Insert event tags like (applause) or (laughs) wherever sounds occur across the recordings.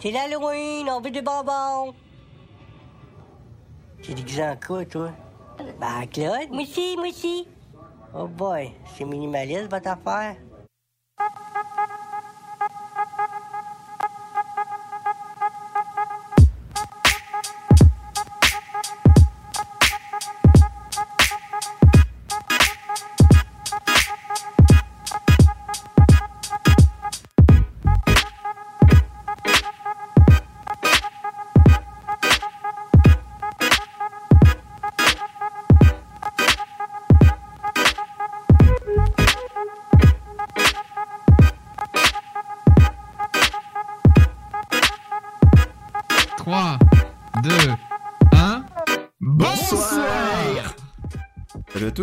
C'est l'Halloween, on veut des bonbons. T'es déguisé en quoi, toi? Bah, Claude, moi aussi, moi aussi. Oh boy, c'est minimaliste, votre affaire.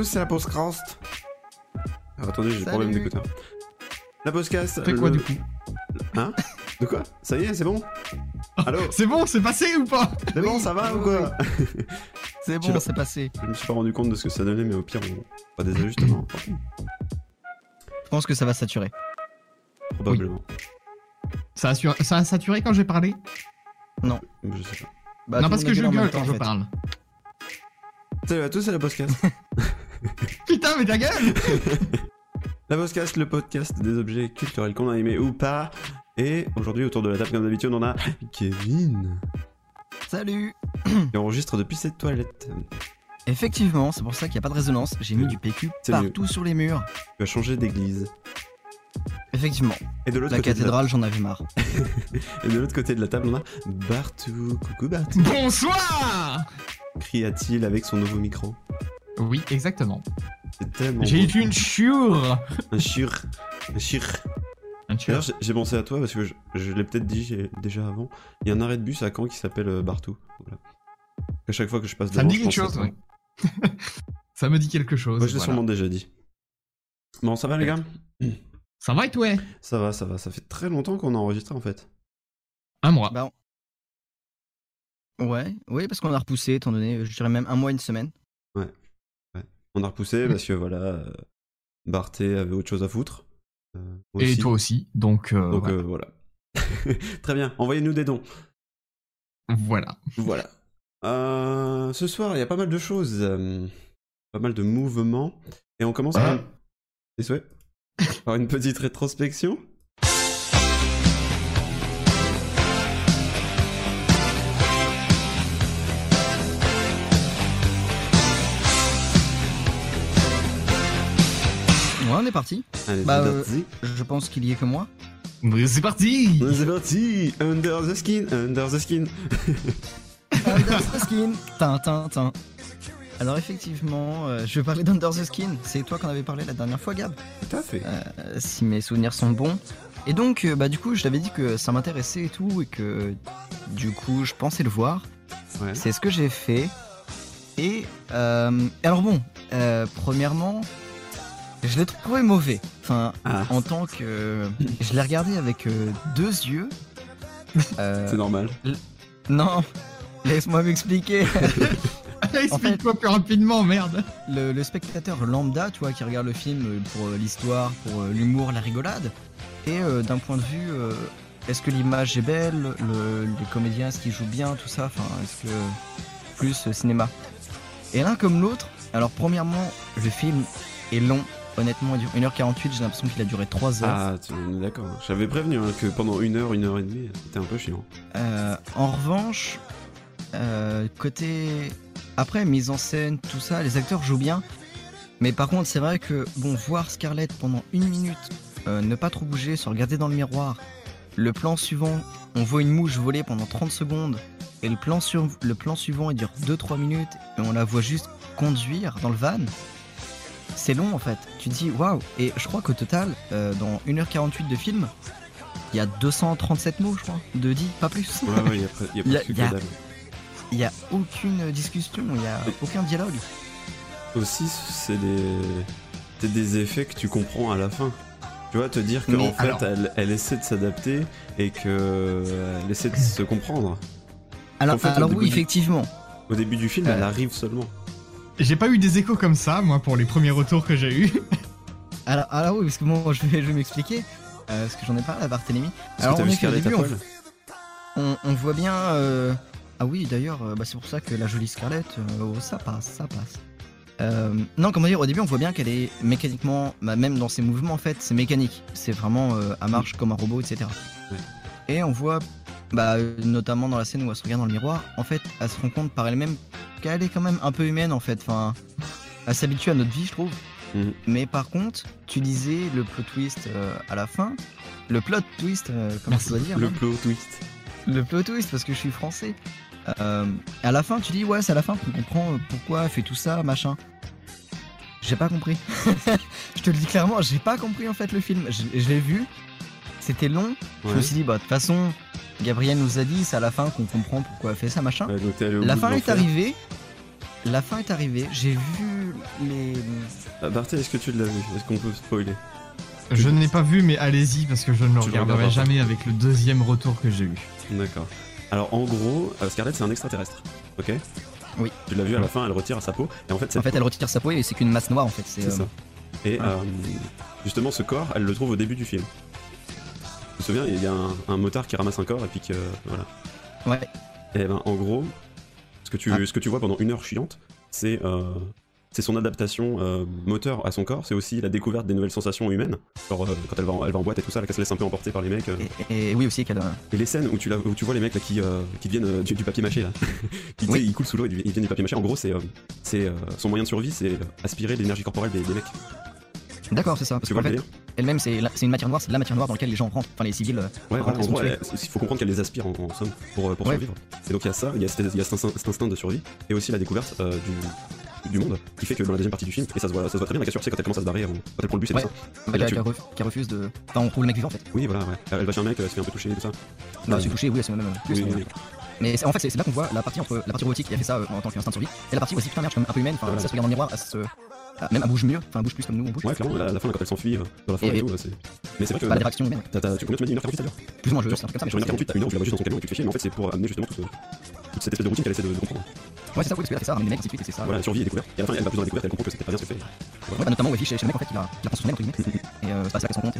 Tous, c'est la pause Crast. Alors, attendez, j'ai le problème d'écouteur. La podcast. Fais quoi le- du coup? Hein? De quoi? Ça y est, c'est bon? Allô? C'est bon, c'est passé ou pas? C'est bon, ça va ou quoi? (laughs) C'est bon, c'est passé. Je me suis pas rendu compte de ce que ça donnait, mais au pire, on... pas des ajustements. Je pense que ça va saturer. Probablement. ça a, sur- ça a saturé quand j'ai parlé? Je sais pas. Bah, Non, parce que je gueule quand en je parle. Salut à tous, c'est la podcast. (laughs) Mais ta gueule (laughs) la podcast, le podcast des objets culturels qu'on a aimés ou pas. Et aujourd'hui, autour de la table, comme d'habitude, on a Kevin Salut (clears throat) qui enregistre depuis cette toilette. Effectivement, c'est pour ça qu'il n'y a pas de résonance. J'ai mis du PQ C'est partout sur les murs. Tu as changé d'église. Effectivement, Et de l'autre la côté, de la- cathédrale, j'en avais marre. (laughs) et de l'autre côté de la table, on a Bartou. Coucou Bartou. Bonsoir Cria-t-il avec son nouveau micro. Oui, exactement. C'est tellement. J'ai eu une chure Un chur. Un chur. Un D'ailleurs, j'ai- pensé à toi parce que je, je l'ai peut-être dit déjà avant. Il y a un arrêt de bus à Caen qui s'appelle euh, Bartou. Voilà. À chaque fois que je passe Ça me devant, dit quelque chose, ouais. (laughs) Ça me dit quelque chose. Moi, je l'ai voilà. sûrement déjà dit. Bon, ça va les gars Ça va et toi? Ça va, ça va. Ça fait très longtemps qu'on a enregistré en fait. Un mois. Bah, Ouais, oui, parce qu'on a repoussé, étant donné, je dirais même un mois, une semaine. On a repoussé parce que voilà, euh, Barthé avait autre chose à foutre. Euh, et toi aussi. Donc, euh, Donc voilà. voilà. (laughs) très bien, envoyez-nous des dons. Voilà. Voilà. Ce soir, il y a pas mal de choses. pas mal de mouvements. Et on commence par, par une petite rétrospection? Ouais, on est parti. Allez, Bah, c'est euh, parti. Je pense qu'il y est que moi. C'est parti C'est parti Under the skin, under the skin. (laughs) Under the Skin. Tin, tin, tin. Alors effectivement, euh, je vais parler d'Under the Skin. C'est toi qu'on avait parlé la dernière fois, Gab. Tout à fait. Euh, si mes souvenirs sont bons. Et donc, euh, bah du coup, je t'avais dit que ça m'intéressait et tout, et que du coup, je pensais le voir. Ouais. C'est ce que j'ai fait. Et euh, alors bon, euh, premièrement, je l'ai trouvé mauvais. Enfin, Ah, en tant que, je l'ai regardé avec euh, deux yeux. (laughs) Euh, c'est normal. non, laisse-moi m'expliquer. (laughs) Explique-toi plus rapidement, merde le, le spectateur lambda, tu vois, qui regarde le film euh, pour euh, l'histoire, pour euh, l'humour, la rigolade, et euh, d'un point de vue, euh, est-ce que l'image est belle, le- les comédiens, est-ce qu'ils jouent bien, tout ça, enfin, est-ce que plus euh, cinéma. Et l'un comme l'autre, alors premièrement, le film est long, honnêtement, il dure 1h48, j'ai l'impression qu'il a duré 3 heures. Ah, tu on est d'accord. J'avais prévenu hein, que pendant une heure, une heure et demie, c'était un peu chiant. Euh, en revanche, euh, côté après mise en scène, tout ça, les acteurs jouent bien. Mais par contre, c'est vrai que bon, voir Scarlett pendant une minute, euh, ne pas trop bouger, se regarder dans le miroir. Le plan suivant, on voit une mouche voler pendant 30 secondes. Et le plan, sur- le plan suivant, il dure 2-3 minutes. Et on la voit juste conduire dans le van. C'est long en fait. Tu te dis waouh. Et je crois qu'au total, euh, dans 1h48 de film, il y a 237 mots, je crois, de dit, pas plus. Ouais, ouais, il y a, y a (laughs) y aucune discussion, il y a aucun dialogue. Aussi, c'est des... des effets que tu comprends à la fin. Tu vois, te dire qu'en fait, alors- elle, elle essaie de s'adapter et qu'elle essaie de se comprendre. Alors, En fait, au alors début oui, du- effectivement. Au début du film, Euh. elle arrive seulement. J'ai pas eu des échos comme ça, moi, pour les premiers retours que j'ai eus. (laughs) Alors, alors oui, parce que moi, je vais, je vais m'expliquer. euh, parce que j'en ai parlé à Barthélemy. Est-ce Alors, que t'as en vu à début, on- on, on voit bien. euh, Ah oui, d'ailleurs, euh, bah, c'est pour ça que la jolie Scarlett, euh, oh, ça passe, ça passe. Euh, non, comment dire, au début, on voit bien qu'elle est mécaniquement, bah, même dans ses mouvements, en fait, c'est mécanique. C'est vraiment, euh, elle marche comme un robot, etc. Oui. Et on voit, bah, notamment dans la scène où elle se regarde dans le miroir, en fait, elle se rend compte par elle-même qu'elle est quand même un peu humaine, en fait. Enfin, elle s'habitue à notre vie, je trouve. Mhm. Mais par contre, tu disais le plot twist euh, à la fin. Le plot twist, euh, comment ça doit dire Le hein plot twist. le plot twist parce que je suis français. Euh, à la fin, tu dis ouais, c'est à la fin qu'on comprend euh, pourquoi elle fait tout ça, machin. J'ai pas compris. (laughs) je te le dis clairement, j'ai pas compris en fait le film. Je, je l'ai vu, c'était long. Je me suis dit bah de toute façon, Gabriel nous a dit c'est à la fin qu'on comprend pourquoi elle fait ça, machin. La fin est arrivée. La fin est arrivée. J'ai vu les. Ah, Barthé, est-ce que tu l'as vu? Est-ce qu'on peut spoiler? Je ne l'ai pas vu, mais allez-y parce que je ne le Tu regarderai jamais avec le deuxième retour que j'ai eu. D'accord. Alors en gros, euh, Scarlett c'est un extraterrestre. Ok? Oui. Tu l'as vu à la fin, elle retire sa peau. Et en fait, En cette fait, elle retire sa peau et c'est qu'une masse noire en fait. C'est euh, ça. Et euh, justement, ce corps, elle le trouve au début du film. Tu te souviens, il y a un, un motard qui ramasse un corps et puis que. Voilà. Ouais. Et ben, en gros, ce que tu, Ah. ce que tu vois pendant une heure chiante, c'est. euh, c'est son adaptation euh, moteur à son corps, c'est aussi la découverte des nouvelles sensations humaines. Genre euh, quand elle va, en, elle va en boîte et tout ça, là, qu'elle se laisse un peu emporter par les mecs. euh. Et, et oui aussi qu'elle. euh, Et les scènes où tu, la- où tu vois les mecs là, qui, euh, qui deviennent euh, du, du papier mâché là, (laughs) qui Oui. ils coulent sous l'eau et ils deviennent du papier mâché. En gros, c'est euh, c'est, euh, son moyen de survie, c'est euh, aspirer l'énergie corporelle des, des mecs. D'accord, c'est ça. Parce qu'en fait, elle-même, c'est une matière noire, c'est de la matière noire dans laquelle les gens rentrent, enfin les civils. euh, Ouais, rentrent en gros, elle- il faut comprendre qu'elle les aspire en, en somme pour, euh, pour Ouais. survivre. Et donc il y a ça, il y a, cet, il y a cet instinct, cet instinct de survie et aussi la découverte euh, du, du monde qui fait que dans la deuxième partie du film, et ça se voit, ça se voit très bien, la cassure, c'est quand elle commence à se barrer, quand elle prend le bus et Ouais. Bah, ref- qui refuse de. Enfin, on trouve le mec vivant en fait. Oui, voilà, ouais. Elle elle va chez un mec, elle se fait un peu toucher et tout ça. Bah, Ouais. c'est touché, oui, c'est même. plus, Oui, mais, oui, mais en fait, c'est là qu'on voit la partie entre la partie robotique qui a fait ça euh, en tant qu'instinct de survie, et la partie aussi putain merde, comme un peu humaine. Enfin, Voilà. ça se regarde dans le miroir, elle se. Ah, même elle bouge mieux, enfin elle bouge plus comme nous, on bouge. Ouais, clairement, à la, la fin, quand elle s'enfuit euh, dans la forêt et, Et- tout, euh, c'est. Mais c'est vrai que. Bah, des réactions humaines. t'as- t'as- tu, combien tu m'as dit 1h48 à l'heure Plus ou moins, je veux dire, c'est un truc comme ça, Sur mais je 1h48, t'as une heure où tu la vois juste dans camion et tu te fais chier, mais en fait, c'est pour amener justement tout ce- toute cette espèce de routine qu'elle essaie de, de comprendre. Ouais, c'est ça, parce fait ça, ramener des mecs, c'est ça. Voilà, survie et découverte. Et à la fin, elle va plus dans la découverte, elle comprend que c'était pas bien ce qu'elle fait. Ouais, bah, notamment, ouais, chez, chez le mec en fait, il a, il a son entre guillemets. Et euh, c'est pas ça qu'elle compte. et-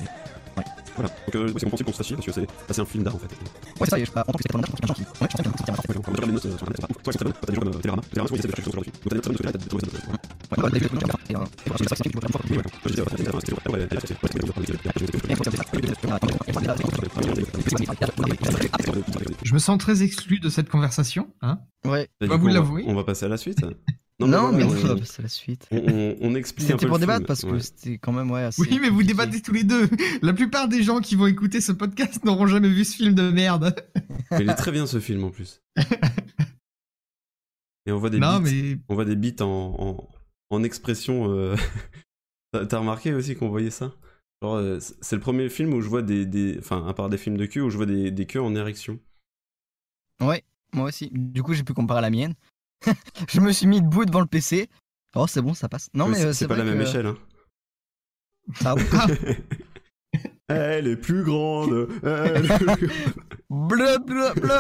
Voilà. Donc, euh, ouais, c'est compréhensible qu'on se fasse chier parce que c'est bah, c'est un film d'art en fait. Ouais, c'est ça, et je, bah, en tant que spectateur, je pense qu'il y a qui. Ouais, je pense qu'il y a qui les notes euh, sur internet, c'est pas ouf. Toi, elles sont très bonnes. T'as des gens comme euh, Télérama. Télérama, souvent, ils essaient de chercher sur leur dessus. Donc, t'as des notes très bonnes de ce côté-là, t'as des notes très bonnes bah, euh, je me sens très exclu de cette conversation. Hein Ouais. Bah, vous l'avouez On va passer à la suite. Non, mais on va passer à la suite. on, on, on explique C'était pour débattre parce que c'était quand même, ouais, assez. Oui, mais vous débattez tous les deux. La plupart des gens qui vont écouter ce podcast n'auront jamais vu ce film de merde. Mais il est très bien ce film en plus. Et on voit des non, beats, mais on voit des beats en, en expression. euh, (laughs) T'as remarqué aussi qu'on voyait ça? Genre, euh, c'est le premier film où je vois des, des, enfin, à part des films de cul, où je vois des, des queues en érection. Ouais, moi aussi. Du coup, j'ai pu comparer à la mienne. (laughs) je me suis mis debout devant le PC. Oh, c'est bon, ça passe. Non, mais c'est- euh, c'est pas la même que- échelle. Hein. Ah. (laughs) Elle est plus grande. elle est plus- bleu, bleu, bleu.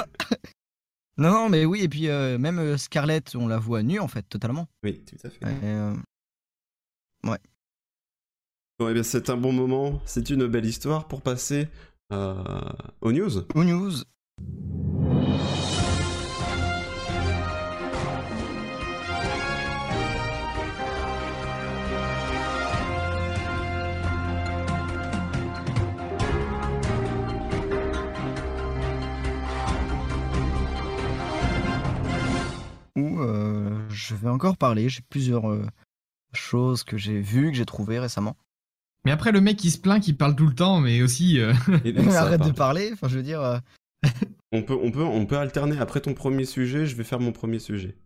Non, non, mais oui, et puis euh, même euh, Scarlett, on la voit nue en fait, totalement. oui, tout à fait. Et, euh, Bon, eh bien, c'est un bon moment. C'est une belle histoire pour passer euh, aux news. aux news. Où euh, je vais encore parler. J'ai plusieurs euh, choses que j'ai vues, que j'ai trouvées récemment. mais après le mec il se plaint qu'il parle tout le temps, mais aussi euh, Et donc, (laughs) ça Arrête de parle. parler. Enfin, je veux dire. euh, On peut, on, peut, on peut alterner. Après ton premier sujet, je vais faire mon premier sujet.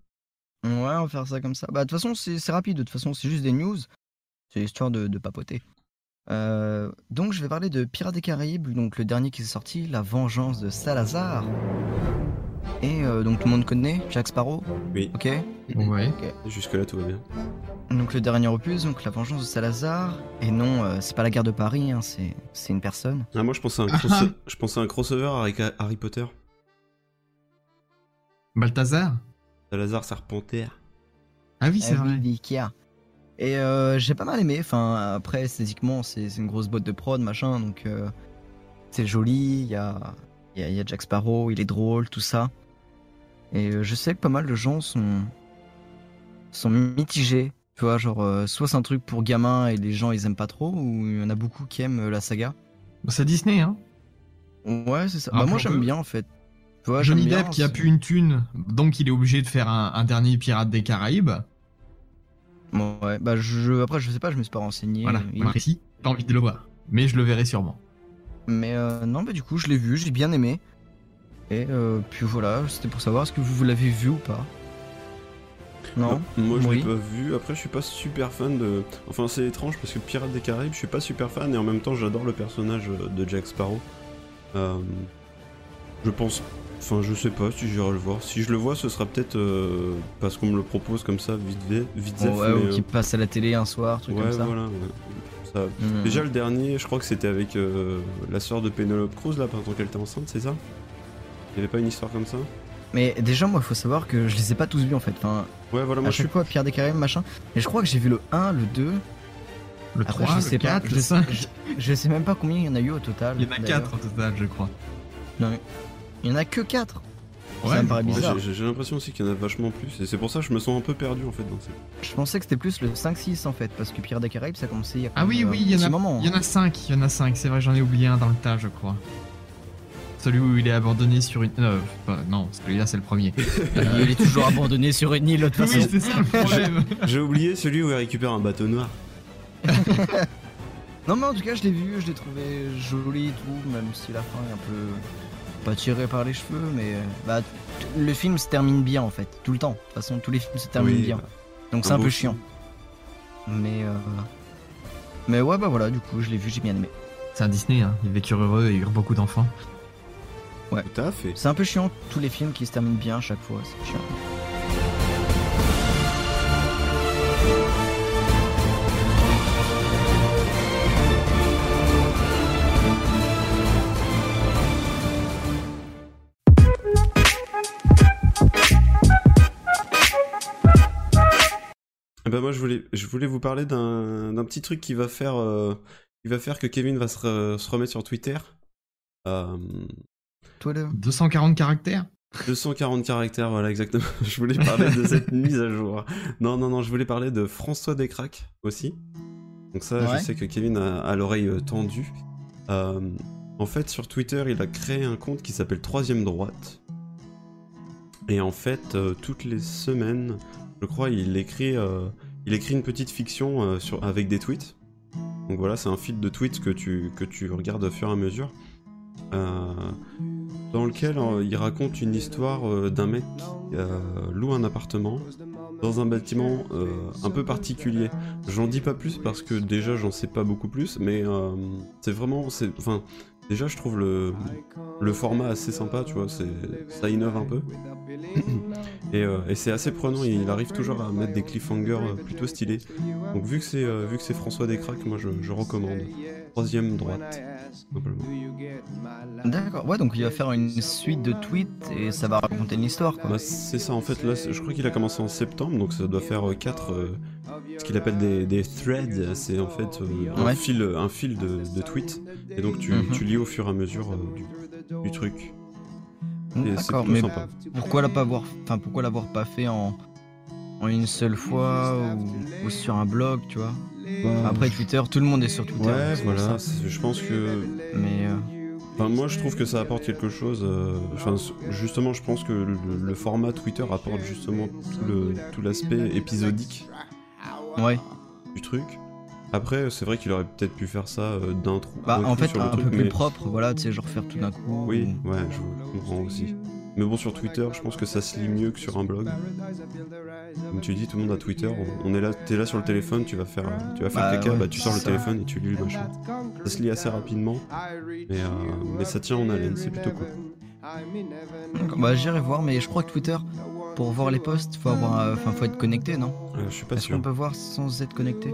Ouais, on va faire ça comme ça. Bah, de toute façon, c'est c'est rapide. De toute façon, c'est juste des news. C'est histoire de, de papoter. Euh, donc, je vais parler de Pirates des Caraïbes, donc le dernier qui est sorti, La Vengeance de Salazar. Et euh, donc, tout le monde connaît Jack Sparrow. Oui, Ok. ouais. jusque-là, tout va bien. Donc, le dernier opus, donc La Vengeance de Salazar. Et non, euh, c'est pas la guerre de Paris, hein, c'est c'est une personne. Ah, moi, je pensais à un, Ah, crosse- ah. je pensais à un crossover avec Harry Potter. Balthazar? Salazar Serpentaire. Ah oui, c'est vrai. oui, Ikea. Et euh, j'ai pas mal aimé. Enfin, après, esthétiquement, c'est c'est une grosse boîte de prod, machin. Donc, euh, c'est joli. Il y a, Il y, a- il y a Jack Sparrow, il est drôle, tout ça. Et euh, je sais que pas mal de gens sont, sont mitigés. Tu vois, genre, euh, soit c'est un truc pour gamins et les gens ils aiment pas trop, ou il y en a beaucoup qui aiment euh, la saga. Bah, C'est Disney, hein. Ouais, c'est ça. Un Bah, moi j'aime bien en fait. Tu vois, Johnny bien, Depp qui a pu une thune, donc il est obligé de faire un, un dernier Pirate des Caraïbes. Ouais, bah je, après je sais pas, je me suis pas renseigné. Voilà, Il- voilà. Si, pas envie de le voir. Mais je le verrai sûrement. Mais euh, non, bah du coup, je l'ai vu, j'ai bien aimé. Et euh, puis voilà, c'était pour savoir est-ce que vous, vous l'avez vu ou pas. Non? Euh, Moi, je Oui. l'ai pas vu. Après, je suis pas super fan de. Enfin, c'est étrange parce que Pirates des Caraïbes, je suis pas super fan et en même temps, j'adore le personnage euh, de Jack Sparrow. Euh, je pense. Enfin, je sais pas si j'irai le voir. Si je le vois, ce sera peut-être euh, parce qu'on me le propose comme ça, vite fait, vite fait, ouais, mais, ou qui passe à la télé un soir, truc ouais, comme ça. voilà. ouais. Ça- Hmm. Déjà, le dernier, je crois que c'était avec euh, la sœur de Penelope Cruz là, pendant qu'elle était enceinte, c'est ça? Il y avait pas une histoire comme ça? Mais déjà, moi, il faut savoir que je les ai pas tous vus en fait. Enfin, Ouais, voilà, moi je suis. fois, Pierre des Caraïbes, machin. Et je crois que j'ai vu le 1, le 2. Le Après, 3, je le sais 4, pas. le Je, 5. je, je sais même pas combien il y en a eu au total. Il y en a d'ailleurs. 4 au total, je crois. Non, il y en a que 4. Ouais, ça me paraît bizarre. J'ai j'ai l'impression aussi qu'il y en a vachement plus, et c'est pour ça que je me sens un peu perdu en fait dans ces. Je pensais que c'était plus le 5-6 en fait, parce que Pierre des Caraïbes, ça a commencé il y a Ah oui, oui, même, il y euh, en a, moment. il y en a 5, il y en a 5, c'est vrai, j'en ai oublié un dans le tas, je crois. Celui où il est abandonné sur une... euh, pas- non, celui-là c'est le premier. (laughs) Il est toujours abandonné sur une île de toute façon. oui, c'est ça le problème. (laughs) J'ai oublié celui où il récupère un bateau noir. (laughs) Non mais en tout cas je l'ai vu, je l'ai trouvé joli et tout, même si la fin est un peu pas tirée par les cheveux, mais euh, bah le film se termine bien en fait, tout le temps. De toute façon tous les films se terminent Oui, bien, bah, donc c'est un peu film. chiant. Mais euh... mais ouais bah voilà, du coup je l'ai vu, j'ai bien aimé. C'est un Disney, hein. ils vécurent heureux et eurent beaucoup d'enfants. Tout à fait. C'est un peu chiant tous les films qui se terminent bien à chaque fois, c'est chiant. Eh ben moi je voulais, je voulais vous parler d'un d'un petit truc qui va faire, euh, qui va faire que Kevin va se, re- se remettre sur Twitter. Euh, Toi le... 240 caractères? 240 caractères, voilà exactement. (laughs) Je voulais parler de cette (laughs) mise à jour. Non, non, non, je voulais parler de François Descraques aussi. Donc ça, Ouais. je sais que Kevin a, a l'oreille euh, tendue. Euh, en fait, sur Twitter, il a créé un compte qui s'appelle Troisième Droite. Et en fait, euh, toutes les semaines, je crois, il écrit, euh, il écrit une petite fiction euh, avec des tweets. Donc voilà, c'est un fil de tweets que tu, que regardes au fur et à mesure. Euh, dans lequel il raconte une histoire d'un mec qui loue un appartement dans un bâtiment un peu particulier. J'en dis pas plus parce que déjà j'en sais pas beaucoup plus, mais c'est vraiment, enfin, déjà je trouve le, le format assez sympa, tu vois, ça innove un peu. Et euh, et c'est assez prenant, il arrive toujours à mettre des cliffhangers euh, plutôt stylés. Donc vu que c'est, euh, vu que c'est François Descraques, moi je, je recommande. Troisième droite. D'accord, ouais donc il va faire une suite de tweets et ça va raconter une histoire quoi. Bah, c'est ça en fait, là je crois qu'il a commencé en septembre, donc ça doit faire 4 ce qu'il appelle des, des threads, c'est en fait un Ouais. fil, un fil de, de tweets, et donc tu, Mhm. tu lis au fur et à mesure du, du truc. D'accord, plutôt mais sympa. pourquoi la pas avoir, enfin pourquoi l'avoir pas fait en, en une seule fois ou, ou sur un blog, tu vois? Après Twitter, tout le monde est sur Twitter. Ouais, voilà, je pense que. Mais euh, Enfin, moi je trouve que ça apporte quelque chose. euh, Enfin, justement, je pense que le, le format Twitter apporte justement tout l'aspect épisodique ouais, du truc. Après, c'est vrai qu'il aurait peut-être pu faire ça euh, d'un trou. bah en fait sur le un truc, peu plus mais- propre, voilà, tu sais, genre faire tout d'un coup. Oui, ou- ouais, je comprends aussi. Mais bon, sur Twitter, je pense que ça se lit mieux que sur un blog. Comme tu dis, tout le monde a Twitter. On est là, t'es là sur le téléphone, tu vas faire, tu vas faire Bah, caca, ouais, bah tu sors le ça. téléphone et tu lis le machin. Ça se lit assez rapidement, mais, euh, mais ça tient en haleine, c'est plutôt cool. Bah j'irai voir, mais je crois que Twitter, pour voir les posts, faut avoir, euh, enfin faut être connecté, non? Euh, je suis pas Est-ce sûr. qu'on peut voir sans être connecté?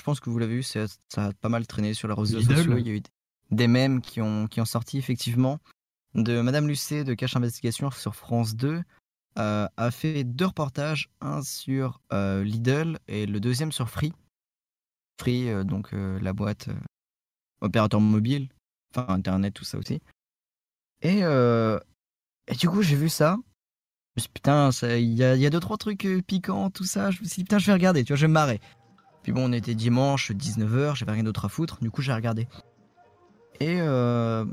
Je pense que vous l'avez vu, ça a pas mal traîné sur les réseaux sociaux. Il y a eu des mèmes qui ont, qui ont sorti effectivement de Madame Lucet de Cache Investigation sur France 2. euh, a fait deux reportages, un sur euh, Lidl et le deuxième sur Free. Free, euh, donc la boîte opérateur mobile, enfin internet, tout ça aussi. Et, et du coup, j'ai vu ça. Je me suis dit, putain, il y a, y a deux, trois trucs piquants, tout ça. Je me suis dit, putain, je vais regarder, tu vois, je vais me marrer. Puis bon, on était dimanche, 19h, j'avais rien d'autre à foutre, du coup, j'ai regardé. Et euh,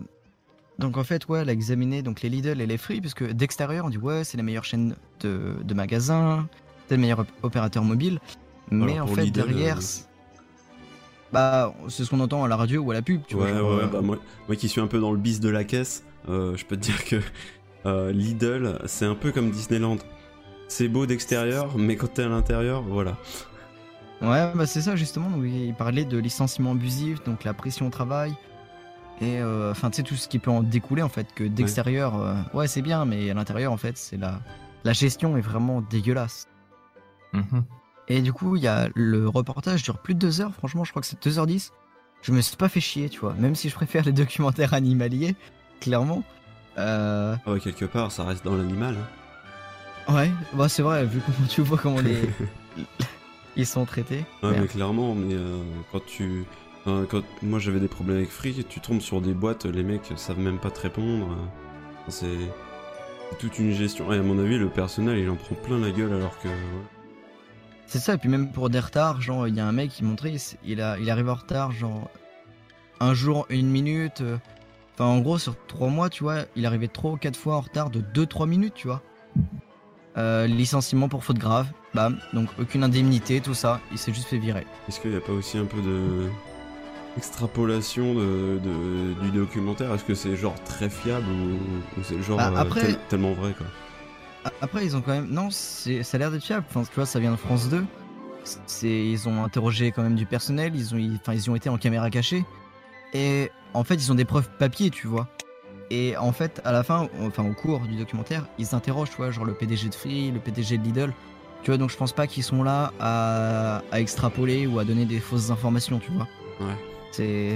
donc, en fait, ouais, elle a examiné donc, les Lidl et les Free, parce que d'extérieur, on dit, ouais, c'est les meilleures chaînes de, de magasins, c'est le meilleur op- opérateur mobile. Mais Alors, en fait, Lidl, derrière, euh, c'est- bah, c'est ce qu'on entend à la radio ou à la pub, tu Ouais, vois. genre, ouais, euh, bah moi, moi qui suis un peu dans le bis de la caisse, euh, je peux te dire que Lidl, c'est un peu comme Disneyland. C'est beau d'extérieur, mais quand t'es à l'intérieur, voilà. Ouais, bah c'est ça justement. donc, il parlait de licenciement abusif, donc la pression au travail. Et euh, enfin, tu sais, tout ce qui peut en découler en fait, que d'extérieur, euh, ouais, c'est bien, mais à l'intérieur, en fait, c'est la... la gestion est vraiment dégueulasse. Mhm. Et du coup, il y a le reportage dure plus de deux heures, franchement, je crois que c'est 2h10. Je me suis pas fait chier, tu vois, même si je préfère les (laughs) documentaires animaliers, clairement. Euh, Ah ouais, quelque part, ça reste dans l'animal. hein. ouais, bah c'est vrai, vu comment tu vois comment les. (laughs) Ils sont traités. Merde. mais clairement, mais euh, quand tu. quand moi j'avais des problèmes avec Free, tu tombes sur des boîtes, les mecs savent même pas te répondre. c'est. toute une gestion. Et à mon avis, le personnel il en prend plein la gueule alors que. ouais. C'est ça, et puis même pour des retards, genre, il y a un mec qui montrait, il, a, il arrive en retard, genre, un jour, une minute. euh, Enfin, en gros, sur trois mois, tu vois, il arrivait trois ou quatre fois en retard de 2-3 minutes, tu vois. Euh, licenciement pour faute grave, bam, donc aucune indemnité, tout ça, il s'est juste fait virer. Est-ce qu'il n'y a pas aussi un peu de. extrapolation de, de- du documentaire? Est-ce que c'est genre très fiable ou, ou c'est genre Bah, euh, après- tel- tellement vrai quoi? Après, ils ont quand même. Non, c'est- ça a l'air d'être fiable. Enfin, tu vois, ça vient de France 2. C'est, ils ont interrogé quand même du personnel. Ils ont, enfin, ils ont été en caméra cachée. Et en fait, ils ont des preuves papier, tu vois. Et en fait, à la fin, enfin, au cours du documentaire, ils interrogent, tu vois, genre le PDG de Free, le PDG de Lidl. Tu vois, donc je pense pas qu'ils sont là à, à extrapoler ou à donner des fausses informations, tu vois. Ouais. C'est,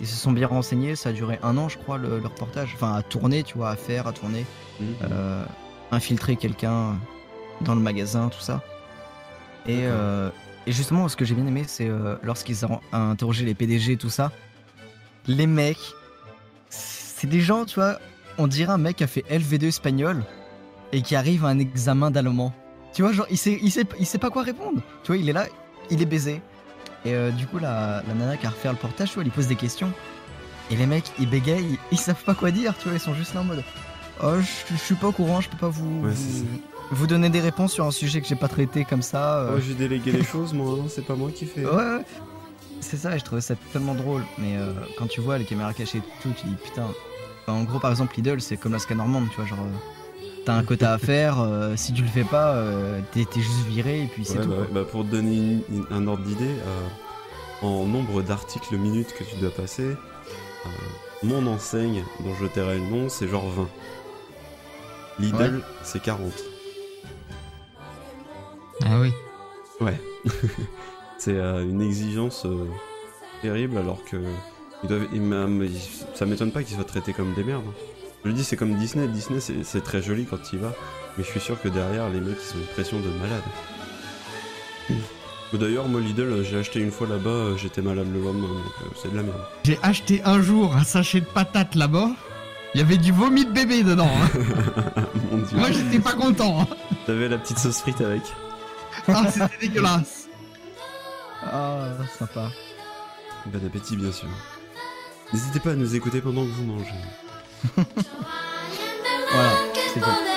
ils se sont bien renseignés. Ça a duré un an, je crois, le, le reportage. Enfin, à tourner, tu vois, à faire, à tourner Mhm. euh, infiltrer quelqu'un dans le magasin, tout ça. Et, euh, et justement, ce que j'ai bien aimé, c'est euh, lorsqu'ils ont interrogé les PDG, tout ça, les mecs, c'est des gens, tu vois, on dirait un mec qui a fait LV2 espagnol et qui arrive à un examen d'allemand. Tu vois, genre, il sait, il, sait, il sait pas quoi répondre. Tu vois, il est là, il est baisé. Et euh, du coup, la, la nana qui a refait le portage, tu vois, elle lui pose des questions. Et les mecs, ils bégayent, ils, ils savent pas quoi dire, tu vois, ils sont juste là en mode Oh, je, je suis pas au courant, je peux pas vous, Ouais, vous, donner des réponses sur un sujet que j'ai pas traité comme ça. euh. Oh, j'ai délégué les choses moi, hein, c'est pas moi qui fais. Ouais, ouais. C'est ça, et je trouvais ça tellement drôle. Mais euh, quand tu vois les caméras cachées et tout, tu dis putain. Enfin, en gros, par exemple, Lidl, c'est comme la Scanormande, tu vois, genre. euh, T'as un quota à faire, euh, si tu le fais pas, euh, t'es t'es juste viré et puis c'est Ouais, tout. bah, ouais. Bah, pour te donner une- une- un ordre d'idée, euh, en nombre d'articles minutes que tu dois passer, euh, mon enseigne, dont je tairai le nom, c'est genre 20. Lidl, c'est 40. Ah oui. Ouais. (laughs) c'est euh, une exigence euh, terrible alors que ils doivent, ils m'a- mais ça m'étonne pas qu'ils soient traités comme des merdes. hein. Je dis, c'est comme Disney. Disney, c'est très joli quand y vas, mais je suis sûr que derrière, les mecs, ils ont une pression de malade. D'ailleurs, moi, Lidl, euh, j'ai acheté une fois là-bas, j'étais malade le lendemain, donc c'est de la merde. J'ai acheté un jour un sachet de patates là-bas. Il y avait du vomi de bébé dedans. hein. (laughs) Mon dieu. Moi, j'étais pas content. hein. T'avais la petite sauce frite avec. Ah, c'était dégueulasse. Ah, sympa. Bon appétit, bien sûr. N'hésitez pas à nous écouter pendant que vous mangez. (laughs) Voilà, c'est tout.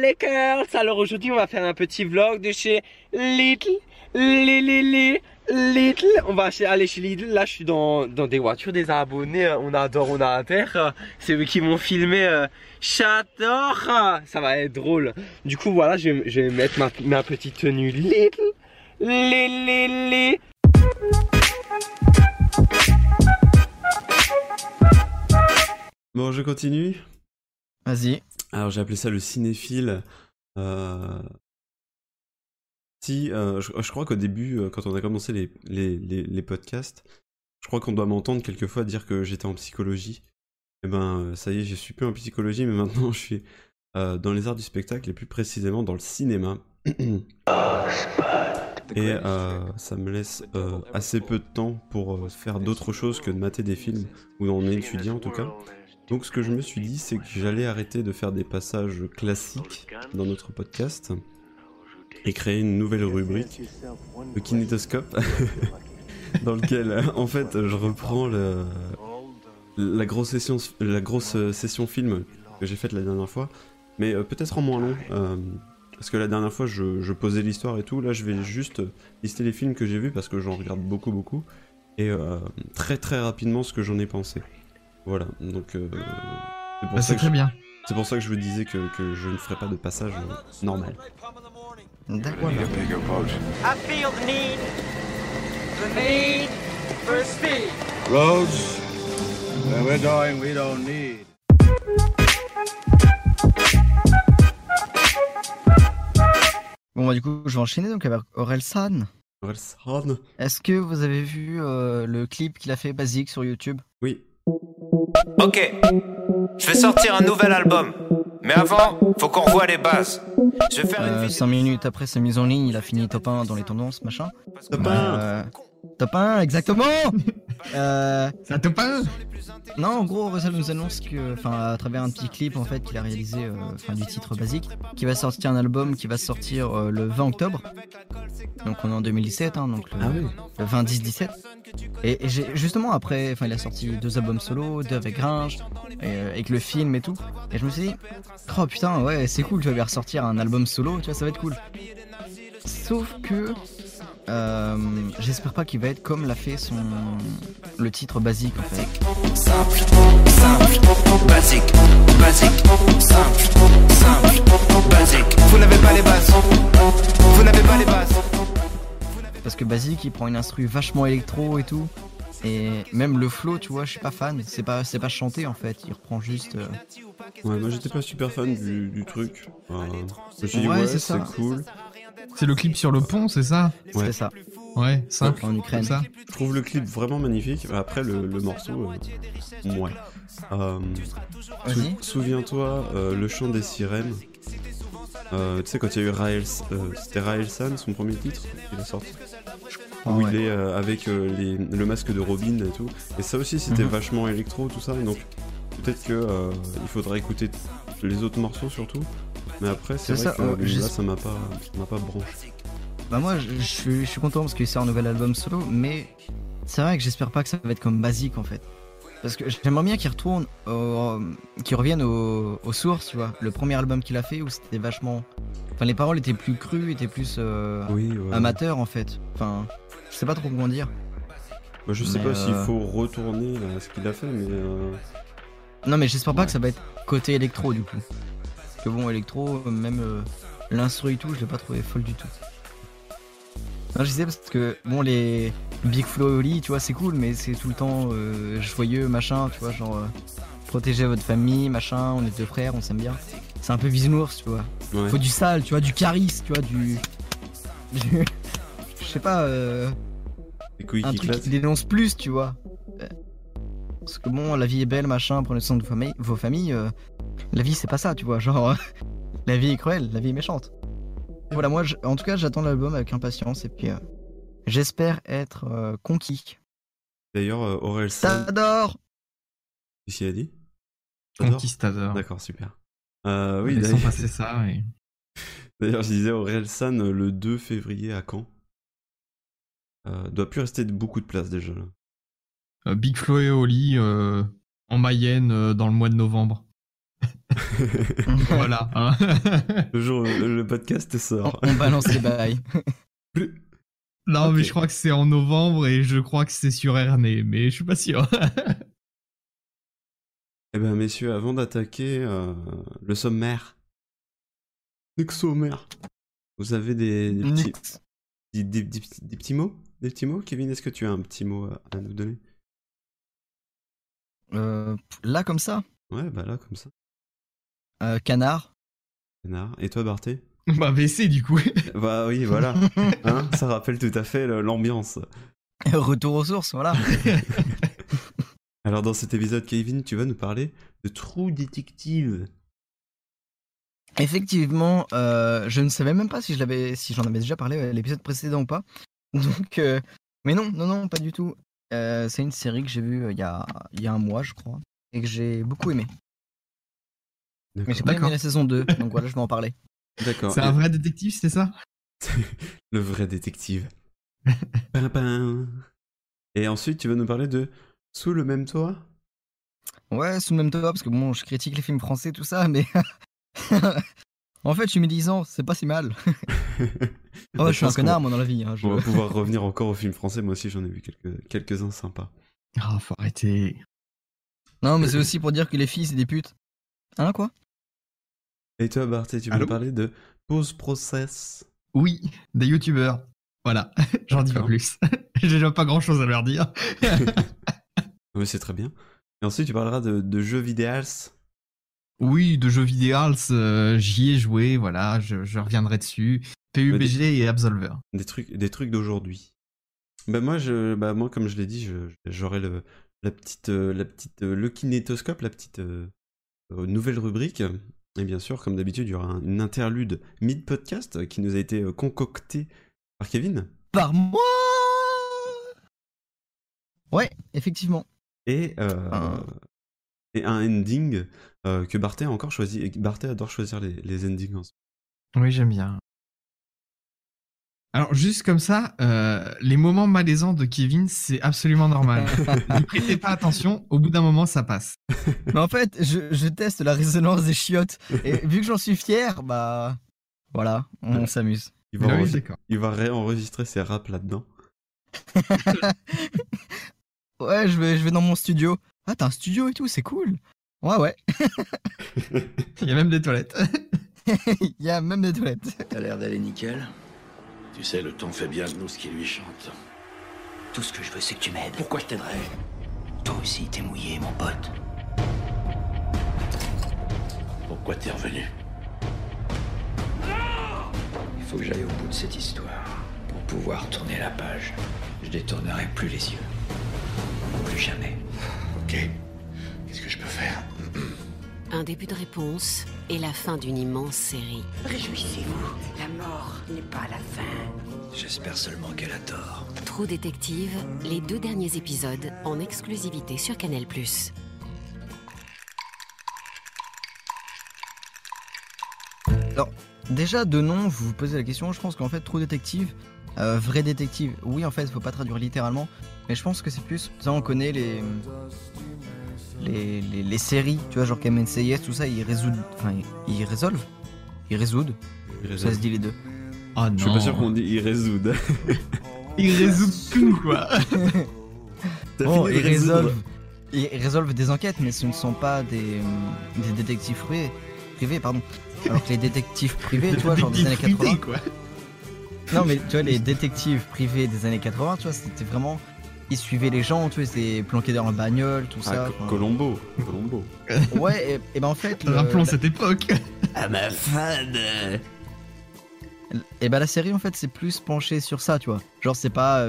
Les girls Alors aujourd'hui on va faire un petit vlog de chez Little Lily Lidl, on va aller chez Lidl. Là, je suis dans, dans des voitures des abonnés. On adore, on a terre. Euh, C'est eux qui m'ont filmé. J'adore. Ça va être drôle. Du coup, voilà, je vais, je vais mettre ma, ma petite tenue. Lidl, Lidl. Bon, je continue. Vas-y. Alors j'ai appelé ça le cinéphile. Euh, Si, euh, je, je crois qu'au début, euh, quand on a commencé les, les, les, les podcasts, je crois qu'on doit m'entendre quelquefois dire que j'étais en psychologie. Et ben euh, ça y est, je suis plus en psychologie, mais maintenant je suis euh, dans les arts du spectacle et plus précisément dans le cinéma. (coughs) Et ça me laisse assez peu de temps pour faire d'autres choses que de mater des films, ou en étudiant en tout cas. Donc ce que je me suis dit, c'est que j'allais arrêter de faire des passages classiques dans notre podcast et créer une nouvelle rubrique, le kinétoscope, (laughs) dans lequel en fait je reprends la, grosse session, film que j'ai faite la dernière fois, mais euh, peut-être en moins long. euh, parce que la dernière fois, je, je posais l'histoire et tout. Là, je vais juste lister les films que j'ai vus parce que j'en regarde beaucoup, beaucoup. Et euh, très, très rapidement ce que j'en ai pensé. Voilà, donc euh, c'est pour, Bah, ça c'est que très je- bien. c'est pour ça que je vous disais que, que je ne ferai pas de passage euh, normal. D'accord. I feel the need, the need for speed. Roads, where we're going, we don't need. Bon, bah, du coup, je vais enchaîner donc avec Aurel San. Orelsan Est-ce que vous avez vu euh, le clip qu'il a fait basique sur YouTube? Oui. Ok, je vais sortir un nouvel album. Mais avant, faut qu'on revoie les bases. Je vais faire une euh, vidéo. 5 minutes après sa mise en ligne, il a fini top 1 dans les tendances, machin. Top Euh, top 1, exactement euh, Ça te pas Non, en gros, Russell nous annonce que, enfin, à travers un petit clip en fait qu'il a réalisé, euh, enfin, du titre basique, qui va sortir un album qui va sortir euh, le 20 octobre. Donc on est en 2017, hein, donc le, Ah oui. le 20-10-17. Et, et j'ai justement après, enfin, il a sorti deux albums solo, deux avec Gringe, et, euh, avec le film et tout. Et je me suis dit, oh putain, ouais, c'est cool, tu vas lui ressortir un album solo, tu vois, ça va être cool. Sauf que. Euh, J'espère pas qu'il va être comme l'a fait son le titre basique en fait. Simple, simple, basique, basique, simple, simple, basique. Vous n'avez pas les bases. Vous n'avez pas les bases. Parce que Basique il prend une instru vachement électro et tout. Et même le flow, tu vois, je suis pas fan. C'est pas, c'est pas chanté en fait. Il reprend juste. euh, Ouais, moi j'étais pas super fan du, du truc. Euh, je me suis dit, Ouais, ouais, c'est c'est ça. cool. C'est le clip sur le pont, c'est ça Ouais. C'est ça. Ouais, simple. En Ukraine. Ça. Je trouve le clip vraiment magnifique. Après, le, le morceau, euh, ouais. Euh, sou- Souviens-toi, euh, le chant des sirènes. Euh, tu sais, quand il y a eu Raël, euh, c'était Raël San, son premier titre, qu'il a sorti. Ah où ouais. il est euh, avec euh, les- le masque de Robin et tout. Et ça aussi, c'était Mhm. vachement électro, tout ça. Et donc, peut-être que euh, il faudra écouter les autres morceaux surtout. Mais après, c'est vrai ça, que euh, là, ça m'a pas, m'a pas branché. Bah moi, je, je suis, je suis content parce qu'il sort un nouvel album solo, mais c'est vrai que j'espère pas que ça va être comme Basique en fait. Parce que j'aimerais bien qu'il retourne, au- qu'il revienne au- aux sources, tu vois. Le premier album qu'il a fait où c'était vachement, enfin les paroles étaient plus crues, étaient plus euh, Oui, ouais. amateurs en fait. Enfin, je sais pas trop comment dire. Moi, je sais mais, pas s'il euh, faut retourner à ce qu'il a fait, mais. euh, Non mais j'espère pas que ça va être côté électro du coup. Que bon, électro, même euh, l'instru et tout, je l'ai pas trouvé folle du tout. Non, je disais parce que bon, les Big Flow tu vois, c'est cool, mais c'est tout le temps euh, joyeux, machin, tu vois, genre euh, protéger votre famille, machin, on est deux frères, on s'aime bien. C'est un peu bisounours, tu vois. ouais. Faut du sale, tu vois, du charisme, tu vois, du. du- Je sais pas, euh, Les couilles un qui truc qui dénonce plus, tu vois. Euh, Parce que bon, la vie est belle, machin, prenez soin de vos familles. Vos familles euh, la vie, c'est pas ça, tu vois. Genre, (laughs) la vie est cruelle, la vie est méchante. Voilà, moi, je- en tout cas, j'attends l'album avec impatience et puis euh, j'espère être euh, conquis. D'ailleurs, euh, Aurel San. T'adores Qu'est-ce qu'il a dit? Conquistador. D'accord, super. Euh, oui, d'ailleurs, passer ça. Et... (laughs) d'ailleurs, je disais Aurel San euh, le 2 février à Caen. Euh, doit plus rester de- beaucoup de place déjà. là. Euh, Big Flo et Oli euh, en Mayenne euh, dans le mois de novembre. (laughs) voilà. hein. le jour où le podcast on, sort. on balance les bails. Plus. (laughs) Non, mais je crois que c'est en novembre et je crois que c'est sur Ernée, mais je suis pas sûr. (laughs) Eh ben, messieurs, avant d'attaquer euh, le sommaire, le sommaire, vous avez des, des petits, des, des- des petits- des petits mots? Des petits mots Kevin, est-ce que tu as un petit mot à, à nous donner? Euh, là, comme ça, Ouais, bah là, comme ça. Euh, canard. Canard. Et toi, Barthé (laughs) bah, VC du coup. (laughs) Bah oui, voilà. (laughs) Hein, ça rappelle tout à fait l'ambiance. Retour aux sources, voilà. Alors, dans cet épisode, Kevin, tu vas nous parler de True Detective. Effectivement, euh, je ne savais même pas si je l'avais, si j'en avais déjà parlé à l'épisode précédent ou pas. Donc, euh, mais non, non, non, pas du tout. Euh, c'est une série que j'ai vue il y a, il y a un mois, je crois, et que j'ai beaucoup aimé. Mais j'ai pas aimé la saison 2, donc voilà, je vais en parler. (laughs) D'accord. C'est un vrai détective, c'est ça? (laughs) Le vrai détective. Et ensuite, tu vas nous parler de Sous le même toit? Ouais, sous le même toit, parce que bon, je critique les films français, tout ça, mais. (laughs) en fait, je suis médisant, c'est pas si mal. Oh, je suis un connard, moi, dans la vie. hein, je- On va pouvoir revenir encore aux films français. Moi aussi, j'en ai vu quelques- quelques-uns sympas. Ah, faut arrêter. Non, mais c'est aussi pour dire que les filles, c'est des putes. Hein, quoi? Et toi, Barthé, tu vas Allô? nous parler de Pause Process? Oui, des youtubeurs. Voilà, (laughs) j'en dis pas plus. (laughs) J'ai déjà pas grand chose à leur dire. (laughs) Oui, c'est très bien. Et ensuite, tu parleras de, de jeux vidéo. Oui, de jeux vidéo, euh, j'y ai joué, voilà, je, je reviendrai dessus. PUBG et Absolver. Des trucs, des trucs d'aujourd'hui. Bah moi, je, bah moi, comme je l'ai dit, je- j'aurai le, la petite, euh, la petite, euh, le kinétoscope, la petite euh, nouvelle rubrique. Et bien sûr, comme d'habitude, il y aura un- une interlude mid-podcast qui nous a été euh, concoctée par Kevin. Par moi Ouais, effectivement. Et, euh, Un- et un ending euh, que Barthé a encore choisi. Et Barthé adore choisir les, les endings. en Oui, j'aime bien. Alors, juste comme ça, euh, les moments malaisants de Kevin, c'est absolument normal. (laughs) Ne prêtez pas attention, au bout d'un moment, ça passe. (laughs) Mais en fait, je, je teste la résonance des chiottes. Et vu que j'en suis fier, bah. Voilà, on Ouais. s'amuse. Il va, Ah oui, il va réenregistrer ses raps là-dedans. (laughs) Ouais, je vais, je vais dans mon studio. Ah, t'as un studio et tout, c'est cool. Ouais, ouais. Il y a même des toilettes. Il y a même des toilettes. T'as l'air d'aller nickel. Tu sais, le temps fait bien de nous ce qui lui chante. Tout ce que je veux, c'est que tu m'aides. Pourquoi je t'aiderais? Toi aussi, t'es mouillé, mon pote. Pourquoi t'es revenu? Il faut que j'aille au bout de cette histoire pour pouvoir tourner la page. Je détournerai plus les yeux. Plus jamais. Ok. Qu'est-ce que je peux faire? Un début de réponse et la fin d'une immense série. Réjouissez-vous. La mort n'est pas la fin. J'espère seulement qu'elle a tort. Trou Détective, les deux derniers épisodes en exclusivité sur Canal+. Déjà, de nom, vous vous posez la question. Je pense qu'en fait, True Détective, euh, vrai détective, oui, en fait, faut pas traduire littéralement. Mais je pense que c'est plus. Ça, on connaît les. Les, les, les séries, tu vois, genre Kamen Yes, tout ça, ils résoudent. Enfin, ils résolvent. Ils résoudent. Il Ça résout- se dit les deux. Oh non. Je suis pas sûr qu'on dit il résoudent. (laughs) Il résout tout, quoi. Bon, de ils résolvent, ils résolvent des enquêtes, mais ce ne sont pas des, euh, des détectives privés, privés, pardon. Alors que les détectives privés, tu vois, genre des années 80. quoi. Non, mais tu vois, les détectives privés des années 80, tu vois, c'était vraiment. Ils suivaient les gens, tu vois, c'était planqué dans la bagnole, tout Ah, ça. Co- enfin. Colombo. Colombo. (laughs) Ouais, et, et ben en fait. le- Rappelons la- cette époque. À (laughs) ma fan Et bah la série en fait c'est plus penché sur ça, tu vois. Genre c'est pas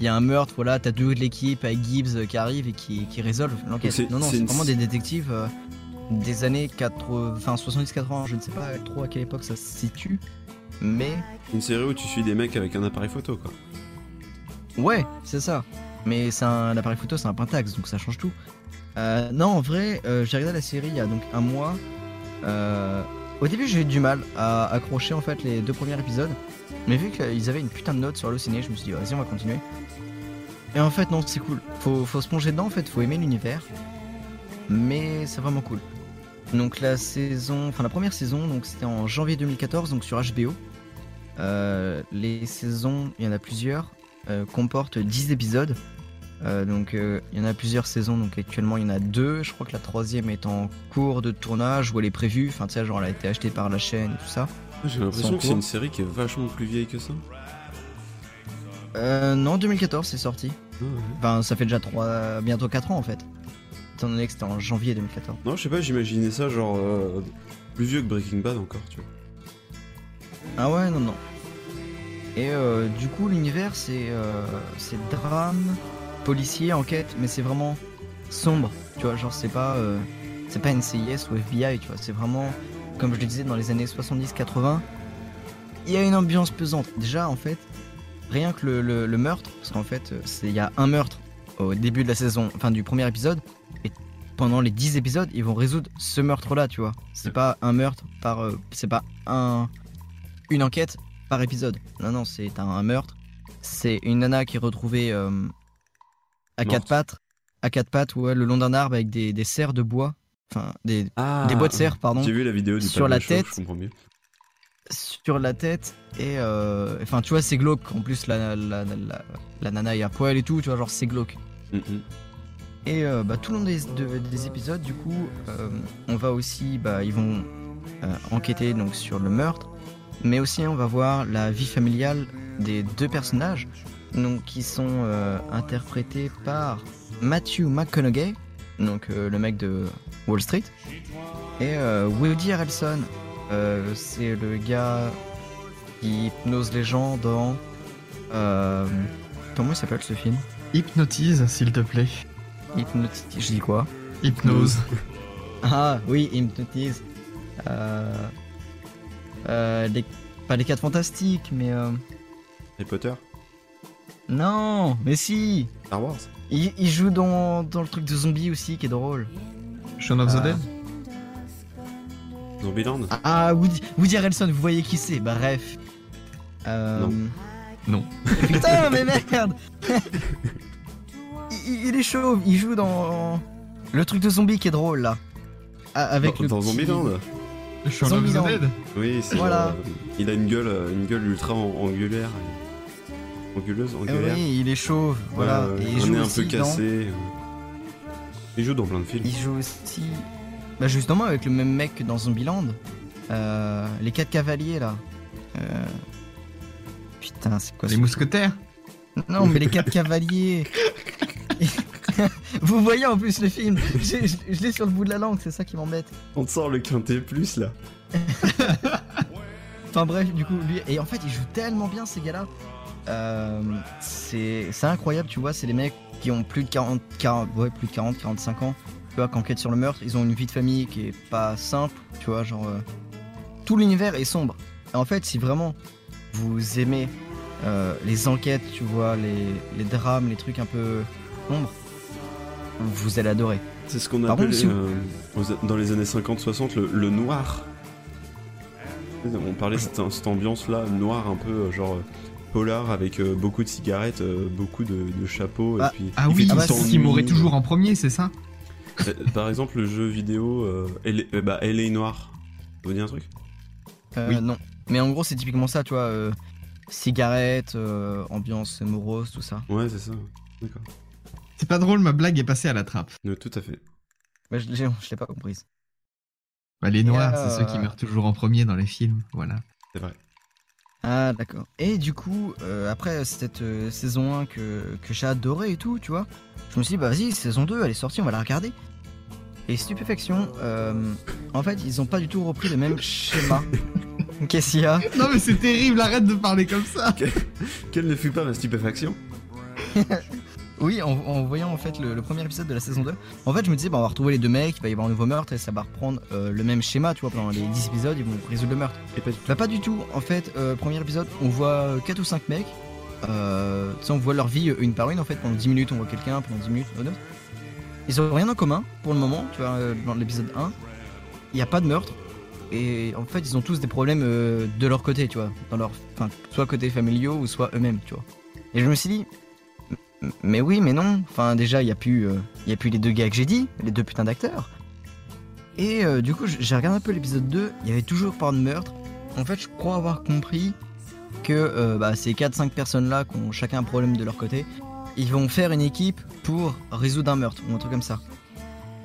il y a un meurtre, voilà, t'as deux de l'équipe avec Gibbs euh, qui arrive et qui, qui résolvent l'enquête. Non non, c'est c'est une- vraiment des détectives euh, des années 80, enfin 70-80, je ne sais pas trop à quelle époque ça se situe, mais Une série où tu suis des mecs avec un appareil photo, quoi. ouais, c'est ça. Mais c'est un l'appareil photo, c'est un Pentax, donc ça change tout. Euh, non, en vrai, euh, j'ai regardé la série il y a donc un mois. Euh, au début, j'ai eu du mal à accrocher en fait les deux premiers épisodes. Mais vu qu'ils avaient une putain de note sur Allociné, je me suis dit, vas-y, on va continuer. Et en fait, non, c'est cool. Faut, faut se plonger dedans, en fait, faut aimer l'univers. Mais c'est vraiment cool. Donc la saison, enfin la première saison, donc c'était en janvier 2014, donc sur HBO. les saisons, il y en a plusieurs, euh, comportent 10 épisodes. Euh, donc euh, il y en a plusieurs saisons, donc actuellement il y en a deux. Je crois que la troisième est en cours de tournage ou elle est prévue. Enfin, tu sais, genre elle a été achetée par la chaîne et tout ça. J'ai l'impression que c'est une série qui est vachement plus vieille que ça. Euh, non, 2014 c'est sorti. Ah. Enfin, ça fait déjà trois, bientôt 4 ans en fait. Étant donné que c'était en janvier 2014. Non, je sais pas, j'imaginais ça genre euh, plus vieux que Breaking Bad encore, tu vois. Ah ouais, non, non. Et euh, du coup, l'univers, c'est euh, c'est drame, policier, enquête, mais c'est vraiment sombre. Tu vois, genre, c'est pas, euh, c'est pas NCIS ou FBI, tu vois. C'est vraiment, comme je le disais, dans les années 70-80, il y a une ambiance pesante. Déjà, en fait, rien que le, le- le meurtre, parce qu'en fait, euh, c'est- il y a un meurtre au début de la saison, enfin du premier épisode, et pendant les 10 épisodes, ils vont résoudre ce meurtre-là, tu vois. C'est pas un meurtre par. euh, c'est pas un une enquête par épisode. Non, non, c'est un, un meurtre. C'est une nana qui est retrouvée euh, à Morte. quatre pattes, à quatre pattes, ouais, le long d'un arbre avec des, des serres de bois, enfin des, Ah, des bois de serre, pardon, J'ai vu la vidéo du sur la Show, tête. Je comprends mieux. sur la tête et euh, enfin tu vois c'est glauque. En plus la, la, la, la- la nana est à poil et tout, tu vois genre c'est glauque. Mhm. Et euh, bah, tout le long des, de- des épisodes, du coup, euh, on va aussi, bah, ils vont euh, enquêter donc sur le meurtre, mais aussi on va voir la vie familiale des deux personnages, donc qui sont euh, interprétés par Matthew McConaughey, donc euh, le mec de Wall Street, et euh, Woody Harrelson, c'est le gars qui hypnose les gens dans comment il s'appelle ce film? Hypnotise, s'il te plaît. Hypnotise, je dis quoi? Hypnose. Ah oui, Hypnotise. Euh, euh, les- pas les 4 fantastiques, mais euh, Harry Potter non, mais si. Star Wars Il, il joue dans, dans le truc de zombie aussi qui est drôle. Shaun of the Ah. Dead Zombieland Ah, Woody, Woody Harrelson, vous voyez qui c'est? Bref. Euh, Non. Non. (laughs) Putain, mais merde il, il est chauve, il joue dans le truc de zombie qui est drôle là. Ah, avec Dans, le dans petit- Zombieland Zombieland. the Dead Oui, c'est. Voilà. euh, il a une gueule, euh, une gueule ultra an- angulaire. Anguleuse, Eh angulaire. oui, il est chauve, voilà. Et il joue un aussi peu dans- cassé. euh. Il joue dans plein de films. Il joue aussi. Bah justement avec le même mec que dans Zombieland. Euh, les quatre cavaliers là. Euh, Putain, c'est quoi Les ce- mousquetaires Non, mais les quatre cavaliers. (laughs) (laughs) Vous voyez en plus le film. Je, je l'ai sur le bout de la langue, c'est ça qui m'embête. On te sort le quintet plus là. (laughs) Enfin bref, du coup, lui. Et en fait, il joue tellement bien ces gars-là. Euh, c'est incroyable, tu vois. C'est des mecs qui ont plus de 40, 40, ouais, plus de 40, 45 ans. Tu vois, qui enquêtent sur le meurtre. Ils ont une vie de famille qui est pas simple. Tu vois, genre. euh, tout l'univers est sombre. Et en fait, si vraiment vous aimez euh, les enquêtes, tu vois, les, les drames, les trucs un peu sombres, vous allez adorer. C'est ce qu'on si vous- euh, dans les années 50-60 le, le noir. On parlait de cette, cette ambiance-là, noir un peu euh, genre euh, polar avec euh, beaucoup de cigarettes, euh, beaucoup de, de chapeaux. Ah, et puis, Ah il oui, tout bah, m'aurait toujours en premier, c'est ça? Euh, Par exemple, le jeu vidéo euh, euh, bah, LA Noir. Ça vous dit un truc? Euh, Oui. Non. Mais en gros, c'est typiquement ça, tu vois. euh, cigarettes, euh, ambiance morose, tout ça. Ouais, c'est ça. D'accord. C'est pas drôle, ma blague est passée à la trappe. Euh, tout à fait. Mais je, l'ai- je l'ai pas comprise. Bah, les noirs, euh, c'est ceux qui meurent toujours en premier dans les films, voilà. C'est vrai. Ah, d'accord. Et du coup, euh, après cette euh, saison 1 que, que j'ai adoré et tout, tu vois, je me suis dit, bah vas-y, saison 2, elle est sortie, on va la regarder. Et stupéfaction, euh, en fait, ils ont pas du tout repris le même (laughs) schéma. Qu'est-ce qu'il y a? Non mais c'est terrible, arrête de parler comme ça Quelle ne fut pas ma stupéfaction? (laughs) Oui, en, en voyant en fait le, le premier épisode de la saison 2, en fait, je me disais, bah on va retrouver les deux mecs, il va y avoir un nouveau meurtre et ça va reprendre euh, le même schéma, tu vois, pendant les 10 épisodes, ils vont résoudre le meurtre. Et pas du tout. Bah pas du tout. En fait, euh, premier épisode, on voit 4 ou 5 mecs. Euh, on voit leur vie une par une en fait. Pendant 10 minutes, on voit quelqu'un, pendant 10 minutes, un autre. Ils ont rien en commun pour le moment, tu vois, euh, dans l'épisode 1. Il n'y a pas de meurtre. Et en fait, ils ont tous des problèmes euh, de leur côté, tu vois. Dans leur, enfin, soit côté familiaux ou soit eux-mêmes, tu vois. Et je me suis dit, mais oui, mais non. Enfin, déjà, il n'y a, plus, euh, y a plus les deux gars que j'ai dit, les deux putains d'acteurs. Et euh, du coup, j'ai regardé un peu l'épisode 2, il y avait toujours pas de meurtre. En fait, je crois avoir compris que euh, bah, ces 4-5 personnes-là qui ont chacun un problème de leur côté, ils vont faire une équipe pour résoudre un meurtre ou un truc comme ça.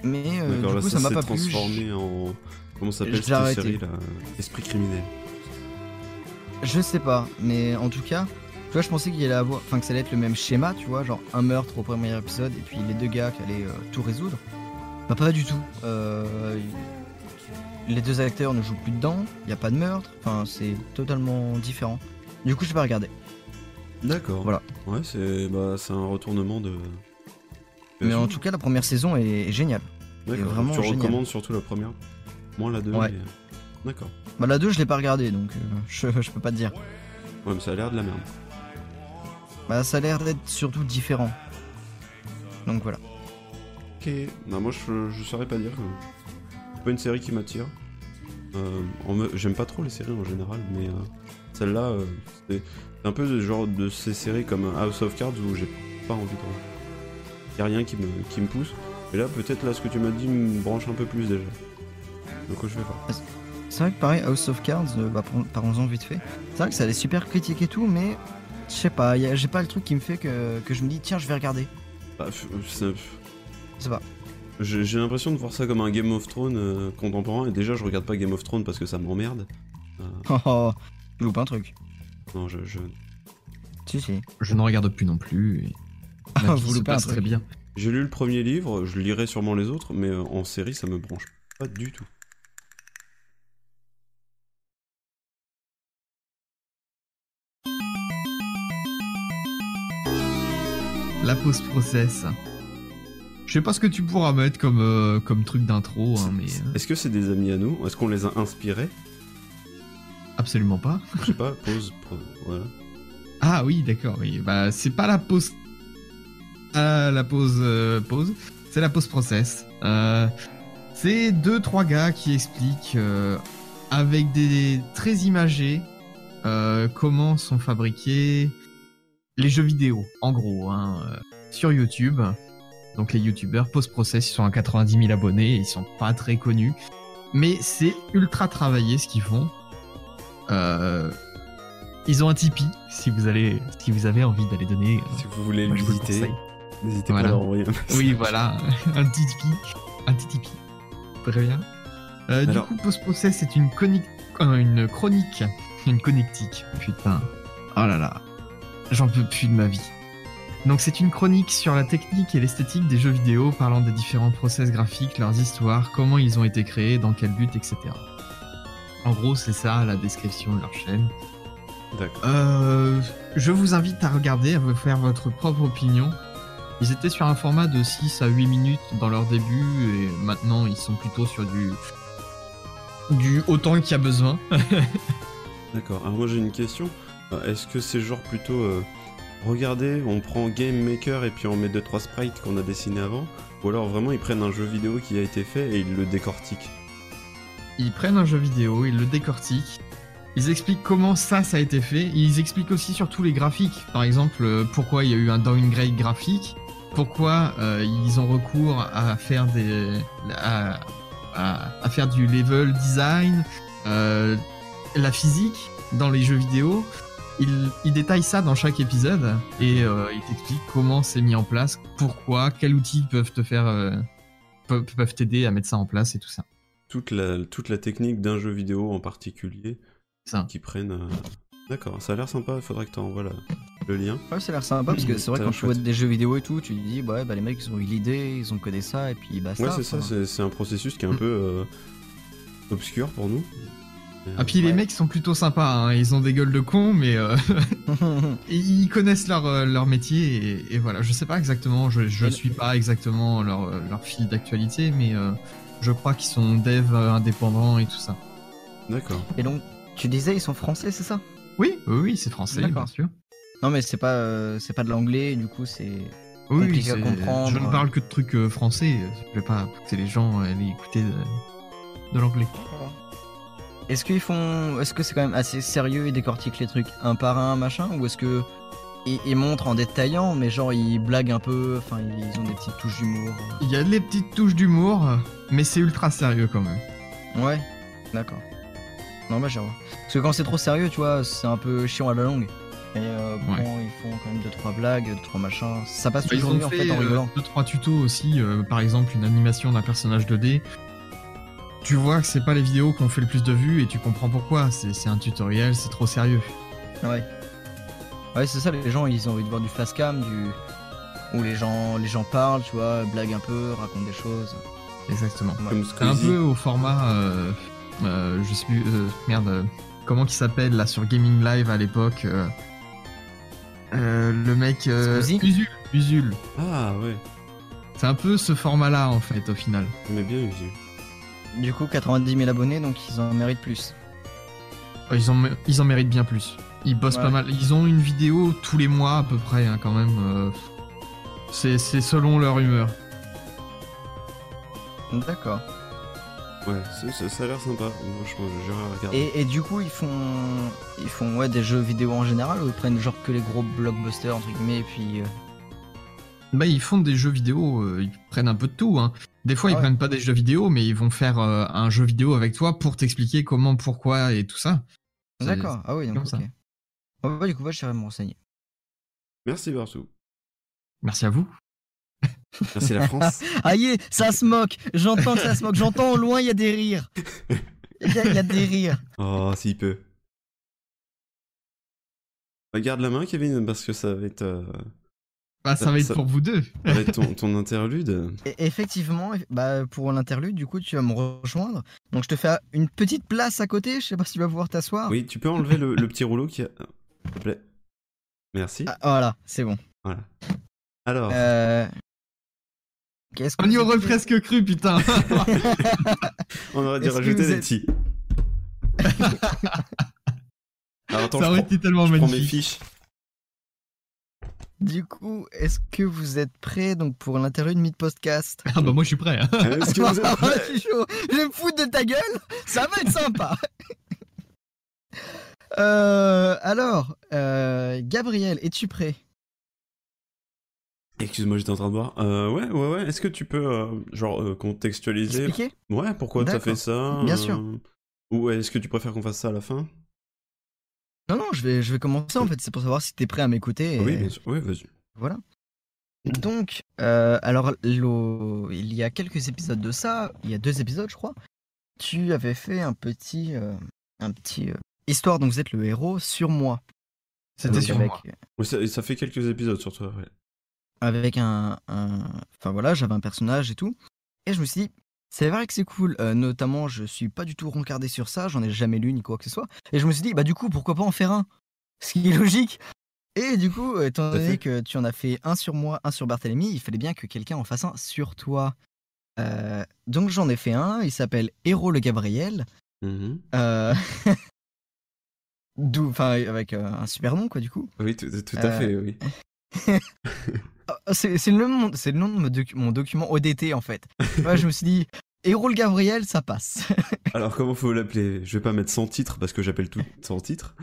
Mais euh, du là, coup, ça m'a pas plu. transformé en. Comment s'appelle cette série là? Esprit criminel. Je sais pas, mais en tout cas, vois, je pensais qu'il allait avoir, enfin que ça allait être le même schéma, tu vois, genre un meurtre au premier épisode et puis les deux gars qui allaient euh, tout résoudre. Bah pas du tout. Euh, les deux acteurs ne jouent plus dedans, il y a pas de meurtre, enfin c'est totalement différent. Du coup, je vais pas regarder. D'accord. Voilà. Ouais, c'est bah, c'est un retournement de. Mais en tout cas, la première saison est, est géniale. D'accord. vraiment tu recommandes surtout la première Moins la deux. Ouais. mais- D'accord. Bah la 2, je l'ai pas regardée, donc euh, (laughs) je, je peux pas te dire. Ouais, mais ça a l'air de la merde. Bah ça a l'air d'être surtout différent. Donc voilà. Ok. Non, moi je, je saurais pas dire. C'est pas une série qui m'attire. Euh, J'aime pas trop les séries en général, mais euh, celle-là, euh, c'est c'est un peu le genre de ces séries comme House of Cards où j'ai pas envie de. Y a rien qui me, qui me pousse. Et là, peut-être là, ce que tu m'as dit me branche un peu plus déjà. Donc je vais voir. C'est vrai que pareil, House of Cards, euh, bah, par- parlons-en vite fait. C'est vrai que ça allait super critique et tout, mais je sais pas, y a- j'ai pas le truc qui me fait que, que je me dis tiens, je vais regarder. Bah, f- c'est- Je sais pas. J'ai j'ai l'impression de voir ça comme un Game of Thrones euh, contemporain. Et déjà, je regarde pas Game of Thrones parce que ça m'emmerde. Euh, Oh, oh, je loupe un truc. non, je, je- Si, si. Je ne regarde plus non plus. Et... (laughs) Ah, vie vous se loupez un passe truc. très bien. J'ai lu le premier livre, je lirai sûrement les autres, mais euh, en série, ça me branche pas du tout. Post-process. Je sais pas ce que tu pourras mettre comme, euh, comme truc d'intro, hein, mais euh, Est-ce que c'est des amis à nous? Est-ce qu'on les a inspirés? Absolument pas. Je sais pas, pause. Voilà. Ah oui, d'accord, oui. Bah, c'est pas la pause. Ah, la pause. euh, pause. C'est la pause process. Euh, c'est deux, trois gars qui expliquent euh, avec des traits imagés euh, comment sont fabriqués les jeux vidéo, en gros, hein, euh, sur YouTube. Donc les youtubeurs post-process, ils sont à 90 000 abonnés, ils sont pas très connus. Mais c'est ultra travaillé ce qu'ils font. Euh, ils ont un Tipeee, si vous, allez, si vous avez envie d'aller donner. euh, Si vous voulez moi, le visiter, n'hésitez Voilà. pas à leur envoyer un message. Oui, voilà, (laughs) un petit Tipeee. Un petit Tipeee. Très bien. Euh, Alors- Du coup, Post-Process, c'est une, euh, une chronique. Une connectique. Putain. Oh là là. J'en peux plus de ma vie. Donc, c'est une chronique sur la technique et l'esthétique des jeux vidéo, parlant des différents process graphiques, leurs histoires, comment ils ont été créés, dans quel but, etc. En gros, c'est ça la description de leur chaîne. D'accord. Euh, je vous invite à regarder, à vous faire votre propre opinion. Ils étaient sur un format de 6 à 8 minutes dans leur début et maintenant ils sont plutôt sur du du autant qu'il y a besoin. (laughs) D'accord. Alors moi j'ai une question. Euh, Est-ce que c'est genre plutôt euh, regardez, on prend Game Maker et puis on met 2-3 sprites qu'on a dessinés avant. Ou alors vraiment ils prennent un jeu vidéo qui a été fait et ils le décortiquent. Ils prennent un jeu vidéo, ils le décortiquent, ils expliquent comment ça, ça a été fait, ils expliquent aussi surtout les graphiques. Par exemple, euh, pourquoi il y a eu un downgrade graphique, pourquoi euh, ils ont recours à faire des, à, faire du level design, euh, la physique dans les jeux vidéo. Ils détaillent ça dans chaque épisode et euh, ils t'expliquent comment c'est mis en place, pourquoi, quels outils peuvent te faire, euh, peuvent t'aider à mettre ça en place et tout ça. toute la, toute la technique d'un jeu vidéo en particulier Ça. qui prennent. euh, D'accord, ça a l'air sympa, faudrait que tu envoies le lien. Ouais, ça a l'air sympa parce que c'est vrai Ça a quand tu vois des jeux vidéo et tout, tu te dis ouais bah les mecs ils ont eu l'idée, ils ont codé ça et puis basta. Ouais, c'est ça, c'est c'est un processus qui est un peu euh, obscur pour nous. Ah puis les mecs sont plutôt sympas, hein. ils ont des gueules de cons, mais euh, (laughs) ils connaissent leur, euh, leur métier et, et voilà. Je sais pas exactement, je, je suis pas exactement leur, euh, leur fil d'actualité, mais euh, je crois qu'ils sont dev euh, indépendants et tout ça. D'accord. Et donc tu disais ils sont français c'est ça? Oui, oui, oui, c'est français, bien D'accord. sûr. Non mais c'est pas euh, c'est pas de l'anglais du coup c'est Oui, compliqué à c'est- comprendre. je ne parle que de trucs français, je vais pas pousser les gens à aller écouter de, de l'anglais. Est-ce qu'ils font est-ce que c'est quand même assez sérieux ils décortiquent les trucs un par un machin ou est-ce que ils, ils montrent en détaillant mais genre ils blaguent un peu enfin ils ont des petites touches d'humour. Il y a des petites touches d'humour, mais c'est ultra sérieux quand même. Ouais d'accord. Non, bah, voir. Parce que quand c'est trop sérieux, tu vois, c'est un peu chiant à la longue. Et euh, Ouais. bon, ils font quand même 2-3 blagues, 2-3 machins. Ça passe Bah, toujours mieux en fait en euh, rigolant. deux trois tutos aussi, euh, par exemple une animation d'un personnage 2D. Tu vois que c'est pas les vidéos qui ont fait le plus de vues et tu comprends pourquoi. C'est un tutoriel, c'est trop sérieux. Ouais. Ouais, c'est ça, les gens, ils ont envie de voir du fast cam, du. où les gens, les gens parlent, tu vois, blaguent un peu, racontent des choses. Exactement. Ouais. Comme un peu au format, euh, euh, je sais plus, euh, merde, euh, comment qui s'appelle là sur Gaming Live à l'époque. euh, euh, le mec euh, Usul, Usul. Ah ouais, C'est un peu ce format-là en fait au final. j'aimais bien Usu. Du coup, 90 000 abonnés, donc ils en méritent plus. Ils en, ils en méritent bien plus. Ils bossent Ouais. pas mal. Ils ont une vidéo tous les mois à peu près hein, quand même. euh, c'est c'est selon leur humeur. D'accord. Ouais, ça, ça- ça a l'air sympa. Franchement, j'irai regarder. Et, et du coup, ils font, ils font ouais, des jeux vidéo en général ou ils prennent genre que les gros blockbusters entre guillemets et puis. euh, Bah ils font des jeux vidéo, euh, ils prennent un peu de tout. Hein. Des fois Ah ils ouais. prennent pas des jeux vidéo, mais ils vont faire euh, un jeu vidéo avec toi pour t'expliquer comment, pourquoi et tout ça. D'accord. Ah oui, donc comme ça. ok. Ouais, bah, du coup, ouais, je vais me renseigner. Merci Bartou. Merci à vous. Merci la France. (laughs) Aïe, ça se moque. J'entends que ça se moque. J'entends au loin, il y a des rires. Il y, a- il y a des rires. oh, s'il peut. Regarde la main, Kevin, parce que ça va être, euh, Bah ça va être pour vous deux. (laughs) être ton, ton interlude. Et effectivement, bah, pour l'interlude, du coup, tu vas me rejoindre. Donc, je te fais une petite place à côté. Je sais pas si tu vas pouvoir t'asseoir. Oui, tu peux enlever le, le petit rouleau qui a. S'il te plaît. Merci. Ah, voilà, c'est bon. Voilà. Alors, Euh... Qu'est-ce On y aurait presque cru putain. (laughs) on aurait dû rajouter des êtes- petits. (laughs) Alors attends, ça aurait été tellement je prends mes magnifique. fiches. Du coup, est-ce que vous êtes prêts donc pour l'interlude mid-podcast Ah bah moi je suis prêt. hein. Est-ce que vous êtes (laughs) prêts? je suis chaud. Je vais me foutre de ta gueule. Ça va être sympa. (laughs) Euh, alors, euh, Gabriel, es-tu prêt? Excuse-moi, j'étais en train de boire. Euh, ouais, ouais, ouais. Est-ce que tu peux, euh, genre, euh, contextualiser? Expliquer? Ouais, pourquoi t'as fait ça? Bien euh, sûr. Ou est-ce que tu préfères qu'on fasse ça à la fin? Non, non, je vais, je vais commencer en fait. C'est pour savoir si t'es prêt à m'écouter. et- Oui, bien sûr. Oui, vas-y. Voilà. Donc, euh, alors, il y a quelques épisodes de ça, il y a deux épisodes, je crois, tu avais fait un petit, euh, un petit euh, histoire dont vous êtes le héros sur moi. C'était Donc, sur avec, moi. Oui, ça, ça fait quelques épisodes sur toi, ouais. avec un, un- enfin voilà, j'avais un personnage et tout, et je me suis dit, c'est vrai que c'est cool. euh, notamment, je suis pas du tout rencardé sur ça, j'en ai jamais lu ni quoi que ce soit, et je me suis dit, bah du coup, pourquoi pas en faire un? Ce qui est logique. Et du coup, étant Tout à donné que tu en as fait un sur moi, un sur Barthélemy, il fallait bien que quelqu'un en fasse un sur toi. Euh, donc j'en ai fait un, il s'appelle Héros le Gabriel. Euh, (laughs) D'où, enfin, avec euh, un super nom, quoi, du coup. Oui, tout, tout à Euh, fait, oui. (laughs) Ah, C'est le, nom- c'est le nom de mon, docu- mon document ODT, en fait. (laughs) Ouais, je me suis dit, Héros le Gabriel, ça passe. (laughs) Alors, comment faut l'appeler? Je vais pas mettre sans titre parce que j'appelle tout (laughs) sans titre.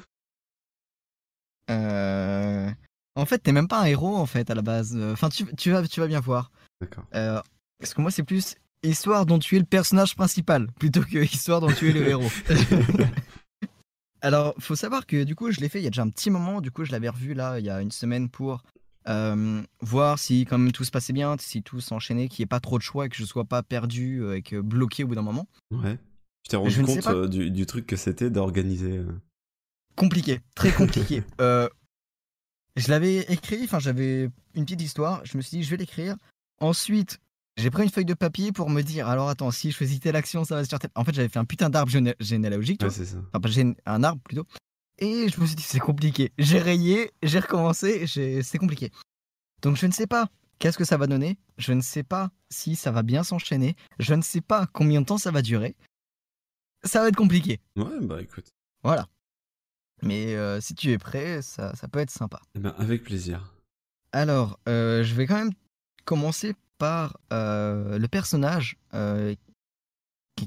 Euh, En fait, t'es même pas un héros, en fait, à la base. Enfin, tu, tu, vas, tu vas bien voir. D'accord. Euh, parce que moi, c'est plus histoire dont tu es le personnage principal, plutôt que histoire dont tu es le héros. Alors, faut savoir que du coup, je l'ai fait il y a déjà un petit moment. Du coup, je l'avais revu là, il y a une semaine pour euh, voir si quand même tout se passait bien, si tout s'enchaînait, qu'il n'y ait pas trop de choix et que je sois pas perdu euh, et que bloqué au bout d'un moment. Ouais. Tu t'es rendu Je ne compte euh, du, du truc que c'était d'organiser. euh, Compliqué, très compliqué. (laughs) Je l'avais écrit, enfin j'avais une petite histoire, je me suis dit je vais l'écrire. Ensuite, j'ai pris une feuille de papier pour me dire alors attends, si je choisis telle action, ça va se faire telle. En fait, j'avais fait un putain d'arbre géné- généalogique, Ouais, c'est ça. Enfin, un arbre plutôt. Et je me suis dit c'est compliqué. J'ai rayé, j'ai recommencé, c'est compliqué. Donc je ne sais pas qu'est-ce que ça va donner, je ne sais pas si ça va bien s'enchaîner, je ne sais pas combien de temps ça va durer. Ça va être compliqué. Ouais, bah écoute. Voilà. Mais euh, si tu es prêt, ça, ça peut être sympa. Eh ben, avec plaisir. Alors, euh, je vais quand même commencer par euh, le personnage.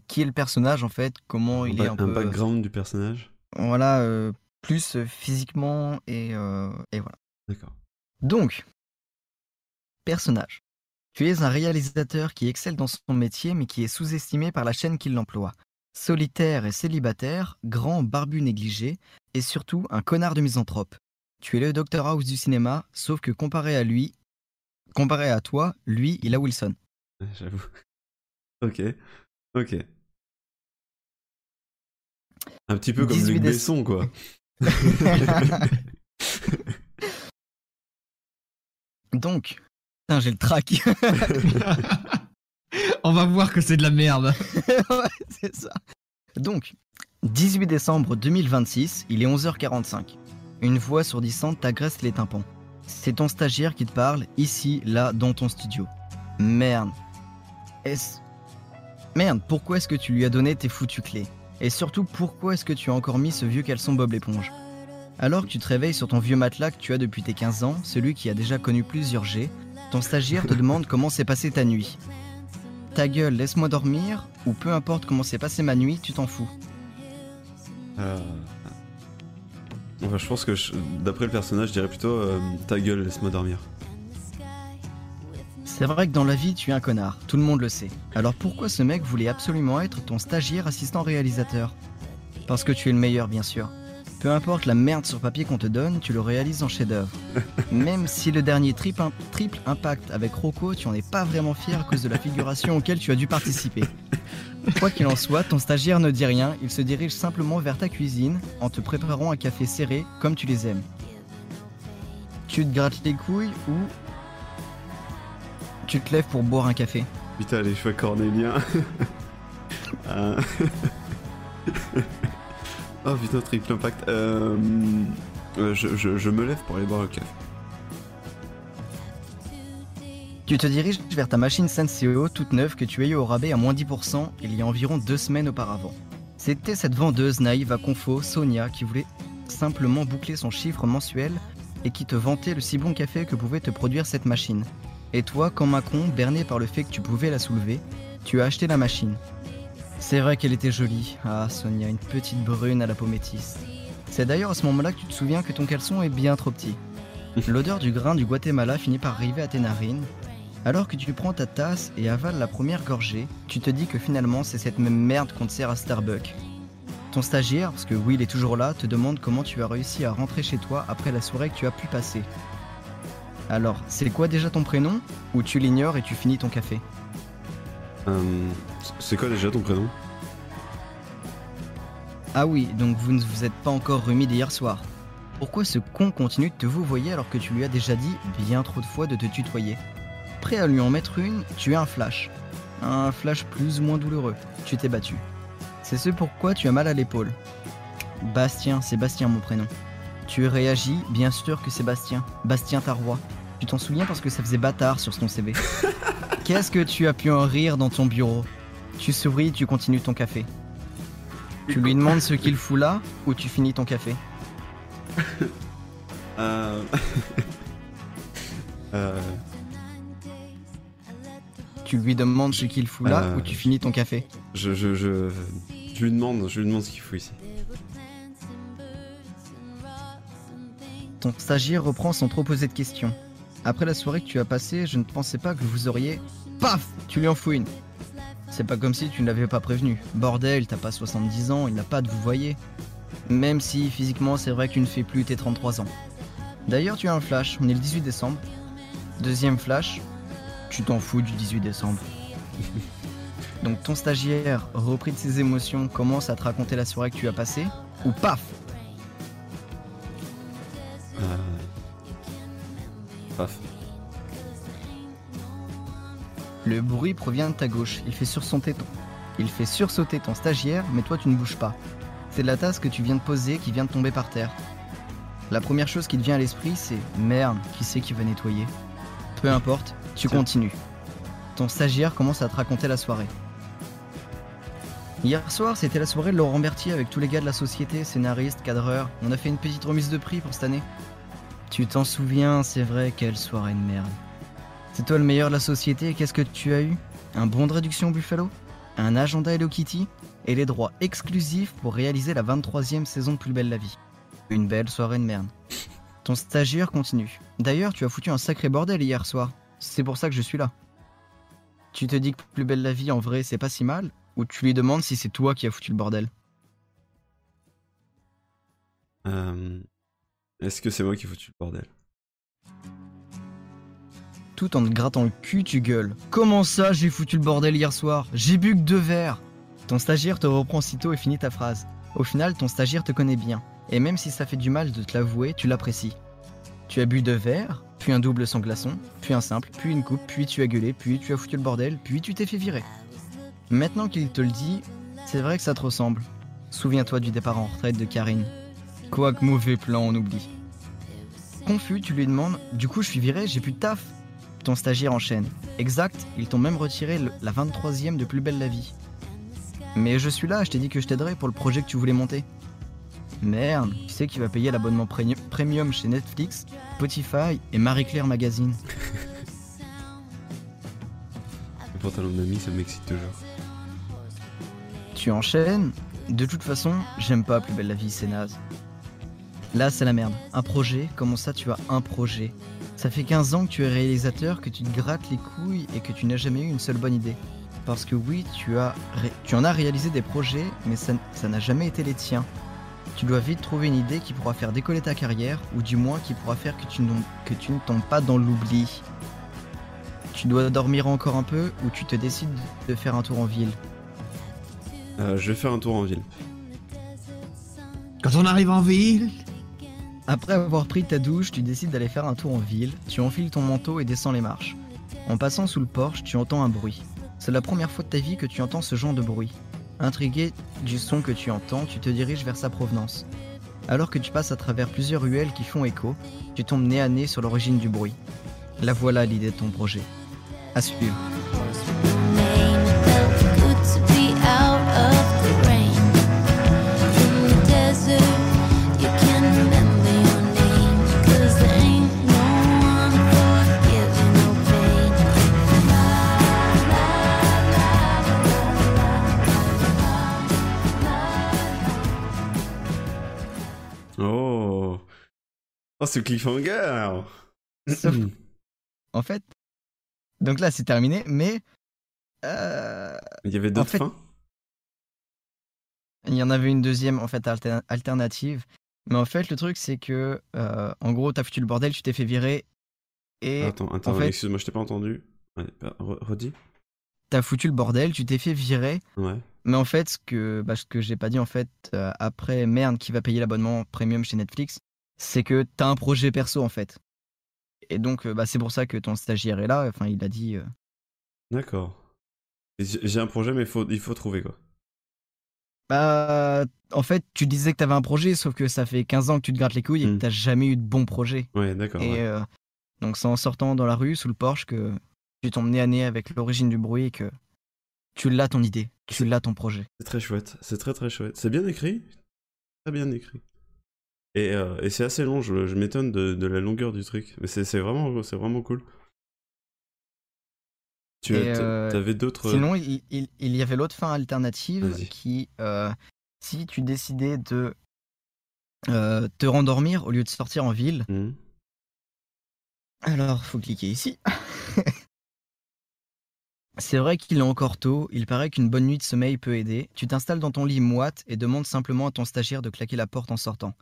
qui, est le personnage en fait Comment il est un, un peu. background du personnage? Voilà, plus euh, physiquement et, euh, et voilà. D'accord. Donc, personnage. Tu es un réalisateur qui excelle dans son métier mais qui est sous-estimé par la chaîne qui l'emploie. Solitaire et célibataire, grand, barbu négligé, et surtout un connard de misanthrope. Tu es le Dr House du cinéma, sauf que comparé à lui, comparé à toi, lui, il a Wilson. J'avoue. (laughs) Ok. Ok. Un petit peu comme 18 Luc Besson, quoi. (laughs) (laughs) Donc, putain, j'ai le trac. (laughs) On va voir que c'est de la merde. (laughs) ouais, c'est ça. Donc, 18 décembre 2026, il est 11h45. Une voix sourdissante t'agresse les tympans. C'est ton stagiaire qui te parle, ici, là, dans ton studio. Merde. Est-ce... Merde, pourquoi est-ce que tu lui as donné tes foutues clés? Et surtout, pourquoi est-ce que tu as encore mis ce vieux caleçon Bob l'éponge Alors que tu te réveilles sur ton vieux matelas que tu as depuis tes 15 ans, celui qui a déjà connu plusieurs jets, ton stagiaire te (laughs) demande comment s'est passée ta nuit. Ta gueule, laisse-moi dormir, ou peu importe comment s'est passée ma nuit, tu t'en fous. Euh, Enfin, je pense que je- d'après le personnage, je dirais plutôt euh, ta gueule, laisse-moi dormir. C'est vrai que dans la vie, tu es un connard, tout le monde le sait. Alors pourquoi ce mec voulait absolument être ton stagiaire assistant réalisateur? Parce que tu es le meilleur, bien sûr. Peu importe la merde sur papier qu'on te donne, tu le réalises en chef-d'œuvre. (laughs) Même si le dernier triple, triple impact avec Rocco, tu en es pas vraiment fier à cause de la figuration (laughs) auquel tu as dû participer. Quoi qu'il en soit, ton stagiaire ne dit rien, il se dirige simplement vers ta cuisine en te préparant un café serré comme tu les aimes. Tu te grattes les couilles ou tu te lèves pour boire un café. Putain, les cheveux cornéliens. (laughs) Euh, (laughs) oh putain, triple impact. Euh, euh, je, je- je me lève pour aller boire le café. Tu te diriges vers ta machine Senseo toute neuve que tu as eu au rabais à moins 10% il y a environ deux semaines auparavant. C'était cette vendeuse naïve à confo, Sonia, qui voulait simplement boucler son chiffre mensuel et qui te vantait le si bon café que pouvait te produire cette machine. Et toi, un con, berné par le fait que tu pouvais la soulever, tu as acheté la machine. C'est vrai qu'elle était jolie. Ah, Sonia, une petite brune à la peau métisse. C'est d'ailleurs à ce moment-là que tu te souviens que ton caleçon est bien trop petit. (laughs) L'odeur du grain du Guatemala finit par arriver à tes narines. Alors que tu prends ta tasse et avales la première gorgée, tu te dis que finalement c'est cette même merde qu'on te sert à Starbucks. Ton stagiaire, parce que Will est toujours là, te demande comment tu as réussi à rentrer chez toi après la soirée que tu as pu passer. Alors, c'est quoi déjà ton prénom Ou tu l'ignores et tu finis ton café Euh, c'est quoi déjà ton prénom Ah oui, donc vous ne vous êtes pas encore remis d'hier soir. Pourquoi ce con continue de te vouvoyer alors que tu lui as déjà dit bien trop de fois de te tutoyer Prêt à lui en mettre une, tu as un flash. Un flash plus ou moins douloureux. Tu t'es battu. C'est ce pourquoi tu as mal à l'épaule. Bastien, c'est Bastien mon prénom. Tu réagis, bien sûr que c'est Bastien. Bastien Tarrois. Tu t'en souviens parce que ça faisait bâtard sur ton CV. (laughs) Qu'est-ce que tu as pu en rire dans ton bureau? Tu souris, tu continues ton café. Tu lui demandes ce qu'il fout là ou tu finis ton café? (laughs) Euh... (laughs) euh... Tu lui demandes ce qu'il fout là Euh, ou tu finis ton café? Je, je, je, je lui demande, je lui demande ce qu'il faut ici. Ton stagiaire reprend sans trop poser de questions. Après la soirée que tu as passée, je ne pensais pas que vous auriez. Paf Tu lui en fous une. C'est pas comme si tu ne l'avais pas prévenu. Bordel, t'as pas 70 ans, il n'a pas de vous voyez. Même si physiquement c'est vrai que tu ne fais plus tes 33 ans. D'ailleurs, tu as un flash, on est le 18 décembre. Deuxième flash, tu t'en fous du 18 décembre. (laughs) Donc ton stagiaire, repris de ses émotions, commence à te raconter la soirée que tu as passée, ou paf Euh... Paf. Le bruit provient de ta gauche, il fait sursauter ton... Il fait sursauter ton stagiaire, mais toi tu ne bouges pas. C'est de la tasse que tu viens de poser qui vient de tomber par terre. La première chose qui te vient à l'esprit, c'est merde, qui c'est qui va nettoyer? Peu importe, tu continues. Ton stagiaire commence à te raconter la soirée. Hier soir, c'était la soirée de Laurent Berthier avec tous les gars de la société, scénaristes, cadreurs. On a fait une petite remise de prix pour cette année. Tu t'en souviens, c'est vrai, quelle soirée de merde. C'est toi le meilleur de la société qu'est-ce que tu as eu? Un bon de réduction Buffalo? Un agenda Hello Kitty? Et les droits exclusifs pour réaliser la 23e saison de Plus belle la vie. Une belle soirée de merde. Ton stagiaire continue. D'ailleurs, tu as foutu un sacré bordel hier soir. C'est pour ça que je suis là. Tu te dis que Plus belle la vie en vrai, c'est pas si mal? Où tu lui demandes si c'est toi qui as foutu le bordel? Euh, Est-ce que c'est moi qui ai foutu le bordel? Tout en te grattant le cul, tu gueules. Comment ça, j'ai foutu le bordel hier soir? J'ai bu que deux verres. Ton stagiaire te reprend sitôt et finit ta phrase. Au final, ton stagiaire te connaît bien. Et même si ça fait du mal de te l'avouer, tu l'apprécies. Tu as bu deux verres, puis un double sans glaçon, puis un simple, puis une coupe, puis tu as gueulé, puis tu as foutu le bordel, puis tu t'es fait virer. Maintenant qu'il te le dit, c'est vrai que ça te ressemble. Souviens-toi du départ en retraite de Karine. Quoique mauvais plan, on oublie. Confus, tu lui demandes Du coup, je suis viré, j'ai plus de taf. Ton stagiaire enchaîne. Exact, ils t'ont même retiré le- la 23ème de Plus Belle la Vie. Mais je suis là, je t'ai dit que je t'aiderais pour le projet que tu voulais monter. Merde, tu sais qui va payer l'abonnement pré- premium chez Netflix, Spotify et Marie-Claire Magazine. (laughs) Le pantalon de mamie, ça m'excite toujours. Tu enchaînes? De toute façon, j'aime pas Plus Belle la Vie, c'est naze. Là, c'est la merde. Un projet Comment ça, tu as un projet? Ça fait 15 ans que tu es réalisateur, que tu te grattes les couilles et que tu n'as jamais eu une seule bonne idée. Parce que oui, tu, as ré- tu en as réalisé des projets, mais ça ça n'a jamais été les tiens. Tu dois vite trouver une idée qui pourra faire décoller ta carrière, ou du moins qui pourra faire que tu, que tu ne tombes pas dans l'oubli. Tu dois dormir encore un peu, ou tu te décides de faire un tour en ville? Euh, je vais faire un tour en ville. Quand on arrive en ville, Après avoir pris ta douche, tu décides d'aller faire un tour en ville, tu enfiles ton manteau et descends les marches. En passant sous le porche, tu entends un bruit. C'est la première fois de ta vie que tu entends ce genre de bruit. Intrigué du son que tu entends, tu te diriges vers sa provenance. Alors que tu passes à travers plusieurs ruelles qui font écho, tu tombes nez à nez sur l'origine du bruit. La voilà l'idée de ton projet. À suivre. Oh, c'est le cliffhanger Sauf- En fait, donc là c'est terminé, mais euh, Il y avait En d'autres fait- fins? Il y en avait une deuxième en fait alter- alternative. Mais en fait, le truc c'est que euh, en gros, t'as foutu le bordel, tu t'es fait virer et Attends, attends, en fait- excuse-moi, je t'ai pas entendu. Ouais, bah, re- redis t'as foutu le bordel, tu t'es fait virer. Ouais. Mais en fait, ce que bah, ce que j'ai pas dit en fait euh, après merde qui va payer l'abonnement premium chez Netflix, c'est que t'as un projet perso en fait. Et donc euh, bah, c'est pour ça que ton stagiaire est là. Enfin, il a dit. euh, D'accord. J'ai un projet, mais faut, il faut trouver quoi. Bah, en fait, tu disais que t'avais un projet, sauf que ça fait 15 ans que tu te grattes les couilles et Hmm. que t'as jamais eu de bon projet. Ouais, d'accord. Et ouais. euh, donc c'est en sortant dans la rue, sous le Porsche, que tu tombes nez à nez avec l'origine du bruit et que tu l'as ton idée, tu l'as ton projet. C'est très chouette, c'est très très chouette. C'est bien écrit, très bien écrit. Et, euh, et c'est assez long, je, je m'étonne de, de la longueur du truc. Mais c'est vraiment, c'est vraiment cool. Tu euh, t'avais d'autres. Sinon, il, il- il y avait l'autre fin alternative qui, euh, si tu décidais de te rendormir au lieu de sortir en ville, Hmm. Alors, faut cliquer ici. (laughs) C'est vrai qu'il est encore tôt, il paraît qu'une bonne nuit de sommeil peut aider. Tu t'installes dans ton lit moite et demandes simplement à ton stagiaire de claquer la porte en sortant.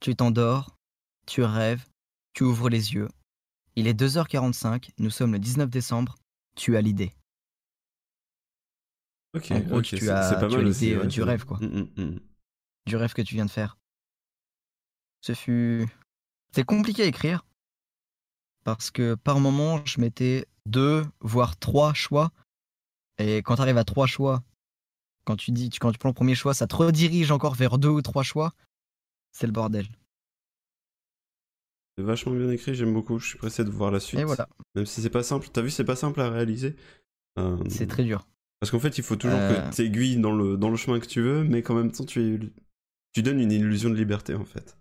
Tu t'endors, tu rêves, tu ouvres les yeux. Il est 2h45, nous sommes le 19 décembre, tu as l'idée. Ok, En gros, tu c'est- as- pas tu as mal aussi, euh, ouais, du rêve, quoi. Hmm, hmm, hmm. Du rêve que tu viens de faire. Ce fut... C'est compliqué à écrire. Parce que par moment, je mettais deux, voire trois choix. Et quand tu arrives à trois choix, quand tu dis, quand tu prends le premier choix, ça te redirige encore vers deux ou trois choix. C'est le bordel. C'est vachement bien écrit, j'aime beaucoup. Je suis pressé de voir la suite. Et voilà. Même si c'est pas simple. T'as vu, c'est pas simple à réaliser. Euh, C'est très dur. Parce qu'en fait, il faut toujours Euh. que t'aiguilles dans le, dans le chemin que tu veux, mais qu'en même temps, tu, tu donnes une illusion de liberté, en fait.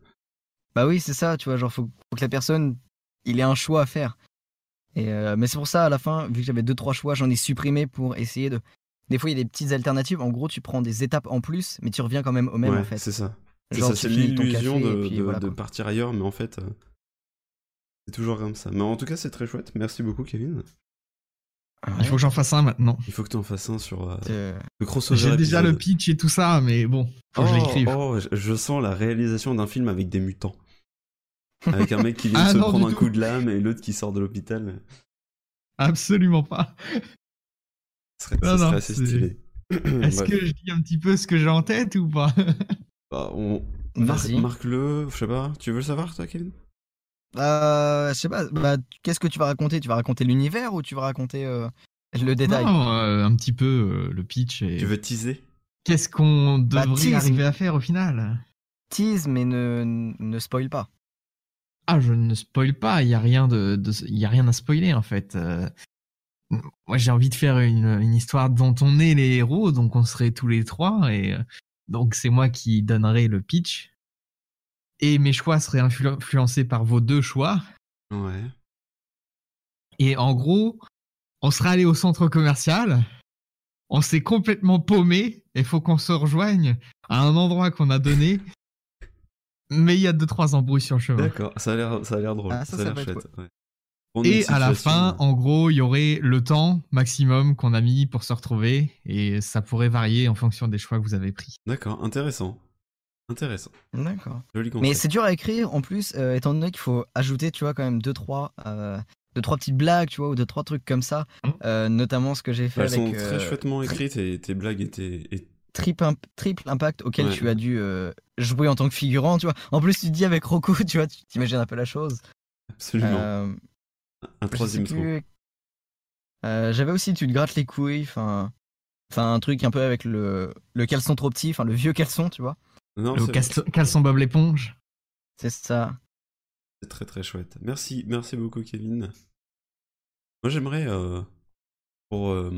Bah oui, c'est ça, tu vois, genre faut, faut que la personne, il ait un choix à faire. Et euh, mais c'est pour ça, à la fin, vu que j'avais deux, trois choix, j'en ai supprimé pour essayer de... Des fois, il y a des petites alternatives. En gros, tu prends des étapes en plus, mais tu reviens quand même au même, ouais, en fait. c'est ça. Genre, ça, c'est l'illusion de, puis de- voilà, de quoi. partir ailleurs, mais en fait, euh, c'est toujours comme ça. Mais en tout cas, c'est très chouette. Merci beaucoup, Kevin. Il faut que j'en fasse un maintenant. Il faut que tu en fasses un sur euh, Euh, le crossover. J'ai déjà le pitch et tout ça, mais bon, faut que je Oh, l'écrive. oh, je- sens la réalisation d'un film avec des mutants. Avec un mec qui vient (laughs) Ah de se non, prendre un tout. coup de lame et l'autre qui sort de l'hôpital. Absolument pas. Ce serait, Non, ça non, assez c'est- stylé. Est-ce (clears throat) que je dis un petit peu ce que j'ai en tête ou pas? (laughs) Bah, on... Vas-y. marque-le, je sais pas. Tu veux le savoir, toi, Kevin? Euh, je sais pas, bah, qu'est-ce que tu vas raconter? Tu vas raconter l'univers ou tu vas raconter euh, le détail? Non, euh, un petit peu euh, le pitch et Tu veux teaser? qu'est-ce qu'on Bah, devrait tease. arriver à faire au final? Tease, mais ne, ne spoil pas. Ah, je ne spoil pas, il y a rien de, de- il y a rien à spoiler en fait. Euh, moi, j'ai envie de faire une, une histoire dont on est les héros, donc on serait tous les trois et euh, donc c'est moi qui donnerai le pitch. Et mes choix seraient influ- influencés par vos deux choix. Ouais. Et en gros, on serait allé au centre commercial, on s'est complètement paumé, et faut qu'on se rejoigne à un endroit qu'on a donné. Mais il y a deux trois embrouilles sur le chemin. D'accord, ça a l'air, ça a l'air drôle. Ah, ça, ça a l'air être chouette. ouais. Et à la fin, en gros, il y aurait le temps maximum qu'on a mis pour se retrouver, et ça pourrait varier en fonction des choix que vous avez pris. D'accord, intéressant. Intéressant. D'accord. Mais c'est dur à écrire en plus, euh, étant donné qu'il faut ajouter, tu vois, quand même deux trois, euh, deux trois petites blagues, tu vois, ou deux trois trucs comme ça. Euh, notamment ce que j'ai fait Elles sont très euh, chouettement écrites et tes blagues étaient. et- triple, imp- triple impact auquel Ouais. tu as dû euh, jouer en tant que figurant, tu vois. En plus, tu te dis avec Rocco, (laughs) tu vois, tu t'imagines un peu la chose. Absolument. Euh, Un troisième trou. plus. Euh, J'avais aussi, tu te grattes les couilles, enfin, enfin un truc un peu avec le, le caleçon trop petit, enfin le vieux caleçon, tu vois. Non, Le caleçon caleçon Bob l'éponge. C'est ça. C'est très très chouette. Merci, merci beaucoup Kevin. Moi j'aimerais euh, pour euh,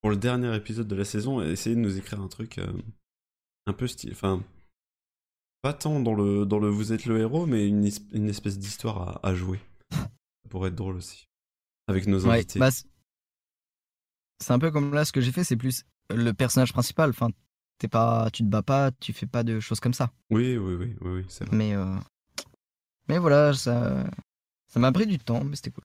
pour le dernier épisode de la saison essayer de nous écrire un truc euh, un peu style, enfin pas tant dans le dans le vous êtes le héros, mais une, une espèce d'histoire à, à jouer. Pourrait être drôle aussi avec nos Ouais, invités. bah, c'est- un peu comme là, ce que j'ai fait, c'est plus le personnage principal. Enfin, t'es pas, tu te bats pas, tu fais pas de choses comme ça. Oui, oui, oui, oui, oui, c'est vrai. Mais, euh, mais voilà, ça, ça m'a pris du temps, mais c'était cool.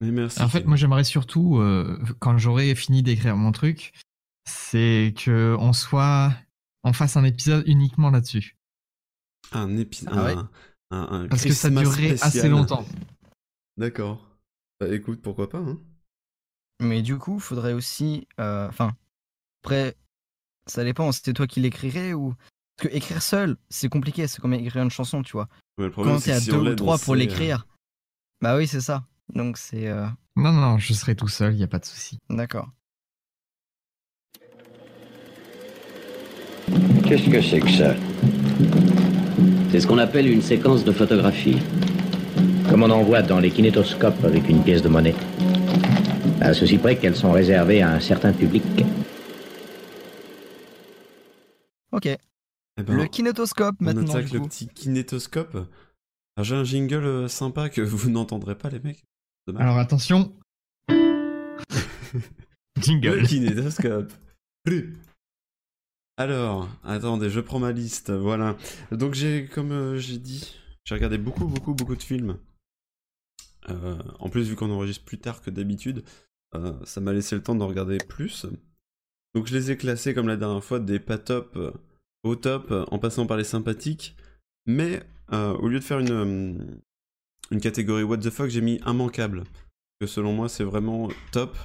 Mais merci. En fait, moi, j'aimerais surtout, euh, quand j'aurai fini d'écrire mon truc, c'est que on soit, on fasse un épisode uniquement là-dessus. un épisode, Ah ouais. un, un- un Parce que ça durerait assez spécial. longtemps. D'accord. Bah écoute, pourquoi pas hein. Mais du coup, faudrait aussi, euh, enfin, après, ça dépend. C'était toi qui l'écrirais ou parce que écrire seul, c'est compliqué. C'est comme écrire une chanson, tu vois. Mais le problème, Quand t'es à si deux ou trois pour l'écrire, bah oui, c'est ça. Donc c'est euh, Non, non, non, je serai tout seul, il y a pas de souci. d'accord. Qu'est-ce que c'est que ça? C'est ce qu'on appelle une séquence de photographie. Comme on en voit dans les kinétoscopes avec une pièce de monnaie. À ceci près qu'elles sont réservées à un certain public. Ok. Eh ben, le kinétoscope On maintenant. attaque du le petit kinétoscope. J'ai un jingle euh, sympa que vous (laughs) n'entendrez pas, les mecs. Dommage. Alors attention. (laughs) Jingle. Le kinétoscope. Alors, attendez, je prends ma liste. Voilà. Donc j'ai, comme euh, j'ai dit, j'ai regardé beaucoup, beaucoup, beaucoup de films. Euh, en plus, vu qu'on enregistre plus tard que d'habitude, euh, ça m'a laissé le temps d'en regarder plus. Donc je les ai classés comme la dernière fois des pas top euh, au top, en passant par les sympathiques. Mais au lieu de faire une, catégorie what the fuck, j'ai mis immanquable. Que selon moi, c'est vraiment top.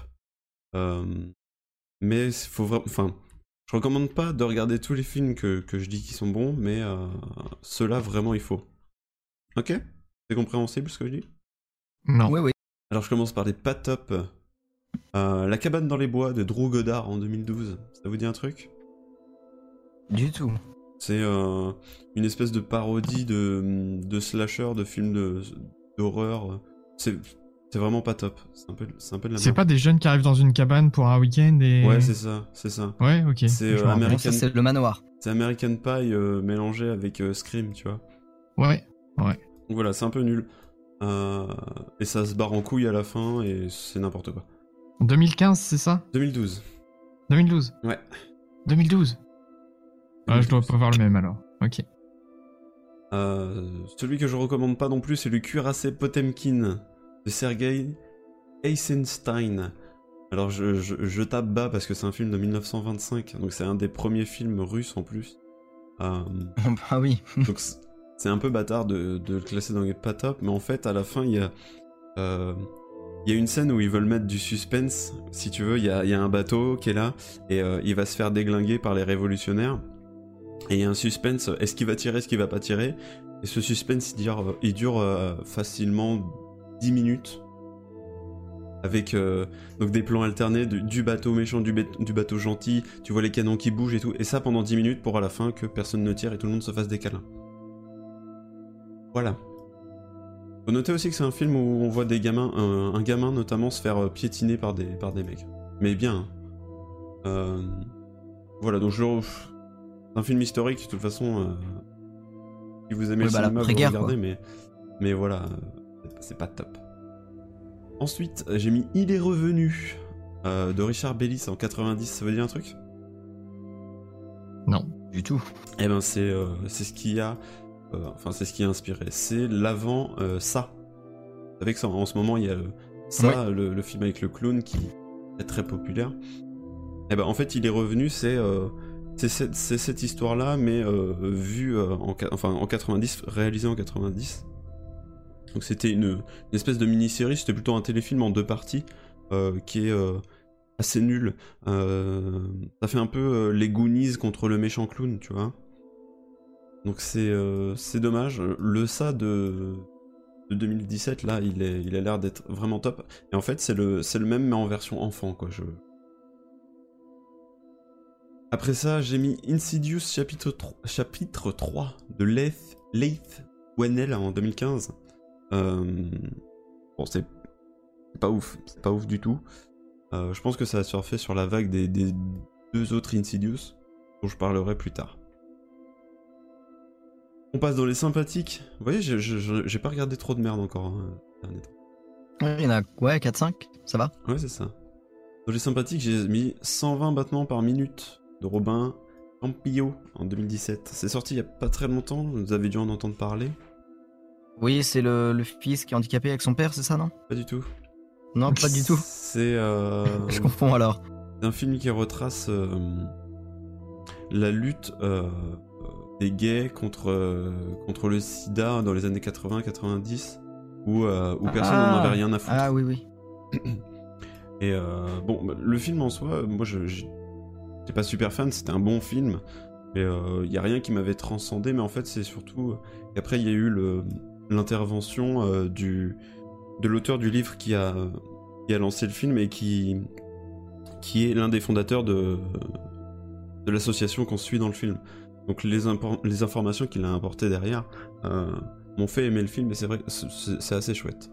Mais faut vraiment. Enfin, je recommande pas de regarder tous les films que, que je dis qui sont bons, mais ceux-là, vraiment, il faut. Ok? C'est compréhensible ce que je dis? Non. Oui, oui. Alors, je commence par les pas top. Euh, La cabane dans les bois de Drew Goddard en 2012. Ça vous dit un truc? Du tout. C'est euh, une espèce de parodie de, de slasher, de films d'horreur. C'est c'est vraiment pas top. C'est un peu, c'est un peu de la C'est pas des jeunes qui arrivent dans une cabane pour un week-end et. Ouais, c'est ça, c'est ça. Ouais, ok. C'est euh. American... Ça, c'est le manoir. c'est American Pie euh, mélangé avec euh, Scream, tu vois. Ouais, ouais. Donc voilà, c'est un peu nul. Euh, et ça se barre en couille à la fin et c'est n'importe quoi. 2015, c'est ça? 2012. 2012 Ouais. 2012 Ah, je dois pas voir le même alors. Ok. Euh, celui que je recommande pas non plus, c'est le cuirassé Potemkin de Sergei Eisenstein. Alors je, je- je tape bas parce que c'est un film de 1925, donc c'est un des premiers films russes en plus. Euh, (laughs) ah oui. donc c'est- un peu bâtard de, le classer dans les pas top, mais en fait à la fin il y a... euh, il y a une scène où ils veulent mettre du suspense, si tu veux, il y a, un bateau qui est là, et euh, il va se faire déglinguer par les révolutionnaires. Et il y a un suspense, est-ce qu'il va tirer, est-ce qu'il va pas tirer? Et ce suspense, il dure, il dure euh, facilement 10 minutes. Avec euh, donc des plans alternés du, bateau méchant, du, du bateau gentil, tu vois les canons qui bougent et tout. Et ça pendant 10 minutes pour à la fin que personne ne tire et tout le monde se fasse des câlins. Voilà. Faut noter aussi que c'est un film où on voit des gamins, un, un gamin notamment se faire euh, piétiner par des, par des mecs. Mais bien. hein. Euh, voilà, donc je le... C'est un film historique, de toute façon. euh, Si vous aimez Ouais, le bah, cinéma, vous regardez, mais, mais voilà, c'est pas- top. Ensuite, j'ai mis Il est revenu euh, de Richard Bellis en 90. Ça veut dire un truc? Non. Du tout. Eh ben, c'est euh, ce qui a. euh, enfin, c'est ce qui a inspiré. C'est l'avant euh, ça. Avec ça, en ce moment, il y a le, ça, le, le film avec le clown qui est très populaire. Et ben, en fait, il est revenu, c'est euh, cette, cette histoire-là, mais euh, vue euh, en, enfin, en 90, réalisée en 90. Donc c'était une, une espèce de mini-série, c'était plutôt un téléfilm en deux parties, euh, qui est euh, assez nul. Euh, ça fait un peu euh, les Goonies contre le méchant clown, tu vois. Donc c'est euh, c'est dommage. Le ça de, de 2017, là, il, a l'air d'être vraiment top. Et en fait, c'est le, le même, mais en version enfant, quoi. Je... Après ça, j'ai mis Insidious chapitre 3, chapitre 3 de Leith, Leith en 2015. Euh, Bon, c'est c'est pas ouf, c'est pas ouf du tout. Euh, je pense que ça a surfé sur la vague des, des deux autres Insidious, dont je parlerai plus tard. On passe dans les sympathiques. Vous voyez, j'ai pas regardé trop de merde encore. hein, temps. Ouais, il y en a ouais, 4-5, ça va? Ouais, c'est ça. Dans les sympathiques, j'ai mis 120 battements par minute de Robin Campillo en 2017. C'est sorti il y a pas très longtemps, vous avez dû en entendre parler. Oui, c'est le, le fils qui est handicapé avec son père, c'est ça, non? Pas du tout. Non, pas du tout. C'est. euh, (laughs) Je confonds alors. C'est un film qui retrace euh, la lutte euh, des gays contre, euh, contre le sida dans les années 80-90, où, euh, où personne n'en Ah. avait rien à foutre. Ah oui, oui. (clears throat) Et euh, bon, bah, le film en soi, moi je je- pas super fan, c'était un bon film, mais il y a rien qui m'avait transcendé, mais en fait c'est surtout qu'après il y a eu l'intervention euh, du de l'auteur du livre qui a qui a lancé le film et qui qui est l'un des fondateurs de de l'association qu'on suit dans le film. Donc les, informations qu'il a apportées derrière euh, m'ont fait aimer le film et c'est vrai que c'est- assez chouette.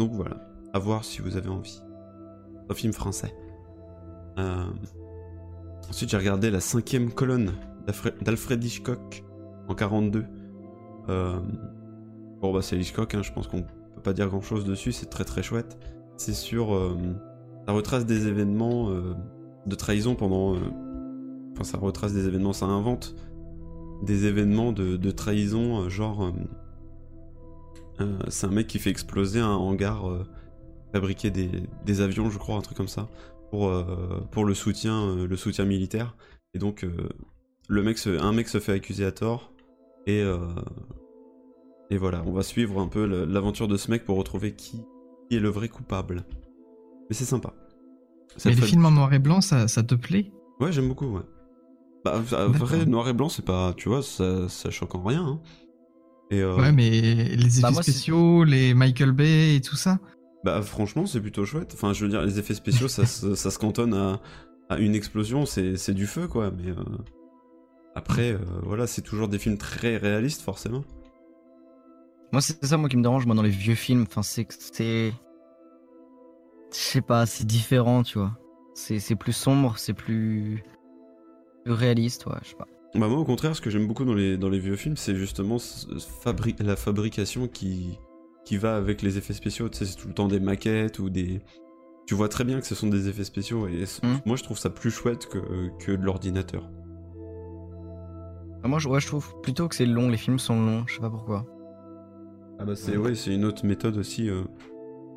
Donc voilà, à voir si vous avez envie. Un film français. Euh, Ensuite, j'ai regardé la cinquième colonne d'Alfred Hitchcock en 42. Euh, Bon, bah, c'est Hitchcock, hein, je pense qu'on peut pas dire grand chose dessus, c'est très très chouette. C'est sur. Ça retrace des événements de trahison pendant. Enfin, ça retrace des événements, ça invente des événements de, de trahison, euh, genre. euh, euh, c'est un mec qui fait exploser un hangar, euh, fabriquer des, des avions, je crois, un truc comme ça, pour, euh, pour le, soutien, le soutien militaire. Et donc, le mec se- un mec se fait accuser à tort, et, et voilà, on va suivre un peu l'aventure de ce mec pour retrouver qui, qui est le vrai coupable. Mais c'est sympa. Ça Mais les films en noir et blanc, ça, ça te plaît? Ouais, j'aime beaucoup, ouais. Bah, euh, vrai, noir et blanc, c'est pas, tu vois, ça, ça choque en rien. hein. Et, euh, Ouais, mais les effets Bah, moi, c'est- spéciaux, les Michael Bay et tout ça. Bah franchement c'est plutôt chouette. Enfin je veux dire les effets spéciaux ça, se, ça se cantonne à, à une explosion, c'est c'est du feu quoi. Mais euh, après euh, voilà c'est toujours des films très réalistes forcément. Moi, c'est ça, moi, qui me dérange, moi, dans les vieux films. Enfin, c'est que c'est. Je sais pas, c'est différent, tu vois. C'est c'est plus sombre, c'est plus. Réaliste, ouais, je sais pas. Bah moi au contraire ce que j'aime beaucoup dans les, dans les vieux films c'est justement fabri- la fabrication qui, qui va avec les effets spéciaux. Tu sais c'est tout le temps des maquettes ou des... Tu vois très bien que ce sont des effets spéciaux et c- moi je trouve ça plus chouette que, que de l'ordinateur. Ah, Moi, je, ouais, je trouve plutôt que c'est long, les films sont longs, je sais pas pourquoi. Ah bah c'est ouais, c'est une autre méthode aussi. euh.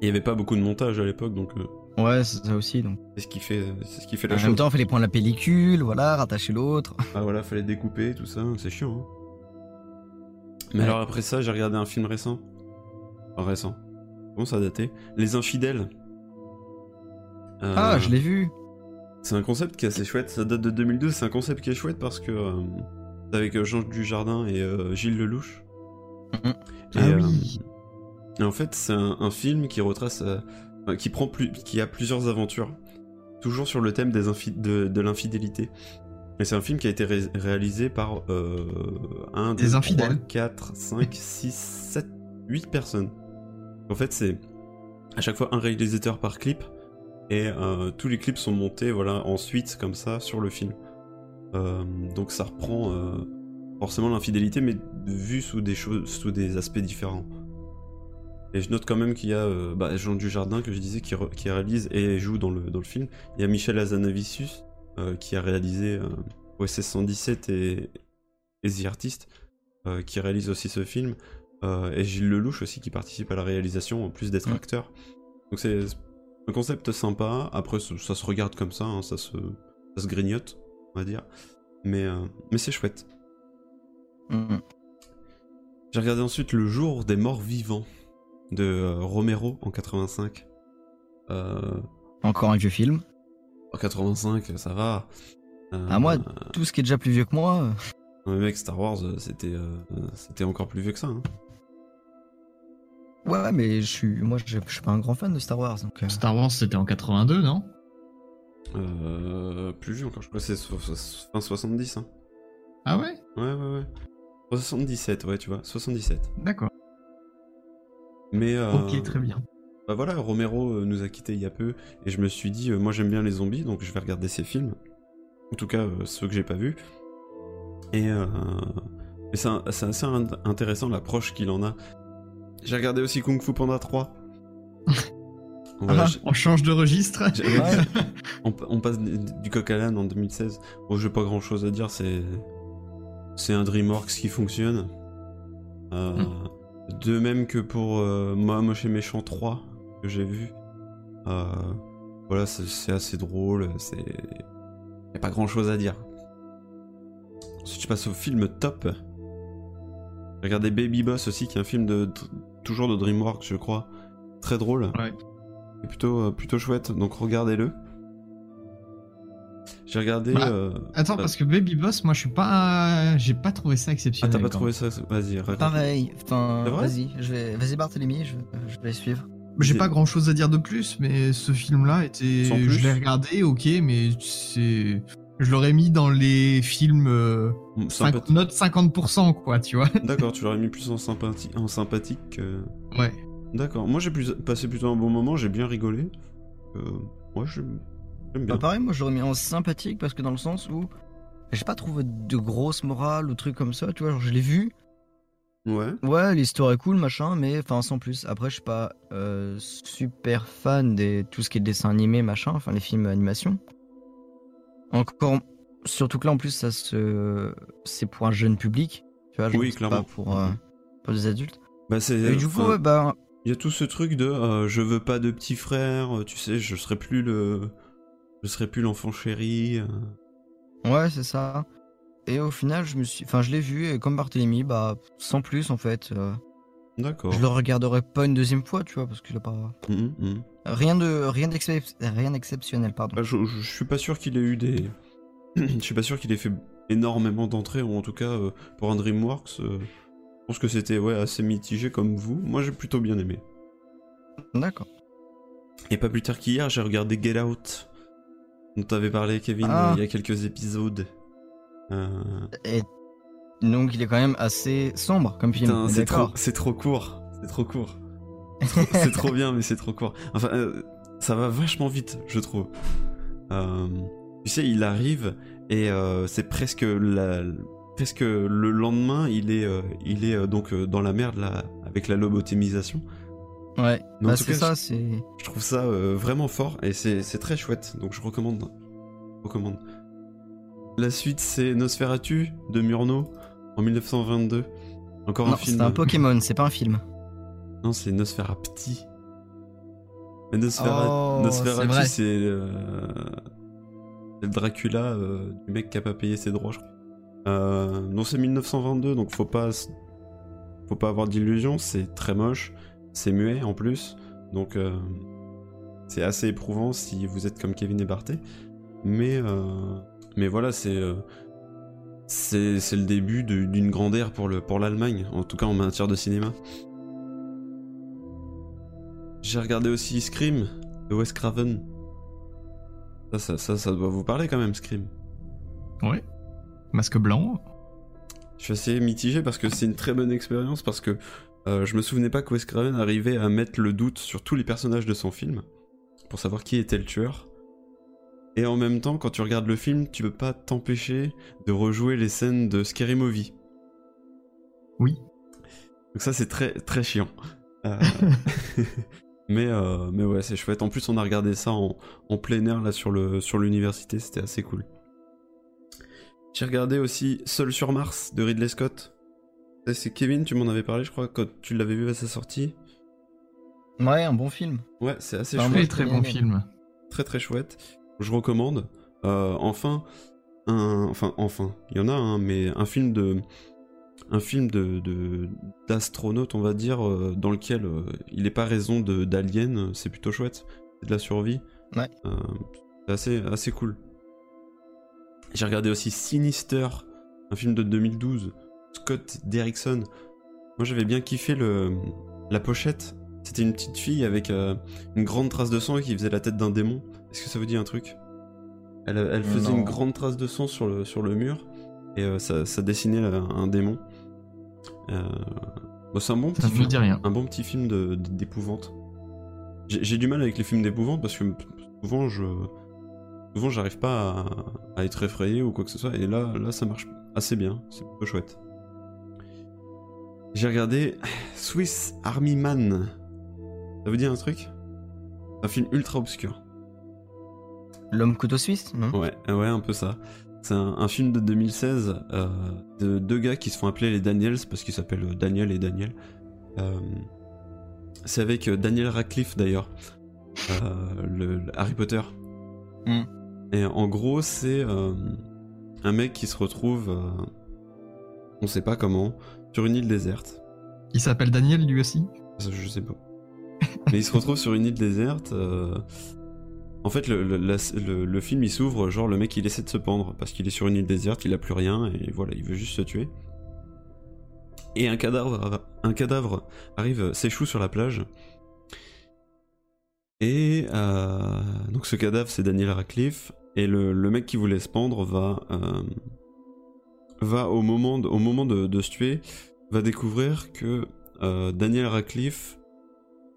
Il y avait pas beaucoup de montage à l'époque, donc euh, Ouais, c'est ça aussi. Donc. c'est ce qui fait, c'est ce qui fait la En chose. même temps, il fallait prendre la pellicule, voilà, rattacher l'autre. (laughs) Ah voilà, fallait découper, tout ça, c'est chiant. hein. Mais Ouais. alors après ça, j'ai regardé un film récent. Enfin, récent. Comment ça a daté? Les Infidèles. Euh, Ah, je l'ai vu. C'est un concept qui est assez chouette, ça date de 2002, c'est un concept qui est chouette parce que euh, c'est avec euh, Jean Dujardin et euh, Gilles Lelouch. Et, Ah euh, oui. et en fait, c'est un, un film qui retrace, euh, qui prend plus, qui a plusieurs aventures, toujours sur le thème des infi- de, de l'infidélité. Et c'est un film qui a été ré- réalisé par euh, 1, Des 2, infidèles. 3, 4, 5, 6, 7, 8 personnes. En fait, c'est à chaque fois un réalisateur par clip, et euh, tous les clips sont montés voilà, ensuite, comme ça, sur le film. Euh, donc ça reprend euh, forcément l'infidélité, mais vu sous des, choses, sous des aspects différents. Et je note quand même qu'il y a euh, bah, Jean Dujardin, que je disais, qui, réalise et joue dans le, dans le film. Il y a Michel Azanavicius, euh, qui a réalisé euh, OSS 117 et, et The Artist, euh, qui réalise aussi ce film. Et Gilles Lelouch aussi, qui participe à la réalisation, en plus d'être Mm. acteur. Donc c'est un concept sympa. Après, ça, ça se regarde comme ça, hein, ça, se, ça se grignote, on va dire. Mais, mais c'est chouette. Mhm. J'ai regardé ensuite Le Jour des Morts Vivants de euh, Romero en 85. Euh, Encore un vieux film. en 85, ça va. Euh, À moi, tout ce qui est déjà plus vieux que moi. non, mais mec, Star Wars, c'était euh, c'était encore plus vieux que ça. hein. Ouais, ouais, mais je suis, moi, je, je suis pas un grand fan de Star Wars, donc. euh, Star Wars, c'était en 82, non? Euh, plus vieux encore, je crois que c'est so- so- fin 70. Hein. Ah ouais? Ouais, ouais, ouais. 77, ouais, tu vois, 77. D'accord. Mais. euh, Ok, très bien. Bah voilà, Romero euh, nous a quittés il y a peu, et je me suis dit, euh, moi j'aime bien les zombies, donc je vais regarder ses films. En tout cas, euh, ceux que j'ai pas vus. Et, c'est assez in- intéressant l'approche qu'il en a. J'ai regardé aussi Kung Fu Panda 3. (laughs) Voilà, Ah, on change de registre. j'ai- (laughs) on, on passe du coq à l'âne en 2016. Bon, j'ai pas grand chose à dire, c'est. C'est un Dreamworks qui fonctionne. Euh, De même que pour euh, Moi Moche et Méchant 3, que j'ai vu. Euh, voilà, c'est assez drôle, c'est. Y a pas grand chose à dire. Ensuite, je passe au film Top. J'ai regardé Baby Boss aussi, qui est un film de. toujours de Dreamworks, je crois. Très drôle. Ouais. Et plutôt, euh, plutôt chouette, donc regardez-le. J'ai regardé. Bah, euh, Attends, bah- parce que Baby Boss, moi, je suis pas. J'ai pas trouvé ça Ah, exceptionnel. t'as pas trouvé ça Vas-y, raconte. Pareil. Enfin, C'est vrai vas-y, je vais, vas-y Barthélemy, je, je vais suivre. J'ai pas grand chose à dire de plus, mais ce film-là était. Sans plus Je l'ai regardé, ok, mais c'est. Je l'aurais mis dans les films. euh, Mm, cinq- sympathi- Note 50%, quoi, tu vois. (laughs) D'accord, tu l'aurais mis plus en, sympathie, en sympathique que. Ouais. D'accord, moi j'ai plus- passé plutôt un bon moment, j'ai bien rigolé. Euh, ouais, bien. Bah, pareil, moi je l'aurais mis en sympathique parce que dans le sens où j'ai pas trouvé de grosse morale ou trucs comme ça, tu vois, genre je l'ai vu. Ouais. Ouais, l'histoire est cool, machin, mais enfin sans plus. Après, je suis pas euh, super fan de tout ce qui est dessin animé, machin, enfin les films animation. Encore, surtout que là en plus, ça se, c'est pour un jeune public, tu vois, genre, Oui, clairement. pas pour, euh, pour des adultes. Bah, c'est. Et du coup, ouais, bah, Il y a tout ce truc de euh, je veux pas de petit frère, euh, tu sais, je serai plus le. Je serai plus l'enfant chéri. euh. Ouais, c'est ça. Et au final, je me suis, enfin, je l'ai vu et comme Barthélemy, bah, sans plus en fait. euh, D'accord. je le regarderai pas une deuxième fois, tu vois, parce qu'il a pas Mhm, mhm. rien de rien d'excep- rien d'exceptionnel, pardon. Bah, je, je- je suis pas sûr qu'il ait eu des. (clears throat) je suis pas sûr qu'il ait fait énormément d'entrées, ou en tout cas euh, pour un Dreamworks. euh, je pense que c'était ouais, assez mitigé comme vous. Moi j'ai plutôt bien aimé. D'accord. Et pas plus tard qu'hier, j'ai regardé Get Out, dont t'avais parlé, Kevin, Ah. euh, il y a quelques épisodes. Euh, Et donc, il est quand même assez sombre comme film. c'est trop, d'accord. c'est trop court. C'est trop court. (laughs) C'est trop bien, mais c'est trop court. Enfin, euh, ça va vachement vite, je trouve. Euh, tu sais, il arrive et c'est presque la, presque le lendemain, il est, il est donc dans la merde là, avec la lobotomisation. Ouais. Bah, c'est ça, je- c'est. Je trouve ça euh, vraiment fort et c'est très chouette, donc je recommande. Recommande. La suite, c'est Nosferatu de Murnau en 1922. Encore un film. c'est un Pokémon, c'est pas un film. (laughs) Non, c'est Nosferapti. Mais Nosfera- Oh, Nosferatu, c'est c'est euh, le Dracula euh, du mec qui a pas payé ses droits, je crois. Euh, non, c'est 1922, donc faut pas, faut pas avoir d'illusions. C'est très moche, c'est muet en plus, donc euh, c'est assez éprouvant si vous êtes comme Kevin et Barthé. Mais, euh, mais voilà, c'est euh, c'est le début d'une grande ère pour le pour l'Allemagne, en tout cas en matière de cinéma. J'ai regardé aussi Scream de Wes Craven. Ça, ça, ça, ça doit vous parler quand même, Scream. Ouais. Masque blanc. Je suis assez mitigé parce que c'est une très bonne expérience parce que euh, je me souvenais pas que Wes Craven arrivait à mettre le doute sur tous les personnages de son film pour savoir qui était le tueur. Et en même temps, quand tu regardes le film, tu peux pas t'empêcher de rejouer les scènes de Scary Movie. Oui. Donc ça c'est très très chiant. Euh, (laughs) mais euh, mais ouais c'est chouette. En plus on a regardé ça en, en plein air là sur le sur l'université, c'était assez cool. J'ai regardé aussi Seul sur Mars de Ridley Scott. C'est Kevin, tu m'en avais parlé je crois quand tu l'avais vu à sa sortie. Ouais, un bon film. Ouais c'est assez Enfin, chouette. Très très bon film. Très très chouette. Je recommande. Euh, enfin, un, enfin, enfin, il y en a un, mais un film de, un film de d'astronaute, on va dire, euh, dans lequel euh, il n'est pas raison de d'alien. C'est plutôt chouette. C'est de la survie. Ouais. C'est assez assez cool. J'ai regardé aussi Sinister, un film de 2012. Scott Derrickson. Moi j'avais bien kiffé le la pochette. C'était une petite fille avec euh, une grande trace de sang et qui faisait la tête d'un démon. Est-ce que ça vous dit un truc? Elle, elle faisait Non. une grande trace de sang sur le, sur le mur et euh, ça, ça dessinait là, un démon. Euh, bon, c'est un bon Ça petit dit film, rien. un bon petit film de- de- d'épouvante. J'ai j'ai du mal avec les films d'épouvante parce que souvent je souvent j'arrive pas à, à être effrayé ou quoi que ce soit et là là ça marche assez bien, c'est plutôt chouette. J'ai regardé Swiss Army Man. Ça vous dit un truc? Un film ultra obscur. L'homme couteau suisse, non? Ouais, ouais, un peu ça. C'est un, un film de 2016 euh, de deux gars qui se font appeler les Daniels parce qu'ils s'appellent euh, Daniel et Daniel. Euh, c'est avec euh, Daniel Radcliffe d'ailleurs, euh, le, le Harry Potter. Mm. Et en gros, c'est euh, un mec qui se retrouve, euh, on sait pas comment, sur une île déserte. Il s'appelle Daniel lui aussi? Je sais pas. Mais il se retrouve sur une île déserte. euh, En fait, le, le- la- le- le film il s'ouvre, genre le mec il essaie de se pendre parce qu'il est sur une île déserte, il a plus rien et voilà, il veut juste se tuer. Et un cadavre, un cadavre arrive, s'échoue sur la plage. Et euh, donc ce cadavre c'est Daniel Radcliffe et le, le mec qui voulait se pendre va euh, va au moment de, au moment de, de se tuer va découvrir que euh, Daniel Radcliffe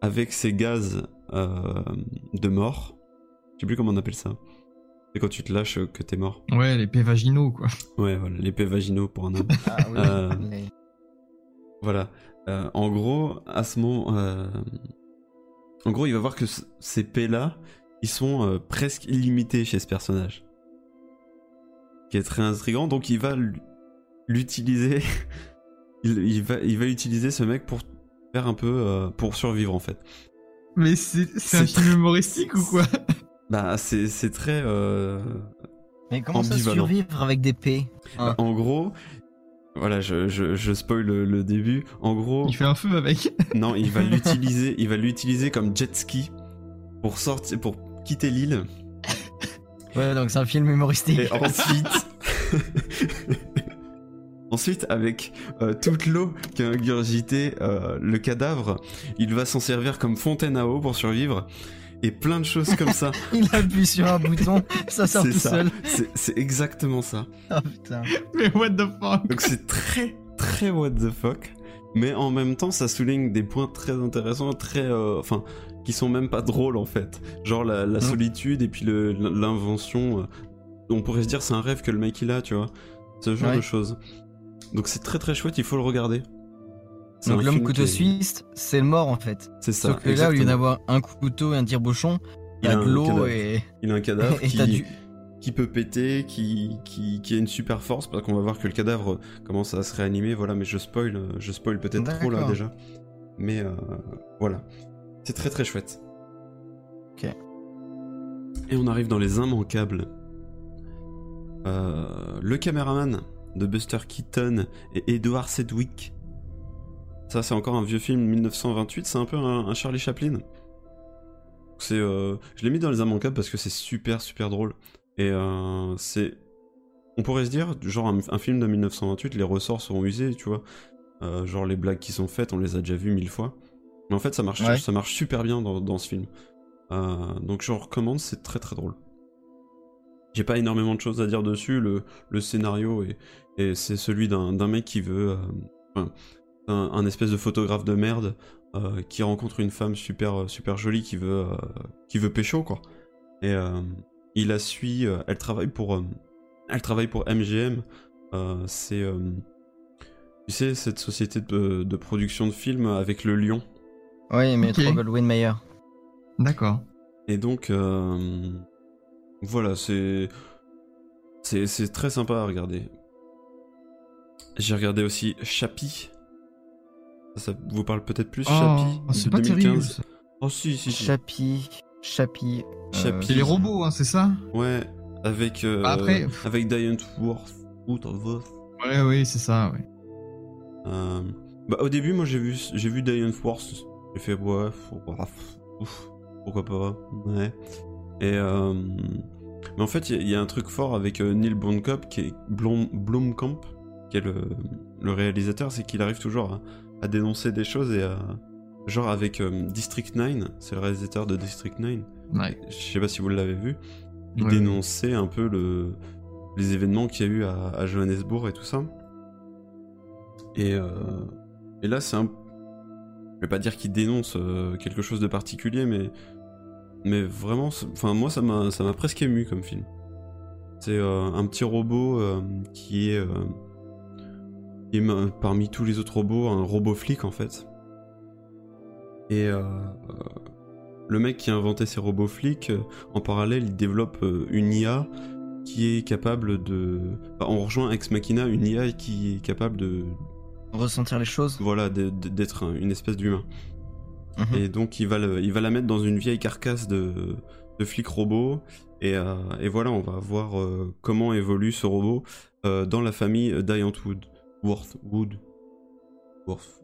avec ses gaz euh, de mort, je sais plus comment on appelle ça. C'est quand tu te lâches que t'es mort. Ouais, les pets vaginaux quoi. Ouais, voilà, l'épée vaginaux pour un homme. (laughs) Ah oui. Euh, Voilà. En gros, à ce moment, en gros, il va voir que ces P-là, ils sont presque illimités chez ce personnage. Qui est très intrigant, donc il va l'utiliser. (laughs) il, il va, il va utiliser ce mec pour faire un peu, euh, pour survivre en fait. Mais c'est c'est un film humoristique ou quoi? (laughs) Bah, c'est c'est très. euh, Mais comment ça survivre avec des P? Bah, en gros, voilà, je, je, je spoil le, le début. En gros, Il fait un feu avec. (laughs) non, il va l'utiliser, il va l'utiliser comme jet ski pour sortir, pour quitter l'île. Ouais, donc c'est un film humoristique. Et ensuite, ensuite avec euh, toute l'eau qu'a ingurgité euh, le cadavre, il va s'en servir comme fontaine à eau pour survivre. Et plein de choses comme ça. (laughs) Il appuie sur un bouton, ça sort C'est tout ça. seul. C'est- exactement ça. Oh putain. Mais what the fuck? Donc c'est très très what the fuck, mais en même temps ça souligne des points très intéressants, très euh, enfin qui sont même pas drôles en fait. Genre la, solitude et puis le- l'invention. euh, on pourrait se dire c'est un rêve que le mec il a, tu vois, ce genre Ouais. de choses. Donc c'est très très chouette, il faut le regarder. Donc l'homme couteau est- suisse, c'est le mort en fait. C'est ça. Sauf que là, au lieu d'avoir un couteau et un tire-bouchon, il a de un l'eau cadavre. et. Il a un (laughs) cadavre Et qui, du- qui peut péter, qui, qui, qui a une super force, parce qu'on va voir que le cadavre commence à se réanimer, voilà, mais je spoil, je spoil peut-être trop là déjà. Mais euh, voilà. C'est très très chouette. Ok. Et on arrive dans les immanquables. Euh, le caméraman de Buster Keaton et Edward Sedgwick. Ça, c'est encore un vieux film 1928. C'est un peu un, un Charlie Chaplin. C'est, euh, je l'ai mis dans les immanquables parce que c'est super super drôle. Et euh, c'est, on pourrait se dire, genre un, un film de 1928, les ressorts seront usés, tu vois. Euh, genre les blagues qui sont faites, on les a déjà vues mille fois. Mais en fait, ça marche, Ouais. ça marche super bien dans, dans ce film. Donc je recommande, c'est très très drôle. J'ai pas énormément de choses à dire dessus. Le, le scénario est, et c'est celui d'un d'un mec qui veut, euh, un, un espèce de photographe de merde euh, qui rencontre une femme super super jolie qui veut euh, qui veut pécho quoi. Et euh, il la suit. euh, elle travaille pour euh, elle travaille pour MGM. euh, c'est euh, tu sais cette société de, de production de films avec le lion. Oui, mais Ok. Goldwyn Mayer. D'accord. Et donc, euh, voilà, c'est, c'est, c'est très sympa à regarder. J'ai regardé aussi Chappie. Ça, ça vous parle peut-être plus, Oh, Chappie? c'est de pas 2015. terrible, ça. Oh si, si, si. Chappie. Chappie. euh, Chappie. C'est les robots, hein, c'est ça? Ouais, avec, euh, Après- avec Diane Worth. Ouais, oui, c'est ça, ouais. Euh, bah, au début, moi j'ai vu, j'ai vu Diane Force. J'ai fait, ouais, ouf, ouf, pourquoi pas, ouais. Et euh, mais en fait, il y, a- il y a un truc fort avec euh, Neil Blomkamp, qui est Blom, Blomkamp, qui est le, le réalisateur, c'est qu'il arrive toujours à, à dénoncer des choses et à. Genre avec euh, District 9, c'est le réalisateur de District 9. Ouais. Je sais pas si vous l'avez vu. Il Ouais. dénonçait un peu le, les événements qu'il y a eu à, à Johannesburg et tout ça. Et, et là, c'est un. Je vais pas dire qu'il dénonce quelque chose de particulier, mais. Mais vraiment, enfin, moi, ça m'a ça m'a presque ému comme film. C'est euh, un petit robot euh, qui est. euh, qui est ma- parmi tous les autres robots, un robot flic en fait. Et le mec qui a inventé ces robots flics, en parallèle, il développe une IA qui est capable de. Enfin, on rejoint Ex Machina, une IA qui est capable de. Ressentir les choses. Voilà, d'être un- une espèce d'humain. Mhm. Et donc, il va, la mettre dans une vieille carcasse de, de flic robot. Et, euh, voilà, on va voir euh, comment évolue ce robot euh, dans la famille Diant Wood. Worth. Wood. Worth.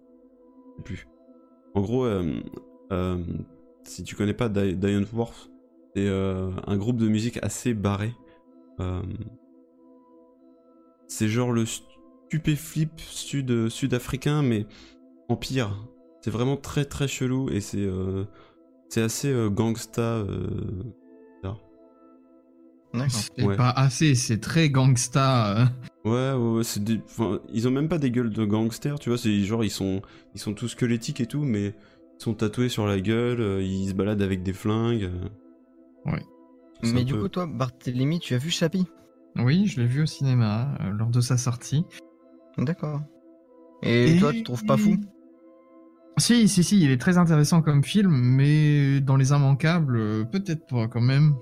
Je plus. En gros, si tu connais pas Di- Diant Worth, c'est un groupe de musique assez barré. C'est genre le stupéflip sud, sud-africain, mais en pire. C'est vraiment très très chelou et c'est euh, c'est assez euh, gangsta. euh. C'est Ouais. pas assez, c'est très gangsta. euh. Ouais, ouais, ouais, c'est des... enfin, ils ont même pas des gueules de gangsters, tu vois, c'est genre ils sont ils sont tous squelettiques et tout, mais ils sont tatoués sur la gueule, ils se baladent avec des flingues. Ouais. Mais du peu- coup, toi, Barthélemy, tu as vu Chappie Oui, je l'ai vu au cinéma euh, lors de sa sortie. D'accord. Et, toi, tu trouves pas fou? Si, si, si, il est très intéressant comme film, mais dans les immanquables, euh, peut-être pas quand même.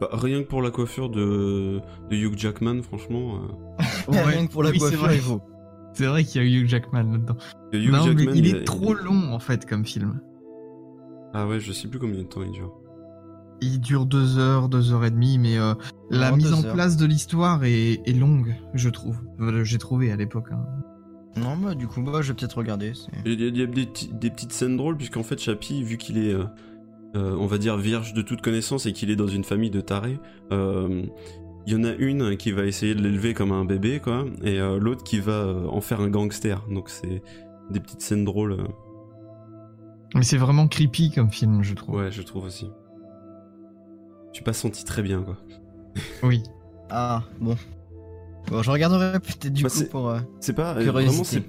Bah, rien que pour la coiffure de, de Hugh Jackman, franchement. euh, (laughs) Rien que pour la oui, coiffure, il faut. C'est vrai qu'il y a Hugh Jackman là-dedans. non, Jackman, mais il il est a- trop long en fait comme film. Ah ouais, je sais plus combien de temps il dure. Il dure deux heures, deux heures et demie, mais euh, la mise en heures. place de l'histoire est, est longue, je trouve. Euh, J'ai trouvé à l'époque. hein. Non, bah, du coup, bah, je vais peut-être regarder. Il y a, il y a des, petites scènes drôles, puisqu'en fait, Chappie, vu qu'il est, euh, euh, on va dire, vierge de toute connaissance et qu'il est dans une famille de tarés, euh, il y en a une qui va essayer de l'élever comme un bébé, quoi, et euh, l'autre qui va euh, en faire un gangster. Donc c'est des petites scènes drôles. Mais c'est vraiment creepy comme film, je trouve. Ouais, je trouve aussi. Je suis pas senti très bien, quoi. Oui. Ah, bon. Bon, je regarderai peut-être du Bah, coup c'est- pour. euh, C'est pas euh, vraiment c'est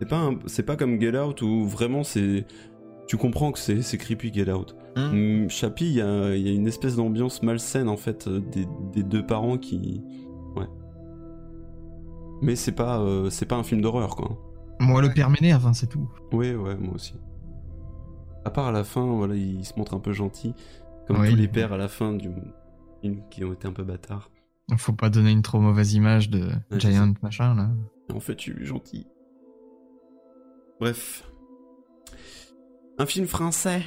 c'est pas un- c'est pas comme Get Out où vraiment c'est tu comprends que c'est c'est creepy Get Out. Hmm. Mm, Chappie, il y a, il y a une espèce d'ambiance malsaine en fait euh, des, des deux parents qui ouais. Mais c'est pas euh, c'est pas un film d'horreur quoi. Moi, le père m'énerve, hein, c'est tout. Ouais ouais moi aussi. À part à la fin voilà il se montre un peu gentil comme Oui. tous les pères à la fin du qui ont été un peu bâtards. Faut pas donner une trop mauvaise image de Ouais, Giant machin là. En fait, je suis gentil. Bref. Un film français.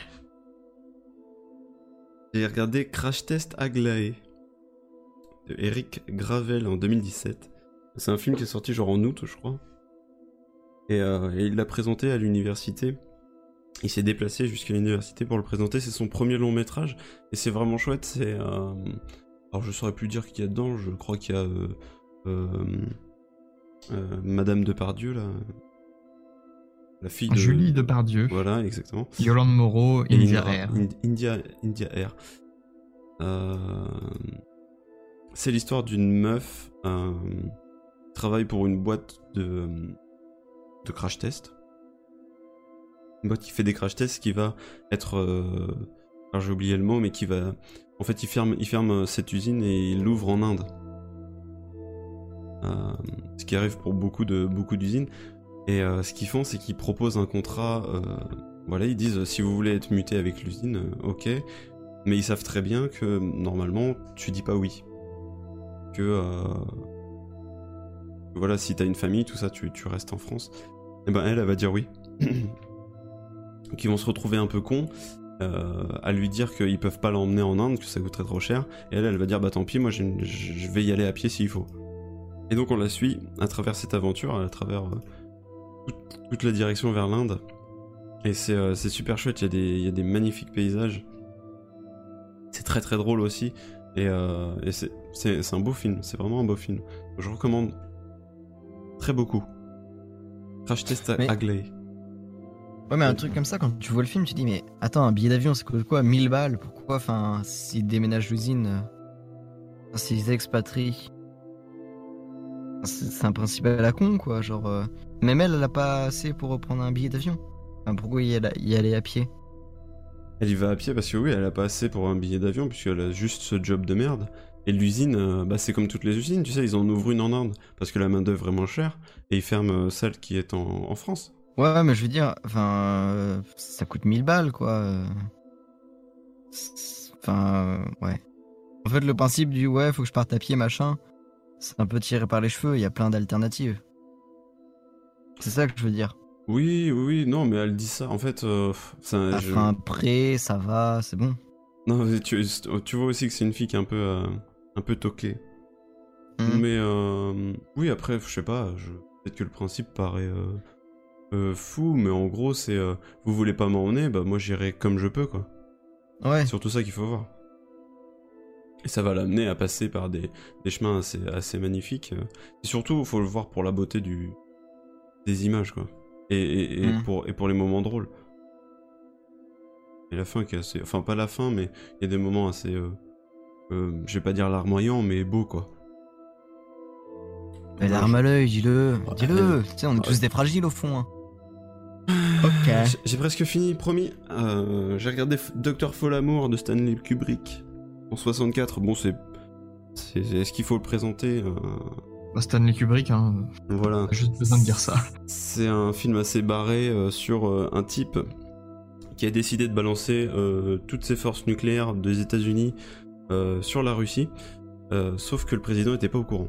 J'ai regardé Crash Test Aglaé de Eric Gravel en 2017. C'est un film qui est sorti genre en août, je crois. Et, euh, et il l'a présenté à l'université. Il s'est déplacé jusqu'à l'université pour le présenter. C'est son premier long métrage et c'est vraiment chouette. C'est euh, alors je saurais plus dire qui y a dedans. Je crois qu'il y a euh, euh, Madame Depardieu là, la fille de Julie Depardieu. Voilà, exactement. Yolande Moreau, India Air. Ind- India, India Air. C'est l'histoire d'une meuf qui travaille pour une boîte de, de crash test. Boîte qui fait des crash tests qui va être. euh, alors j'ai oublié le mot, mais qui va. En fait, il ferme, il ferme cette usine et il l'ouvre en Inde. Euh, ce qui arrive pour beaucoup de beaucoup d'usines. Et euh, ce qu'ils font, c'est qu'ils proposent un contrat. euh, voilà, ils disent si vous voulez être muté avec l'usine, euh, ok. Mais ils savent très bien que normalement, tu dis pas oui. Que. euh, voilà, si t'as une famille, tout ça, tu, tu restes en France. Et ben elle, elle va dire oui. (clears throat) Donc ils vont se retrouver un peu cons. euh, à lui dire qu'ils peuvent pas l'emmener en Inde, que ça coûterait trop cher. Et elle, elle va dire bah tant pis, moi je je vais y aller à pied s'il faut. Et donc on la suit à travers cette aventure, à travers euh, toute, toute la direction vers l'Inde. Et c'est euh, super chouette, il y, a des- il y a des magnifiques paysages. C'est très très drôle aussi. Et, et c'est un beau film, c'est vraiment un beau film. Je recommande très beaucoup. Crash Test Mais- Aglaé. Ouais, mais un truc comme ça, quand tu vois le film, tu dis, mais attends, un billet d'avion, coûte quoi 1000 balles Pourquoi Enfin, s'ils déménagent l'usine, euh, s'ils expatrient? C'est c'est un principe à la con, quoi. Genre, euh, même elle, elle a pas assez pour reprendre un billet d'avion. Pourquoi y aller, à pied? Elle y va à pied parce que oui, elle a pas assez pour un billet d'avion puisqu'elle a juste ce job de merde. Et l'usine, euh, bah, c'est comme toutes les usines, tu sais, ils en ouvrent une en Inde parce que la main d'œuvre est moins chère et ils ferment euh, celle qui est en France. Ouais, mais je veux dire, enfin, euh, ça coûte 1000 balles, quoi. euh. Enfin, euh, ouais. En fait, le principe du ouais, faut que je parte à pied, machin, c'est un peu tiré par les cheveux, il y a plein d'alternatives. C'est ça que je veux dire. Oui, oui, oui, non, mais elle dit ça. En fait, euh, ça, T'as je- fait un prêt, ça va, c'est bon. non, mais tu, tu vois aussi que c'est une fille qui est un peu, euh, un peu toquée. Mhm. Mais euh, oui, après, je sais pas, je... peut-être que le principe paraît euh, fou, mais en gros, c'est euh, vous voulez pas m'emmener, bah moi j'irai comme je peux, quoi. Ouais. C'est surtout ça qu'il faut voir. Et ça va l'amener à passer par des, des chemins assez, assez magnifiques. euh. Et surtout, il faut le voir pour la beauté du, des images, quoi. Et, et, et pour, et pour les moments drôles. Et la fin qui est assez. Enfin, pas la fin, mais il y a des moments assez. euh, euh, je vais pas dire larmoyants, mais beaux, quoi. Mais l'arme à l'œil, dis-le, Ouais. dis-le. Tu sais, on est tous des fragiles au fond. hein. Ok. J'ai- presque fini, promis. Euh, J'ai regardé Docteur Folamour de Stanley Kubrick en 64. Bon, c'est. Est-ce qu'il faut le présenter euh, Stanley Kubrick, hein. Voilà. Juste besoin de dire ça. (laughs) C'est un film assez barré euh, sur euh, un type qui a décidé de balancer euh, toutes ses forces nucléaires des États-Unis sur la Russie, sauf que le président n'était pas au courant.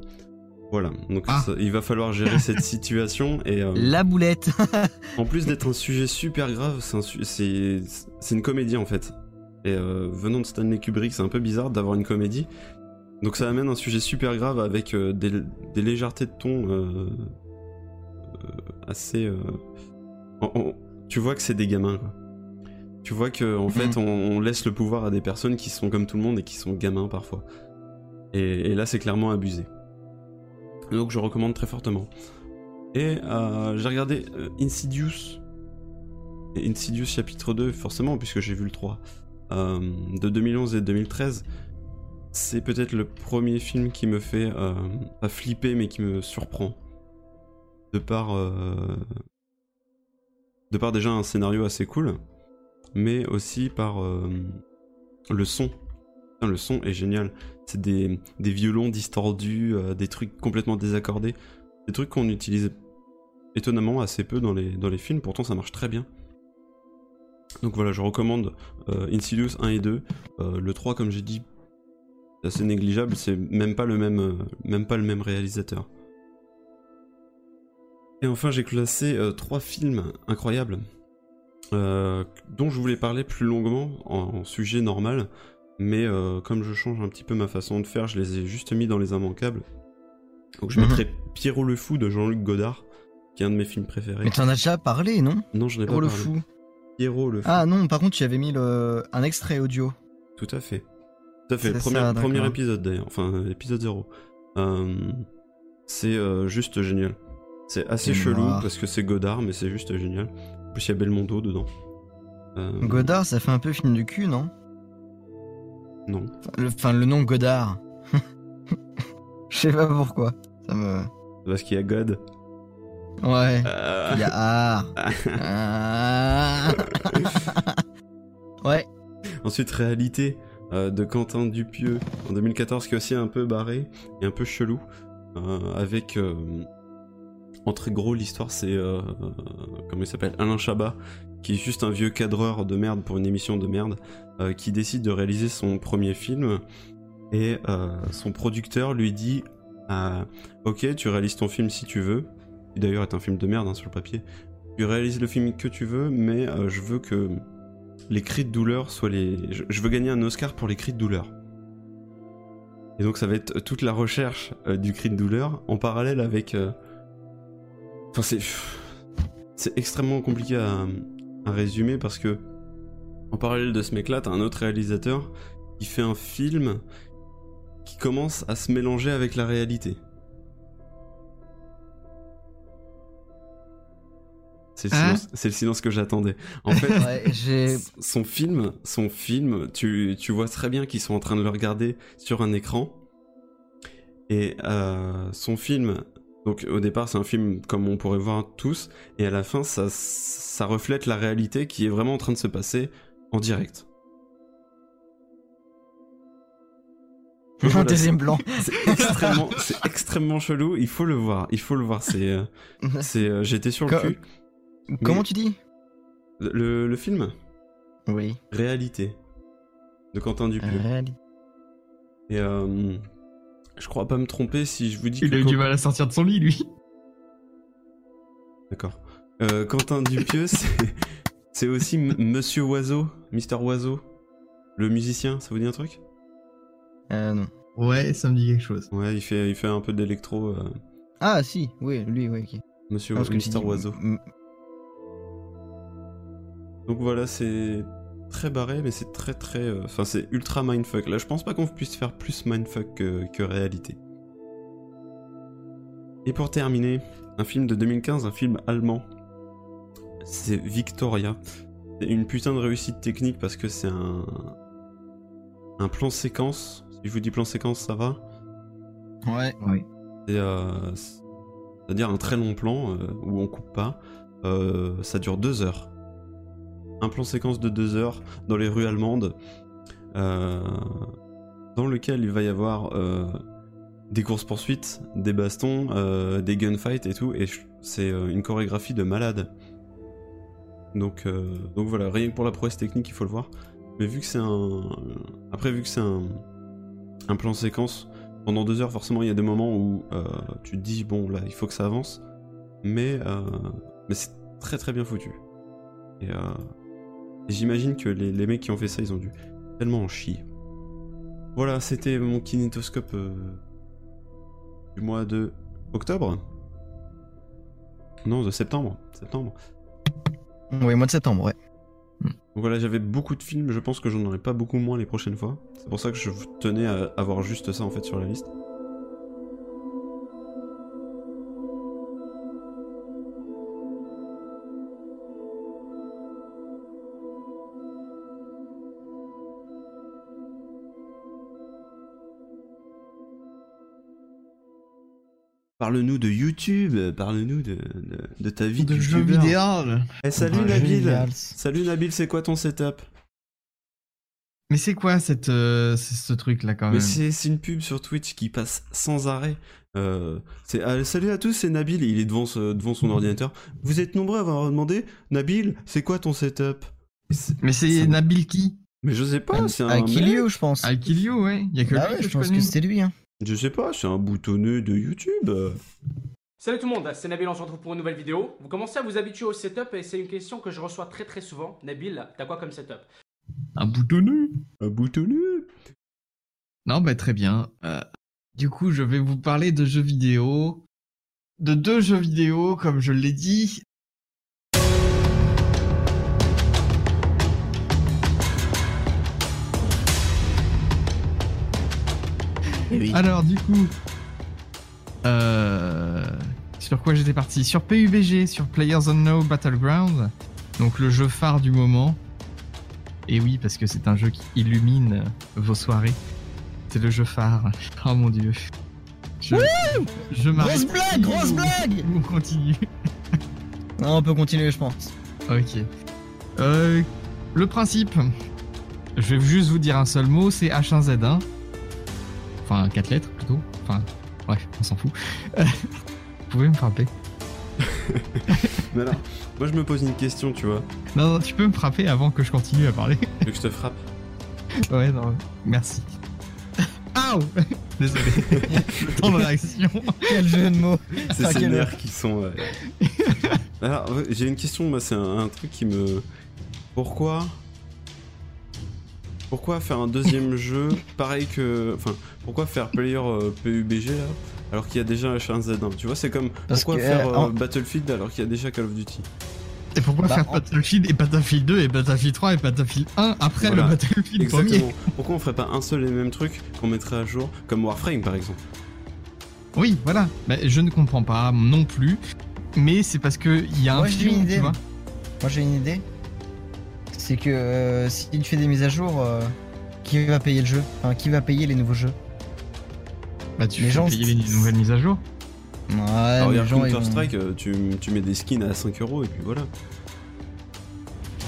Voilà, donc Ah. ça- il va falloir gérer cette (laughs) situation et euh, La boulette. en plus (laughs) d'être un sujet super grave, c'est un une comédie en fait. Et euh, venant de Stanley Kubrick, c'est un peu bizarre d'avoir une comédie. Donc ça amène un sujet super grave avec euh, des, des légèretés de ton euh, assez. tu vois que c'est des gamins quoi. Tu vois que en fait on, on laisse le pouvoir à des personnes qui sont comme tout le monde et qui sont gamins parfois. Et, et là c'est clairement abusé. Donc je recommande très fortement. Et euh, j'ai regardé euh, Insidious. Et Insidious chapitre 2, forcément, puisque j'ai vu le 3. euh, de 2011 et 2013. C'est peut-être le premier film qui me fait, pas flipper, mais qui me surprend. De par... de par déjà un scénario assez cool, mais aussi par le son. Le son est génial. C'est des, violons distordus, euh, des trucs complètement désaccordés. Des trucs qu'on utilise étonnamment assez peu dans les, films, pourtant ça marche très bien. Donc voilà, je recommande euh, Insidious 1 et 2. Euh, le 3, comme j'ai dit, c'est assez négligeable, c'est même pas le même, même pas le même réalisateur. Et enfin, j'ai classé trois films incroyables. dont je voulais parler plus longuement en, en sujet normal, mais euh, comme je change un petit peu ma façon de faire, je les ai juste mis dans les immanquables. Donc je Mhm. mettrai Pierrot le Fou de Jean-Luc Godard, qui est un de mes films préférés. Mais t'en as déjà parlé, non Non, je n'ai pas Pierrot le parlé. fou. Pierrot le Fou. Ah non, par contre, tu avais mis le... un extrait audio. Tout à fait. Tout à fait. Premier, ça, premier d'accord. épisode d'ailleurs. Enfin, euh, épisode 0. c'est euh, juste génial. C'est assez chelou noir. parce que c'est Godard, mais c'est juste génial. En plus, il y a Belmondo dedans. Euh, Godard, ça fait un peu film du cul, non Non. Enfin, le, enfin, le nom Godard. (laughs) Je sais pas pourquoi. Ça me. Parce qu'il y a God. Ouais. Euh. Il y a art. Ah. (laughs) ouais. Ensuite, Réalité euh, de Quentin Dupieux en 2014, qui est aussi un peu barré et un peu chelou. euh, avec. Euh, en très gros, l'histoire, c'est. euh, comment il s'appelle Alain Chabat, qui est juste un vieux cadreur de merde pour une émission de merde, euh, qui décide de réaliser son premier film. Et euh, son producteur lui dit euh, Ok, tu réalises ton film si tu veux. Qui d'ailleurs est un film de merde hein, sur le papier. Tu réalises le film que tu veux, mais euh, je veux que les cris de douleur soient les. Je, veux gagner un Oscar pour les cris de douleur. Et donc ça va être toute la recherche euh, du cri de douleur en parallèle avec. Enfin c'est. C'est extrêmement compliqué à, à résumer parce que en parallèle de ce mec-là, t'as un autre réalisateur qui fait un film qui commence à se mélanger avec la réalité. C'est le, Hein silence- c'est le silence que j'attendais. En fait, (laughs) Ouais, son film, son film, tu, tu vois très bien qu'ils sont en train de le regarder sur un écran. Et euh, son film, donc au départ c'est un film comme on pourrait voir tous, et à la fin ça, ça reflète la réalité qui est vraiment en train de se passer en direct. Un Voilà, deuxième c'est- plan. C'est extrêmement, chelou. Il faut le voir. Il faut le voir. C'est, euh, c'est. euh, J'étais sur le cul. Comment Mais- tu dis? Le, le film? Oui. Réalité de Quentin Dupieux. Réalité. Et euh, je crois pas me tromper si je vous dis Il que a eu du mal à sortir de son lit, lui. D'accord. Euh, Quentin Dupieux, (laughs) c'est, aussi M- Monsieur Oiseau, Mister Oiseau, le musicien. Ça vous dit un truc? Euh, non. Ouais, ça me dit quelque chose. Ouais, il fait, il fait un peu d'électro. euh, Ah, si, oui, lui, oui, ok. Monsieur Ah, Mister dis- Oiseau. m- Donc voilà, c'est très barré, mais c'est très très. euh, Enfin, c'est ultra mindfuck. Là, je pense pas qu'on puisse faire plus mindfuck que, que réalité. Et pour terminer, un film de 2015, un film allemand. C'est Victoria. C'est une putain de réussite technique parce que c'est un. Un plan séquence. Si je vous dis plan séquence, ça va? Ouais. C'est, euh, C'est-à-dire un très long plan euh, où on coupe pas. Euh, ça dure deux heures. Un plan séquence de deux heures dans les rues allemandes. euh, dans lequel il va y avoir euh, des courses-poursuites, des bastons, euh, des gunfights et tout. Et c'est une chorégraphie de malade. Donc, voilà, rien que pour la prouesse technique, il faut le voir. Mais vu que c'est un. Après, vu que c'est un, plan séquence, pendant deux heures, forcément, il y a des moments où tu te dis, bon, là, il faut que ça avance. Mais, c'est très très bien foutu. Et j'imagine que les, les mecs qui ont fait ça, ils ont dû tellement en chier. Voilà, c'était mon kinétoscope euh, du mois de octobre. Non, de septembre. Septembre. Oui, mois de septembre, ouais. Donc voilà, j'avais beaucoup de films, je pense que j'en aurai pas beaucoup moins les prochaines fois. C'est pour ça que je tenais à avoir juste ça en fait sur la liste. Parle-nous de YouTube, parle-nous de, de, de ta vie De youtubeur. vidéo. Eh, salut Ouais, Nabil génial. Salut Nabil, c'est quoi ton setup? Mais c'est quoi cette, euh, ce truc là quand Mais même? c'est c'est une pub sur Twitch qui passe sans arrêt. Euh, c'est salut à tous, c'est Nabil. Il est devant, ce- devant son ordinateur. Vous êtes nombreux à avoir demandé, Nabil, c'est quoi ton setup? Mais c'est Nabil qui? Mais je sais pas, c'est un. Akilio, je pense. Akilio, ouais. Il y a que Ah lui ouais, que je je pense connais. que c'était lui. Hein. Je sais pas, c'est un boutonneux de YouTube. Salut tout le monde, c'est Nabil, on se retrouve pour une nouvelle vidéo. Vous commencez à vous habituer au setup et c'est une question que je reçois très très souvent. Nabil, t'as quoi comme setup? Un boutonneux Un boutonneux Non, bah très bien. Euh, du coup, je vais vous parler de jeux vidéo. De deux jeux vidéo, comme je l'ai dit. Alors, du coup, euh, sur quoi j'étais parti? Sur PUBG, sur Players Unknown Battleground, donc le jeu phare du moment. Et oui, parce que c'est un jeu qui illumine vos soirées. C'est le jeu phare. Oh mon dieu. Je, je m'arrête. Grosse blague, grosse blague On continue. Non, on peut continuer, je pense. Ok. Euh, le principe, je vais juste vous dire un seul mot, c'est H1Z1. Enfin, 4 lettres plutôt. Enfin, bref, on s'en fout. Euh, vous pouvez me frapper. (laughs) Mais alors, moi je me pose une question, tu vois. Non, non, tu peux me frapper avant que je continue à parler. Tu veux que je te frappe? Ouais, non, merci. Aouh (laughs) Désolé. Réaction. Quel jeu de mots C'est ces nerfs qui sont. euh, (laughs) Alors, j'ai une question, moi, c'est un, un truc qui me. Pourquoi. Pourquoi faire un deuxième (laughs) jeu pareil que. Enfin, pourquoi faire player euh, PUBG là alors qu'il y a déjà H1Z1 Tu vois, c'est comme. Parce pourquoi que, faire euh, euh, en- Battlefield alors qu'il y a déjà Call of Duty? Et pourquoi Bah, faire en- Battlefield et Battlefield 2 et Battlefield 3 et Battlefield 1 après Voilà. le Battlefield Exactement. premier Pourquoi on ferait pas un seul et même truc qu'on mettrait à jour comme Warframe par exemple? Oui, voilà. Mais je ne comprends pas non plus. Mais c'est parce que il y a un Moi, j'ai filon, une tu idée. vois. Moi j'ai une idée. C'est que euh, si tu fais des mises à jour, euh, qui va payer le jeu? Enfin, qui va payer les nouveaux jeux? Bah tu Les fais gens, payer les nouvelles mises à jour. Ouais, Alors, les gens ils vont... Counter-Strike, euh, tu, tu mets des skins à 5 euros et puis voilà.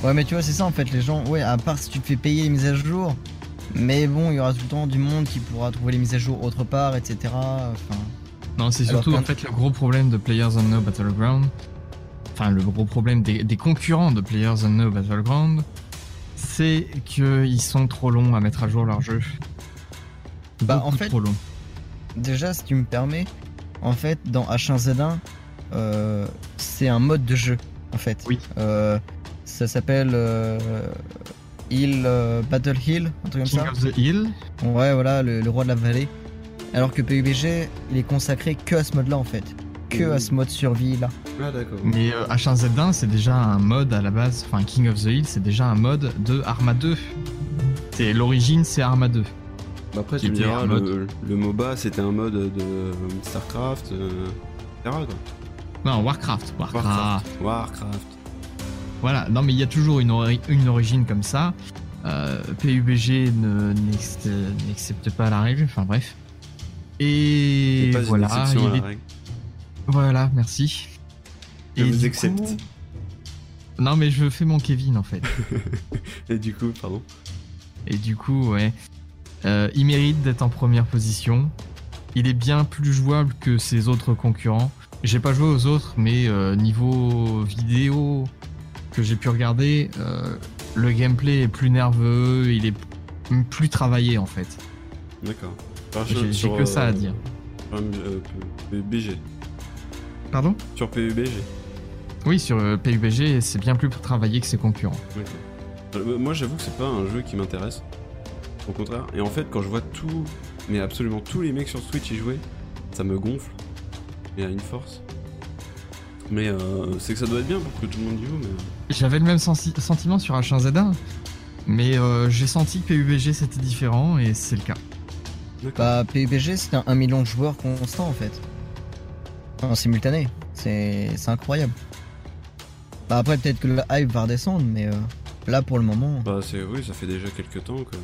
Ouais, mais tu vois, c'est ça en fait, les gens, ouais, à part si tu te fais payer les mises à jour, mais bon, il y aura tout le temps du monde qui pourra trouver les mises à jour autre part, etc. Enfin, Non, c'est Alors surtout en fait le gros problème de Players Unknown Battleground. Enfin, le gros problème des, des concurrents de Players Unknown Battleground, c'est qu'ils sont trop longs à mettre à jour leur jeu. Bah, Beaucoup en fait- trop long. déjà, si tu me permets, en fait, dans H1Z1, euh, c'est un mode de jeu, en fait. Oui. Euh, ça s'appelle euh, Hill, euh, Battle Hill, un truc King comme of ça. the Hill. Ouais, voilà, le, le roi de la vallée. Alors que PUBG, il est consacré que à ce mode-là, en fait. Que Mmh. à ce mode survie-là. Ah d'accord. Mais euh, H1Z1, c'est déjà un mode à la base. Enfin, King of the Hill, c'est déjà un mode de Arma 2. C'est l'origine, c'est Arma 2. Bah après, tu me diras, le, le MOBA c'était un mode de euh, StarCraft, euh, etc. Quoi. Non, Warcraft. Warcraft. Warcraft. Warcraft. Voilà, non mais il y a toujours une, ori- une origine comme ça. Euh, PUBG n'accepte pas la règle, enfin bref. Et pas voilà, une exception à il la est- règle. Voilà, merci. Je vous accepte. coup- Non mais je fais mon Kevin en fait. (laughs) Et du coup, pardon. Et du coup, ouais, Euh, il mérite d'être en première position. Il est bien plus jouable que ses autres concurrents. J'ai pas joué aux autres, mais euh, niveau vidéo que j'ai pu regarder, euh, le gameplay est plus nerveux, il est plus travaillé en fait. D'accord. J'ai- que ça à dire. PUBG. Pardon Sur PUBG. Oui, sur euh, PUBG, c'est bien plus travaillé que ses concurrents. Euh, Moi, j'avoue que c'est pas un jeu qui m'intéresse. Au contraire. Et en fait, quand je vois tout, mais absolument tous les mecs sur Twitch y jouer, ça me gonfle. Et à une force. Mais euh, c'est que ça doit être bien pour que tout le monde y joue, mais. euh, J'avais le même sentiment sur H1Z1, mais euh, j'ai senti que PUBG c'était différent et c'est le cas. Bah, PUBG, c'est un, un million de joueurs constant, en fait. En simultané. C'est incroyable. Bah, après, peut-être que le hype va redescendre, mais euh, là, pour le moment. Bah, c'est. Oui, ça fait déjà quelques temps que.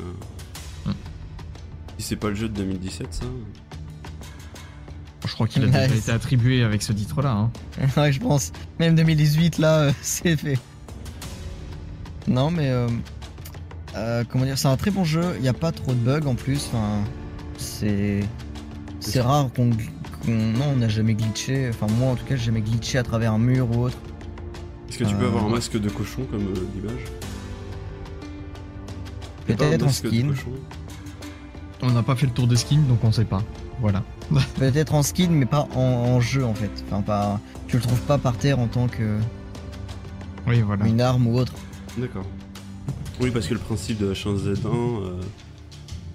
Si c'est pas le jeu de 2017, ça. Je crois qu'il a déjà été attribué avec ce titre-là. Hein. (laughs) ouais, je pense. Même 2018, là, euh, (laughs) c'est fait. Non, mais. euh, euh, comment dire C'est un très bon jeu. Il n'y a pas trop de bugs en plus. Enfin, c'est. C'est rare qu'on. Qu'on- non, on n'a jamais glitché. Enfin, moi, en tout cas, j'ai jamais glitché à travers un mur ou autre. Est-ce que tu peux Euh, avoir un masque de cochon comme euh, l'image un Peut-être en skin. On n'a pas fait le tour de skin, donc on sait pas. Voilà. (laughs) Peut-être en skin, mais pas en, en jeu en fait. Enfin, pas, tu le trouves pas par terre en tant que Oui, voilà. une arme ou autre. D'accord. Oui, parce que le principe de H1Z1, euh,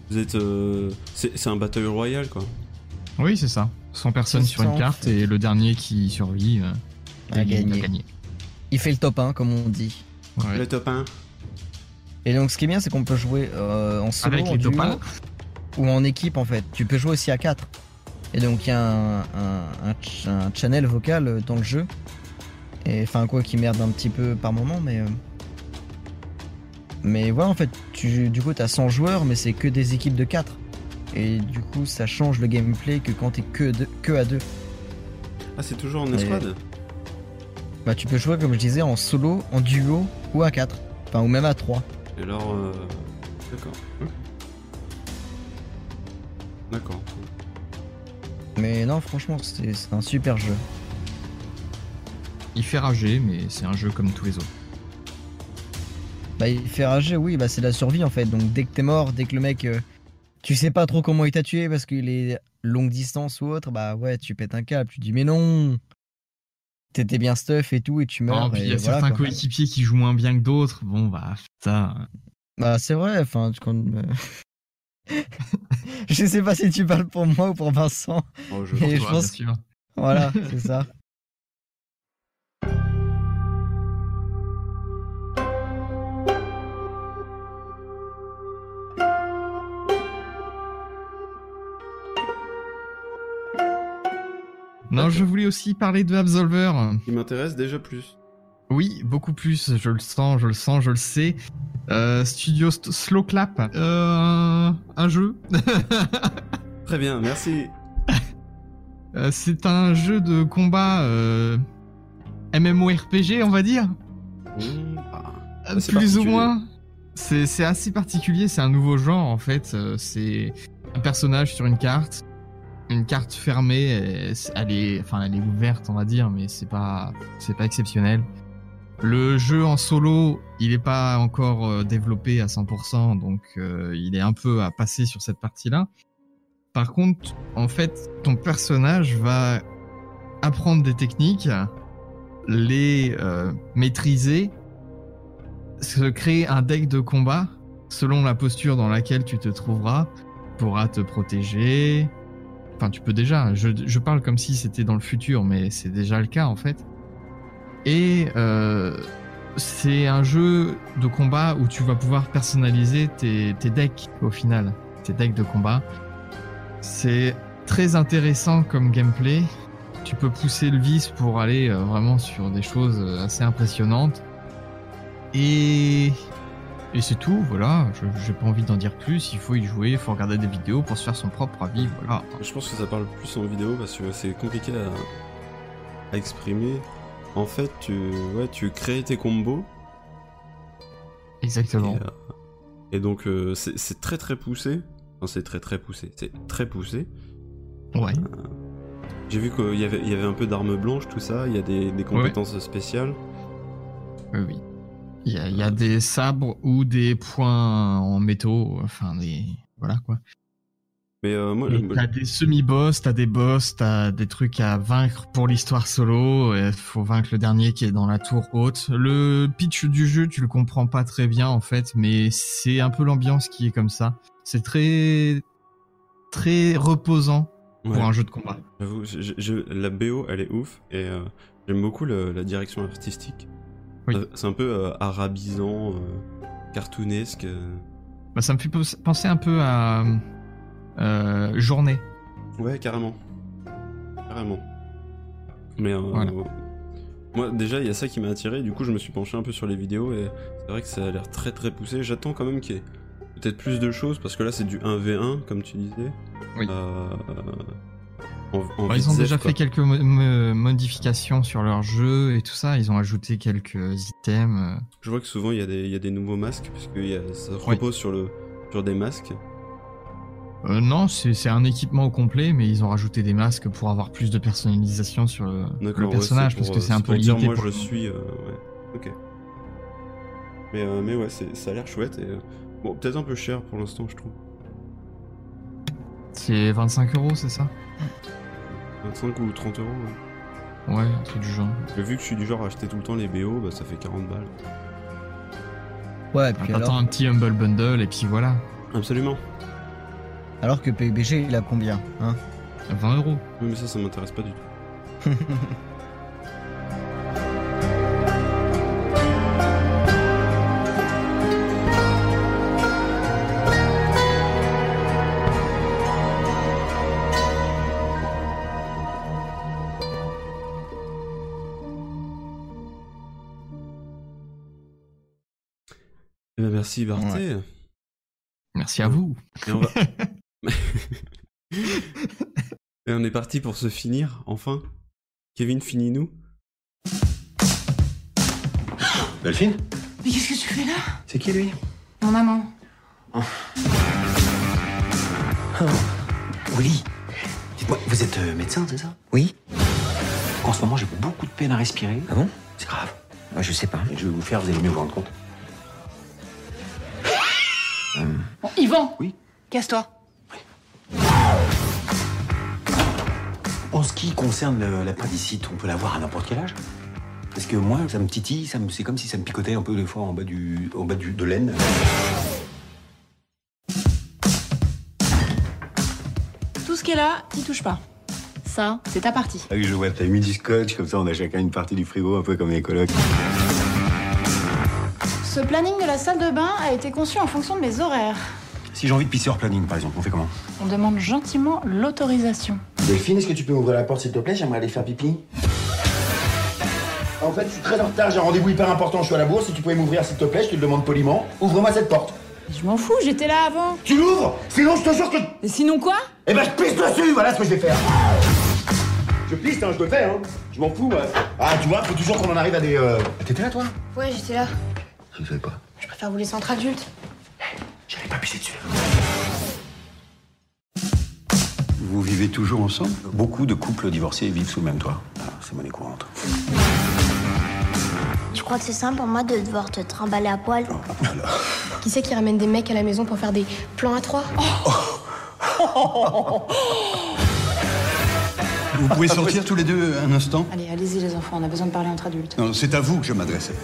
vous êtes. euh, c'est c'est un Battle Royale, quoi. Oui, c'est ça. 100 personnes sur une carte et le dernier qui survit euh, A gagne- gagné. gagné. Il fait le top 1 comme on dit. Ouais. Le top 1. Et donc ce qui est bien, c'est qu'on peut jouer euh, en solo, Avec en les duo, top 1 ou en équipe en fait. Tu peux jouer aussi à 4. Et donc il y a un, un, un ch- un channel vocal euh, dans le jeu. Et enfin quoi qui merde un petit peu par moment, mais... euh, Mais voilà en fait, tu, du coup t'as 100 joueurs, mais c'est que des équipes de 4. Et du coup ça change le gameplay que quand t'es que, deux- que à 2. Ah, c'est toujours en Et- escouade Bah tu peux jouer comme je disais en solo, en duo ou à 4. Enfin ou même à 3. Et alors. euh, D'accord. Hein D'accord. Mais non franchement c'est c'est un super jeu. Il fait rager, mais c'est un jeu comme tous les autres. Bah il fait rager, oui, bah c'est la survie en fait. Donc dès que t'es mort, dès que le mec, euh, tu sais pas trop comment il t'a tué parce qu'il est longue distance ou autre, bah ouais, tu pètes un câble, tu dis mais non, t'étais bien stuff et tout et tu meurs. Non, puis il y a voilà, certains quoi. coéquipiers qui jouent moins bien que d'autres. Bon, bah, ça. Bah c'est vrai, enfin quand... (laughs) (laughs) je sais pas si tu parles pour moi ou pour Vincent. Oh, je- mais Pour toi, bien sûr. Voilà, c'est (laughs) ça. Non, je voulais aussi parler de Absolver. Il m'intéresse déjà plus. Oui, beaucoup plus. Je le sens, je le sens, je le sais. Euh, Studio St- Slow Clap. Euh, un jeu. (laughs) Très bien, merci. Euh, c'est un jeu de combat euh, MMORPG, on va dire. Mmh, bah, c'est Plus ou moins. C'est assez particulier, c'est un nouveau genre en fait. C'est un personnage sur une carte. Une carte fermée, c'est- elle est, enfin, elle est ouverte, on va dire, mais c'est pas, c'est pas exceptionnel. Le jeu en solo, il est pas encore euh, développé à 100%, donc euh, il est un peu à passer sur cette partie-là. Par contre, en fait, ton personnage va apprendre des techniques, les euh, maîtriser, se créer un deck de combat selon la posture dans laquelle tu te trouveras, pourra te protéger. Enfin, tu peux déjà. Je, je parle comme si c'était dans le futur, mais c'est déjà le cas en fait. Et euh, c'est un jeu de combat où tu vas pouvoir personnaliser tes, tes decks au final, tes decks de combat. C'est très intéressant comme gameplay. Tu peux pousser le vice pour aller euh, vraiment sur des choses euh, assez impressionnantes. Et, et c'est tout, voilà. Je j'ai pas envie d'en dire plus. Il faut y jouer, il faut regarder des vidéos pour se faire son propre avis, voilà. Je pense que ça parle plus en vidéo parce que c'est compliqué à, à exprimer. En fait, tu, ouais, tu crées tes combos. Exactement. Et, euh, et donc, euh, c'est très très poussé. Enfin, c'est très très poussé. C'est très poussé. Ouais. J'ai vu qu'il y avait, il y avait un peu d'armes blanches, tout ça. Il y a des, des compétences spéciales. Oui. Il y a, il y a des sabres ou des points en métaux, enfin des. Voilà quoi. Mais euh, moi, le- T'as des semi-boss, t'as des boss, t'as des trucs à vaincre pour l'histoire solo. Il faut vaincre le dernier qui est dans la tour haute. Le pitch du jeu, tu le comprends pas très bien en fait, mais c'est un peu l'ambiance qui est comme ça. C'est très très reposant pour un jeu de combat. J'avoue, je- je- la BO, elle est ouf et euh, j'aime beaucoup le- la direction artistique. Oui. Euh, C'est un peu euh, arabisant, euh, cartoonesque. Bah, ça me fait penser un peu à Journée. Ouais, carrément. Carrément. Mais Voilà. moi, déjà, il y a ça qui m'a attiré. Du coup, je me suis penché un peu sur les vidéos et c'est vrai que ça a l'air très très poussé. J'attends quand même qu'il y ait peut-être plus de choses parce que là, c'est du 1v1, comme tu disais. Oui. Euh, Bah, ils ont déjà quoi. fait quelques mo- mo- modifications sur leur jeu et tout ça. Ils ont ajouté quelques items. euh. Je vois que souvent il y, a des- il y a des nouveaux masques, parce que y a- ça Oui. repose sur, le, sur des masques. Euh, non, c'est c'est un équipement au complet, mais ils ont rajouté des masques pour avoir plus de personnalisation sur le, ouais, personnage, c'est parce que c'est un peu pour dire limité. moi pour je le- suis. euh, ouais, ok. Mais, euh, mais ouais, c'est- ça a l'air chouette et. euh, bon, peut-être un peu cher pour l'instant, je trouve. qui est 25 euros, c'est ça? 25 ou 30 euros. ouais. Ouais, un truc du genre. Vu que je suis du genre à acheter tout le temps les BO, bah ça fait 40 balles. Ouais, et puis Attends alors, un petit Humble Bundle et puis voilà. Absolument. alors que PUBG, il a combien hein? 20 euros. Oui, mais ça, ça m'intéresse pas du tout. (laughs) merci Barthé. Merci à vous. Et on, va- (laughs) Et on est parti pour se finir, enfin. Kevin, finis-nous. Delphine? Mais qu'est-ce que tu fais là? C'est qui lui? Mon amant. Willy, dites-moi, vous êtes euh, médecin, c'est ça? Oui. En ce moment, j'ai beaucoup de peine à respirer. Ah bon? C'est grave. Moi, je sais pas. Je vais vous faire, vous allez mieux vous rendre compte. Yvan Oui Casse-toi. En ce qui concerne le- l'appendicite, on peut l'avoir à n'importe quel âge Parce que moi, ça me titille, ça me- c'est comme si ça me picotait un peu des fois en bas, du, en bas du, de l'aine. Tout ce qui est là, t'y touches pas. Ça, c'est ta partie. Ah oui, je vois, t'as mis du scotch, comme ça on a chacun une partie du frigo, un peu comme les colocs. Ce planning de la salle de bain a été conçu en fonction de mes horaires. Si j'ai envie de pisser hors planning, par exemple, on fait comment On demande gentiment l'autorisation. Delphine, est-ce que tu peux m'ouvrir la porte s'il te plaît? J'aimerais aller faire pipi. En fait, je suis très en retard, j'ai un rendez-vous hyper important, je suis à la bourse. Si tu pouvais m'ouvrir s'il te plaît, je te le demande poliment. Ouvre-moi cette porte. Je m'en fous, j'étais là avant. Tu l'ouvres? Sinon, je te jure que. Et sinon quoi? Eh ben, je pisse dessus Voilà ce que je vais faire. Je pisse, hein, je le fais, hein. Je m'en fous, ouais. Ah, tu vois, faut toujours qu'on en arrive à des. euh, T'étais là, toi? Ouais, j'étais là. Je savais pas. Je préfère vous laisser entre adultes. J'allais pas pisser dessus. Vous vivez toujours ensemble? Beaucoup de couples divorcés vivent sous le même toit. Ah, c'est monnaie courante. Tu crois que c'est simple pour moi de devoir te trimballer à poil Qui c'est qui ramène des mecs à la maison pour faire des plans à trois? Vous pouvez sortir tous les deux un instant? Allez, allez-y les enfants, on a besoin de parler entre adultes. Non, c'est à vous que je m'adressais.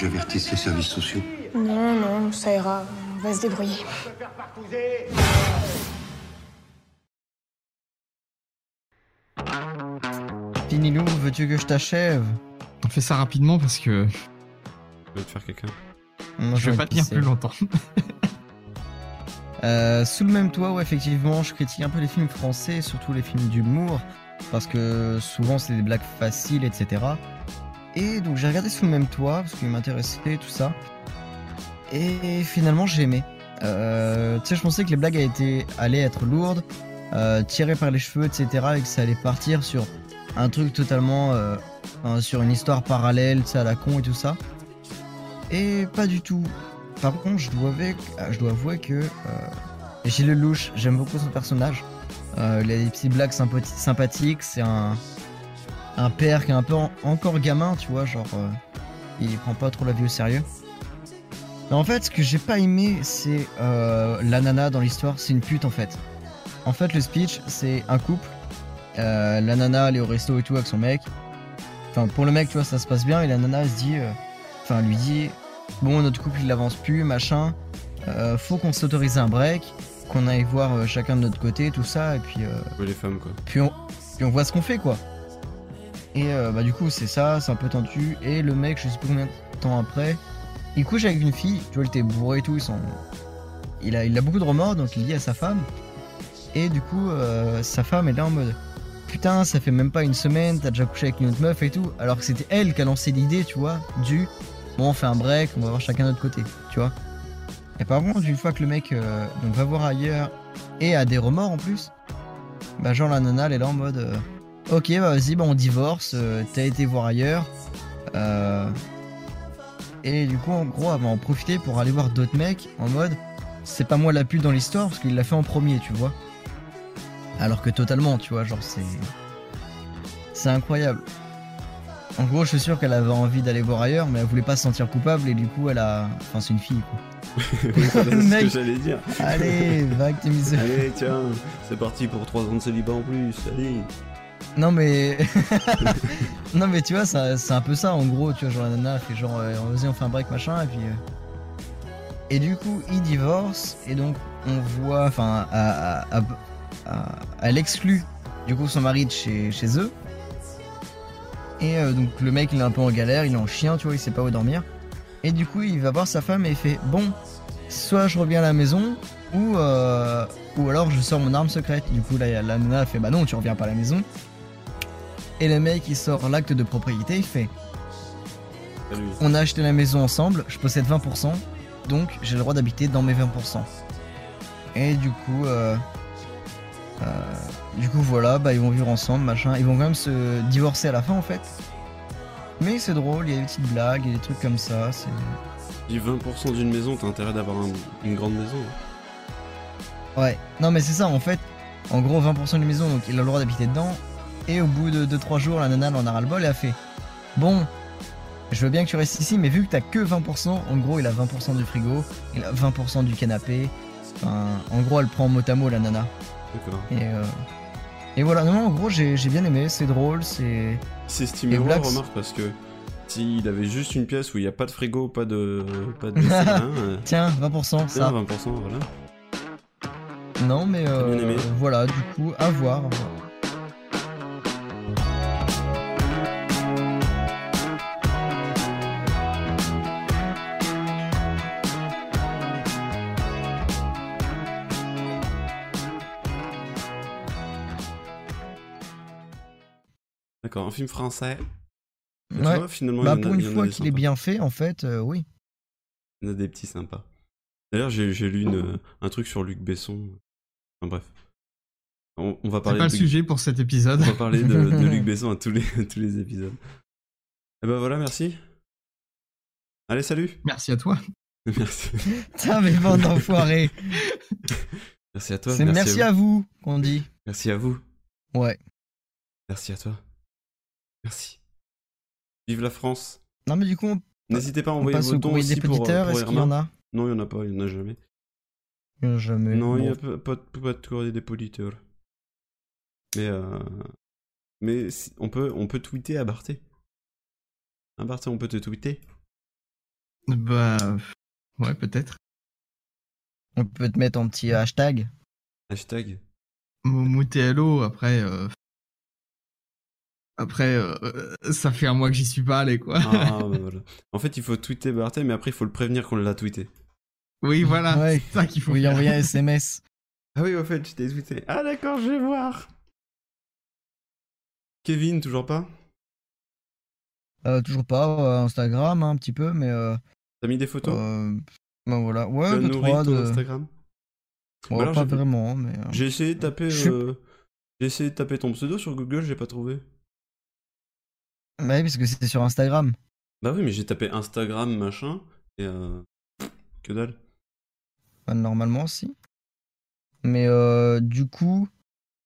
J'avertisse les services sociaux Non, non, ça ira. On va se débrouiller. Finilou, veux-tu que je t'achève? On fait ça rapidement parce que Je vais te faire quelqu'un. Je vais pas tenir plus longtemps. (laughs) Euh, sous le même toit, ouais, effectivement, je critique un peu les films français, surtout les films d'humour, parce que souvent c'est des blagues faciles, etc. Et donc j'ai regardé sous le même toit, parce qu'il m'intéressait, tout ça. Et finalement j'ai aimé. Euh, tu sais, je pensais que les blagues allaient, être lourdes, euh, tirées par les cheveux, etc. Et que ça allait partir sur un truc totalement... euh, sur une histoire parallèle, tu sais, à la con et tout ça. Et pas du tout. Par contre, je dois avouer, que euh, Gilles Lelouch, j'aime beaucoup son personnage. Il a des petites blagues sympathiques. C'est un, un père qui est un peu en- encore gamin, tu vois, genre euh, il prend pas trop la vie au sérieux. Mais en fait, ce que j'ai pas aimé, c'est euh, la nana dans l'histoire, c'est une pute en fait. En fait, le speech, c'est un couple. Euh, la nana, elle est au resto et tout avec son mec. Enfin, pour le mec, tu vois, ça se passe bien. Et la nana, elle se dit, euh, enfin, lui dit, bon, notre couple, il avance plus, machin. Faut qu'on s'autorise un break, qu'on aille voir chacun de notre côté, tout ça, et puis, euh, les femmes, quoi. puis on, puis on voit ce qu'on fait, quoi. Et euh, bah du coup, c'est ça, c'est un peu tendu. Et le mec, je sais plus combien de temps après, il couche avec une fille. Tu vois, il était bourré et tout. Sont... il, a, il a beaucoup de remords, donc il dit à sa femme. Et du coup, euh, sa femme est là en mode Putain, ça fait même pas une semaine, t'as déjà couché avec une autre meuf et tout. Alors que c'était elle qui a lancé l'idée, tu vois, du Bon, on fait un break, on va voir chacun de notre côté, tu vois. Et par contre, une fois que le mec euh, va voir ailleurs et a des remords en plus, bah genre la nana elle est là en mode Ok, bah vas-y, bah on divorce, euh, t'as été voir ailleurs. Euh, et du coup, en gros, elle va en profiter pour aller voir d'autres mecs en mode C'est pas moi la pute dans l'histoire parce qu'il l'a fait en premier, tu vois. Alors que totalement, tu vois, genre c'est. C'est incroyable. En gros, je suis sûr qu'elle avait envie d'aller voir ailleurs, mais elle voulait pas se sentir coupable et du coup, elle a. Enfin, c'est une fille quoi. (laughs) c'est ce que j'allais dire. Allez, va avec tes. Allez, tiens, c'est parti pour 3 ans de célibat en plus. Allez. Non mais (laughs) non mais tu vois c'est un peu ça en gros tu vois genre la nana fait genre euh, vas-y on fait un break machin et puis euh, et du coup il divorce et donc on voit enfin elle exclut du coup son mari de chez, chez eux. Et euh, donc le mec il est un peu en galère il est en chien tu vois il sait pas où dormir. Et du coup il va voir sa femme et il fait bon soit je reviens à la maison ou euh, ou alors je sors mon arme secrète. Du coup là la nana fait bah non tu reviens pas à la maison et le mec il sort l'acte de propriété, il fait Salut. On a acheté la maison ensemble, je possède 20%, donc j'ai le droit d'habiter dans mes 20%. Et du coup, euh, euh, du coup voilà, bah ils vont vivre ensemble, machin. Ils vont quand même se divorcer à la fin en fait. Mais c'est drôle, il y a des petites blagues, il y a des trucs comme ça. C'est Dis 20% d'une maison, t'as intérêt d'avoir un- une grande maison. hein. ouais. Non mais c'est ça en fait. En gros 20% d'une maison, donc il a le droit d'habiter dedans. Et au bout de 2-3 jours, la nana elle en a ras le bol et a fait Bon, je veux bien que tu restes ici, mais vu que t'as que 20%, en gros, il a 20% du frigo, il a 20% du canapé. Enfin, en gros, elle prend mot à mot la nana. D'accord. Et, euh, et voilà, non, en gros, j'ai j'ai bien aimé, c'est drôle, c'est. C'est roi, Blacks- remarque, parce que s'il avait juste une pièce où il n'y a pas de frigo, pas de. pas de vaisselle, (laughs) hein, euh, Tiens, 20%, ça. tiens, 20%, voilà. Non, mais euh, bien aimé. voilà, du coup, à voir. à voir. D'accord, un film français. Tu Ouais. vois, finalement, bah, il y en a- pour une il y en a fois qu'il est bien fait, en fait, euh, oui. Il y en a des petits sympas. D'ailleurs, j'ai lu une- un truc sur Luc Besson. Enfin bref. On, on va C'est parler pas le de- sujet pour cet épisode. On va parler de, de Luc (laughs) Besson à tous les, à tous les épisodes. Et ben voilà, merci. Allez, salut. Merci à toi. (laughs) Merci. Putain, mais bande d'enfoirés. Merci à toi. C'est merci à vous qu'on dit. Merci à vous. Ouais. Merci à toi. Merci. Vive la France. Non, mais du coup, on- N'hésitez pas à envoyer vos dons courrier des aussi pour, est-ce qu'il y en a? Non, il y en a pas, il y en a jamais. Euh, Jamais. Non, il n'y a pas, pas, de- pas de courrier des politeurs. Mais, euh, mais si- on, peut, on peut tweeter à Barthé. À Barthé, on peut te tweeter. Bah. Ouais, peut-être. On peut te mettre en petit hashtag. Hashtag. Momotello, après. euh, Après, euh, ça fait un mois que j'y suis pas allé, quoi. Ah, bah (laughs) voilà. En fait, il faut tweeter Barthé, mais après, il faut le prévenir qu'on l'a tweeté. Oui, voilà. Ouais. C'est ça qu'il faut faire. envoyer un (laughs) SMS. Ah oui, en fait, je t'ai tweeté. Ah d'accord, je vais voir. Kevin, toujours pas? Euh, toujours pas, euh, Instagram, hein, un petit peu, mais. Euh, T'as mis des photos? euh, ben voilà, ouais, deux, trois de. Instagram? Ouais, Ou alors pas vraiment, mais. euh, J'ai essayé de taper. Je euh, J'ai essayé de taper ton pseudo sur Google, j'ai pas trouvé. Bah oui, parce que c'était sur Instagram. Bah oui, mais j'ai tapé Instagram machin et euh... que dalle. Bah, normalement, si. Mais euh, du coup,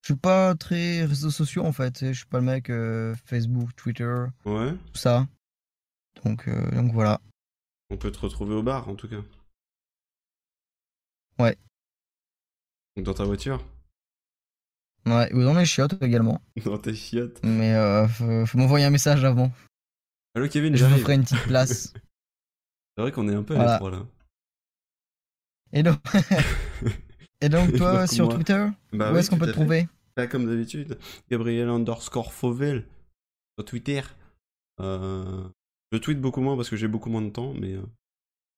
je suis pas très réseaux sociaux en fait. Je suis pas le mec euh, Facebook, Twitter, Ouais. tout ça. Donc, euh, donc voilà. On peut te retrouver au bar en tout cas. Ouais. Donc dans ta voiture, Ouais, ou dans les chiottes également. (laughs) dans tes chiottes. Mais euh, faut, faut m'envoyer un message avant. Allô Kevin, Je vous ferai une petite place. (laughs) C'est vrai qu'on est un peu à Voilà. l'étroit là. (laughs) Et donc, Et donc toi, sur moi- Twitter, Bah où oui, est-ce qu'on peut à te fait. trouver? Là, comme d'habitude, Gabriel underscore Fauvel sur Twitter. Euh, je tweete beaucoup moins parce que j'ai beaucoup moins de temps, mais euh,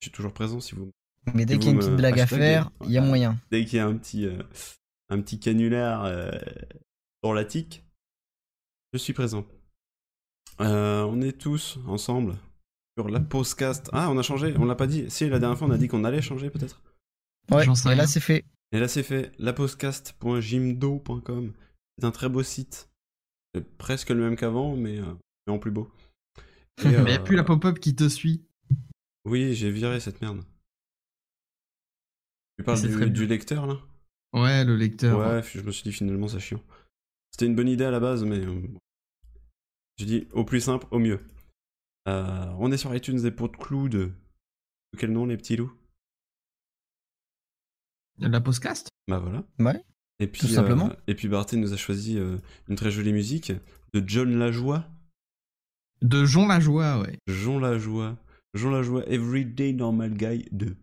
je suis toujours présent si vous. Mais dès si qu'il y a une petite blague à faire, il y a moyen. Dès qu'il y a un petit, euh, un petit canular euh, dans la tique, je suis présent. Euh, on est tous ensemble sur la postcast. Ah, on a changé, on l'a pas dit. Si, la dernière fois, on a dit qu'on allait changer peut-être. Ouais, J'en sais et là c'est fait. Et là, c'est fait. Lapostcast.jimdo.com. C'est un très beau site. C'est presque le même qu'avant, mais, euh, mais en plus beau. Et, (laughs) Mais y a euh, plus la pop-up qui te suit. Oui, j'ai viré cette merde. Tu parles du, du lecteur, là? Ouais, le lecteur. Ouais, je me suis dit finalement, c'est chiant. C'était une bonne idée à la base, mais... euh. Je dis au plus simple, au mieux. Euh, on est sur iTunes et PodCloud. De quel nom, les petits loups? La postcast? Bah voilà. Ouais. Et puis, Tout simplement. euh, et puis Barthé nous a choisi euh, une très jolie musique de John Lajoie. De Jean Lajoie, ouais. Jean Lajoie. Jean Lajoie, Everyday Normal Guy 2.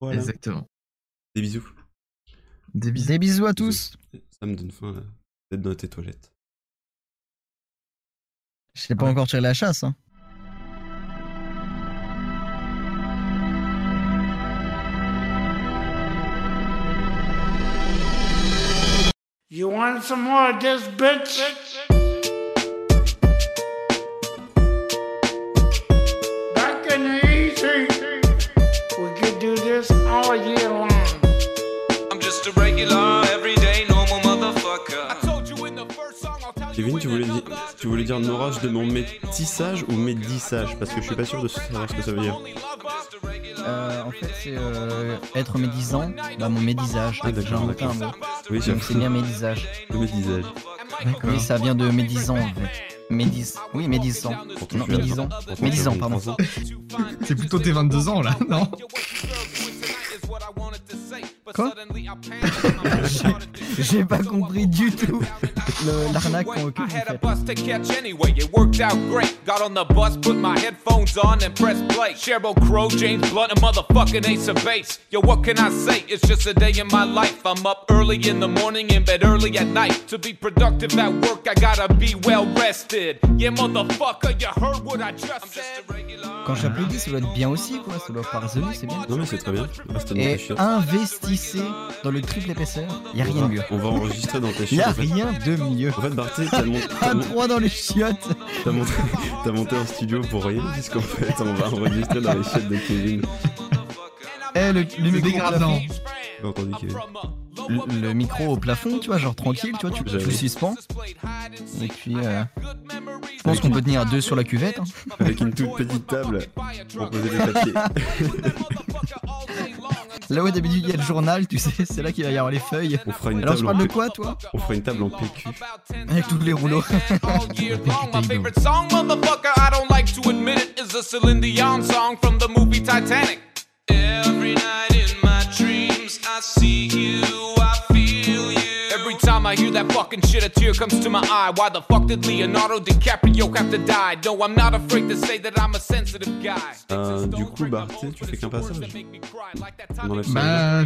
Voilà. Exactement. Des bisous. Des bisous. Des bisous à tous. Ça me donne faim là. Peut-être dans tes toilettes. Je t'ai pas encore tiré la chasse. Hein. You want some more of this, bitch? Back in the easy, we could do this all year Kevin, tu voulais, dire, tu voulais dire je demande métissage ou médissage Parce que je suis pas sûr de savoir ce que ça veut dire. Euh, en fait, c'est euh, être médisant. Bah, mon médisage. Ah, d'accord, d'accord. Oui, Donc, c'est bien médisage. Le médisage. Oui, ça vient de médisant en fait. Médis. Oui, médisant. Non, médisant. Médisant, 23 pardon. C'est plutôt tes 22 ans là, non? Quoi (laughs) J'ai pas compris du tout l'arnaque qu'on occupe. I had a bus to catch anyway. It worked out great. Got on the bus, put my headphones on, and pressed play. Cheryl Crow, James Blunt, and motherfucking Ace of Base. Yo, what can I say? It's just a day in my life. I'm up early in the morning, in bed early at night. To be productive at work, I gotta be well rested. Yeah, motherfucker, you heard what I just said. Quand j'applaudis, ça doit être bien aussi, quoi. Ça doit résolu, c'est bien. Non, mais c'est très bien. Et. Dans le triple épaisseur. Y a rien de mieux. On va enregistrer dans tes Y chiottes. a en fait. rien de mieux. En fait, Barthé, t'as mon- t'as (laughs) Un 3 dans les chiottes. t'as monté, t'as monté un studio pour rien, puisqu'en fait, on va enregistrer dans les chiottes de Kevin. Eh, le, le micro au dégradant. entendu Kevin. Le, le micro au plafond, tu vois, genre tranquille, tu vois, tu, tu le suspends. Et puis, euh, je pense qu'on peut tenir à deux sur la cuvette. hein. Avec une toute petite table pour poser les papiers. (laughs) Là où d'habitude il y a le journal, tu sais, c'est là qu'il va y avoir les feuilles. On fera une Alors je table parle en de quoi, toi On fera une table en PQ. Avec tous les rouleaux. all year long. My favorite song, motherfucker, I don't like to admit it, is a Celine Dion song from the movie Titanic. Every night in my dreams, I see you. I hear that fucking shit, a tear comes to my eye. Why the fuck did Leonardo DiCaprio have to die? No, I'm not afraid to say that I'm a sensitive guy. Euh, du coup, Barthé, tu fais qu'un passage. Bah,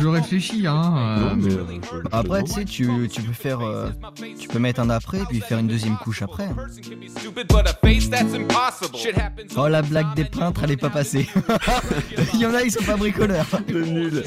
je réfléchis, hein. euh, Non, mais. euh, je- je Après, tu sais, tu, tu peux faire. euh, tu peux mettre un après, puis faire une deuxième couche après. hein. Oh, la blague des peintres, elle est pas passée. (laughs) il y en a, ils sont pas bricoleurs. (laughs) Le nul.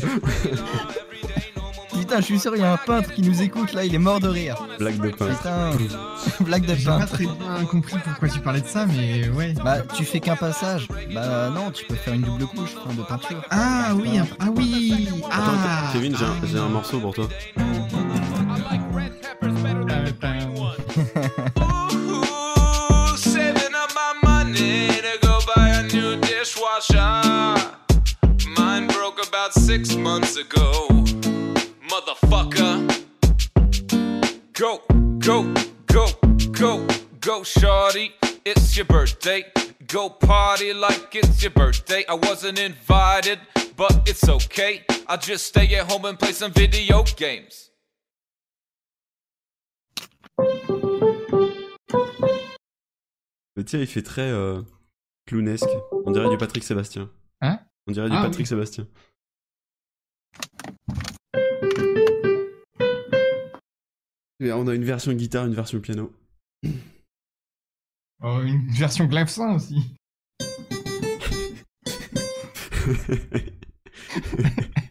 Putain, je suis sûr, il y a un peintre qui nous écoute là, il est mort de rire. Blague de peintre. Putain, (laughs) blague de J'ai pas peintre. très bien compris pourquoi tu parlais de ça, mais ouais. Bah, tu fais qu'un passage. Bah, non, tu peux faire une double couche de peinture. Ah oui, un- ah oui. Attends, Ah. Kevin, j'ai un, j'ai un morceau pour toi. Ooh, saving up my money to go buy a new dishwasher. Mine broke about six months ago. Motherfucker. Go, go, go, go, go, shorty. It's your birthday. Go party like it's your birthday. I wasn't invited, but it's okay. I'll just stay at home and play some video games. Le tien, il fait très euh, clownesque. On dirait du Patrick Sébastien. Hein? On dirait du Ah, Patrick oui. Sébastien. On a une version guitare, une version piano. Oh, une version clavecin aussi. (laughs)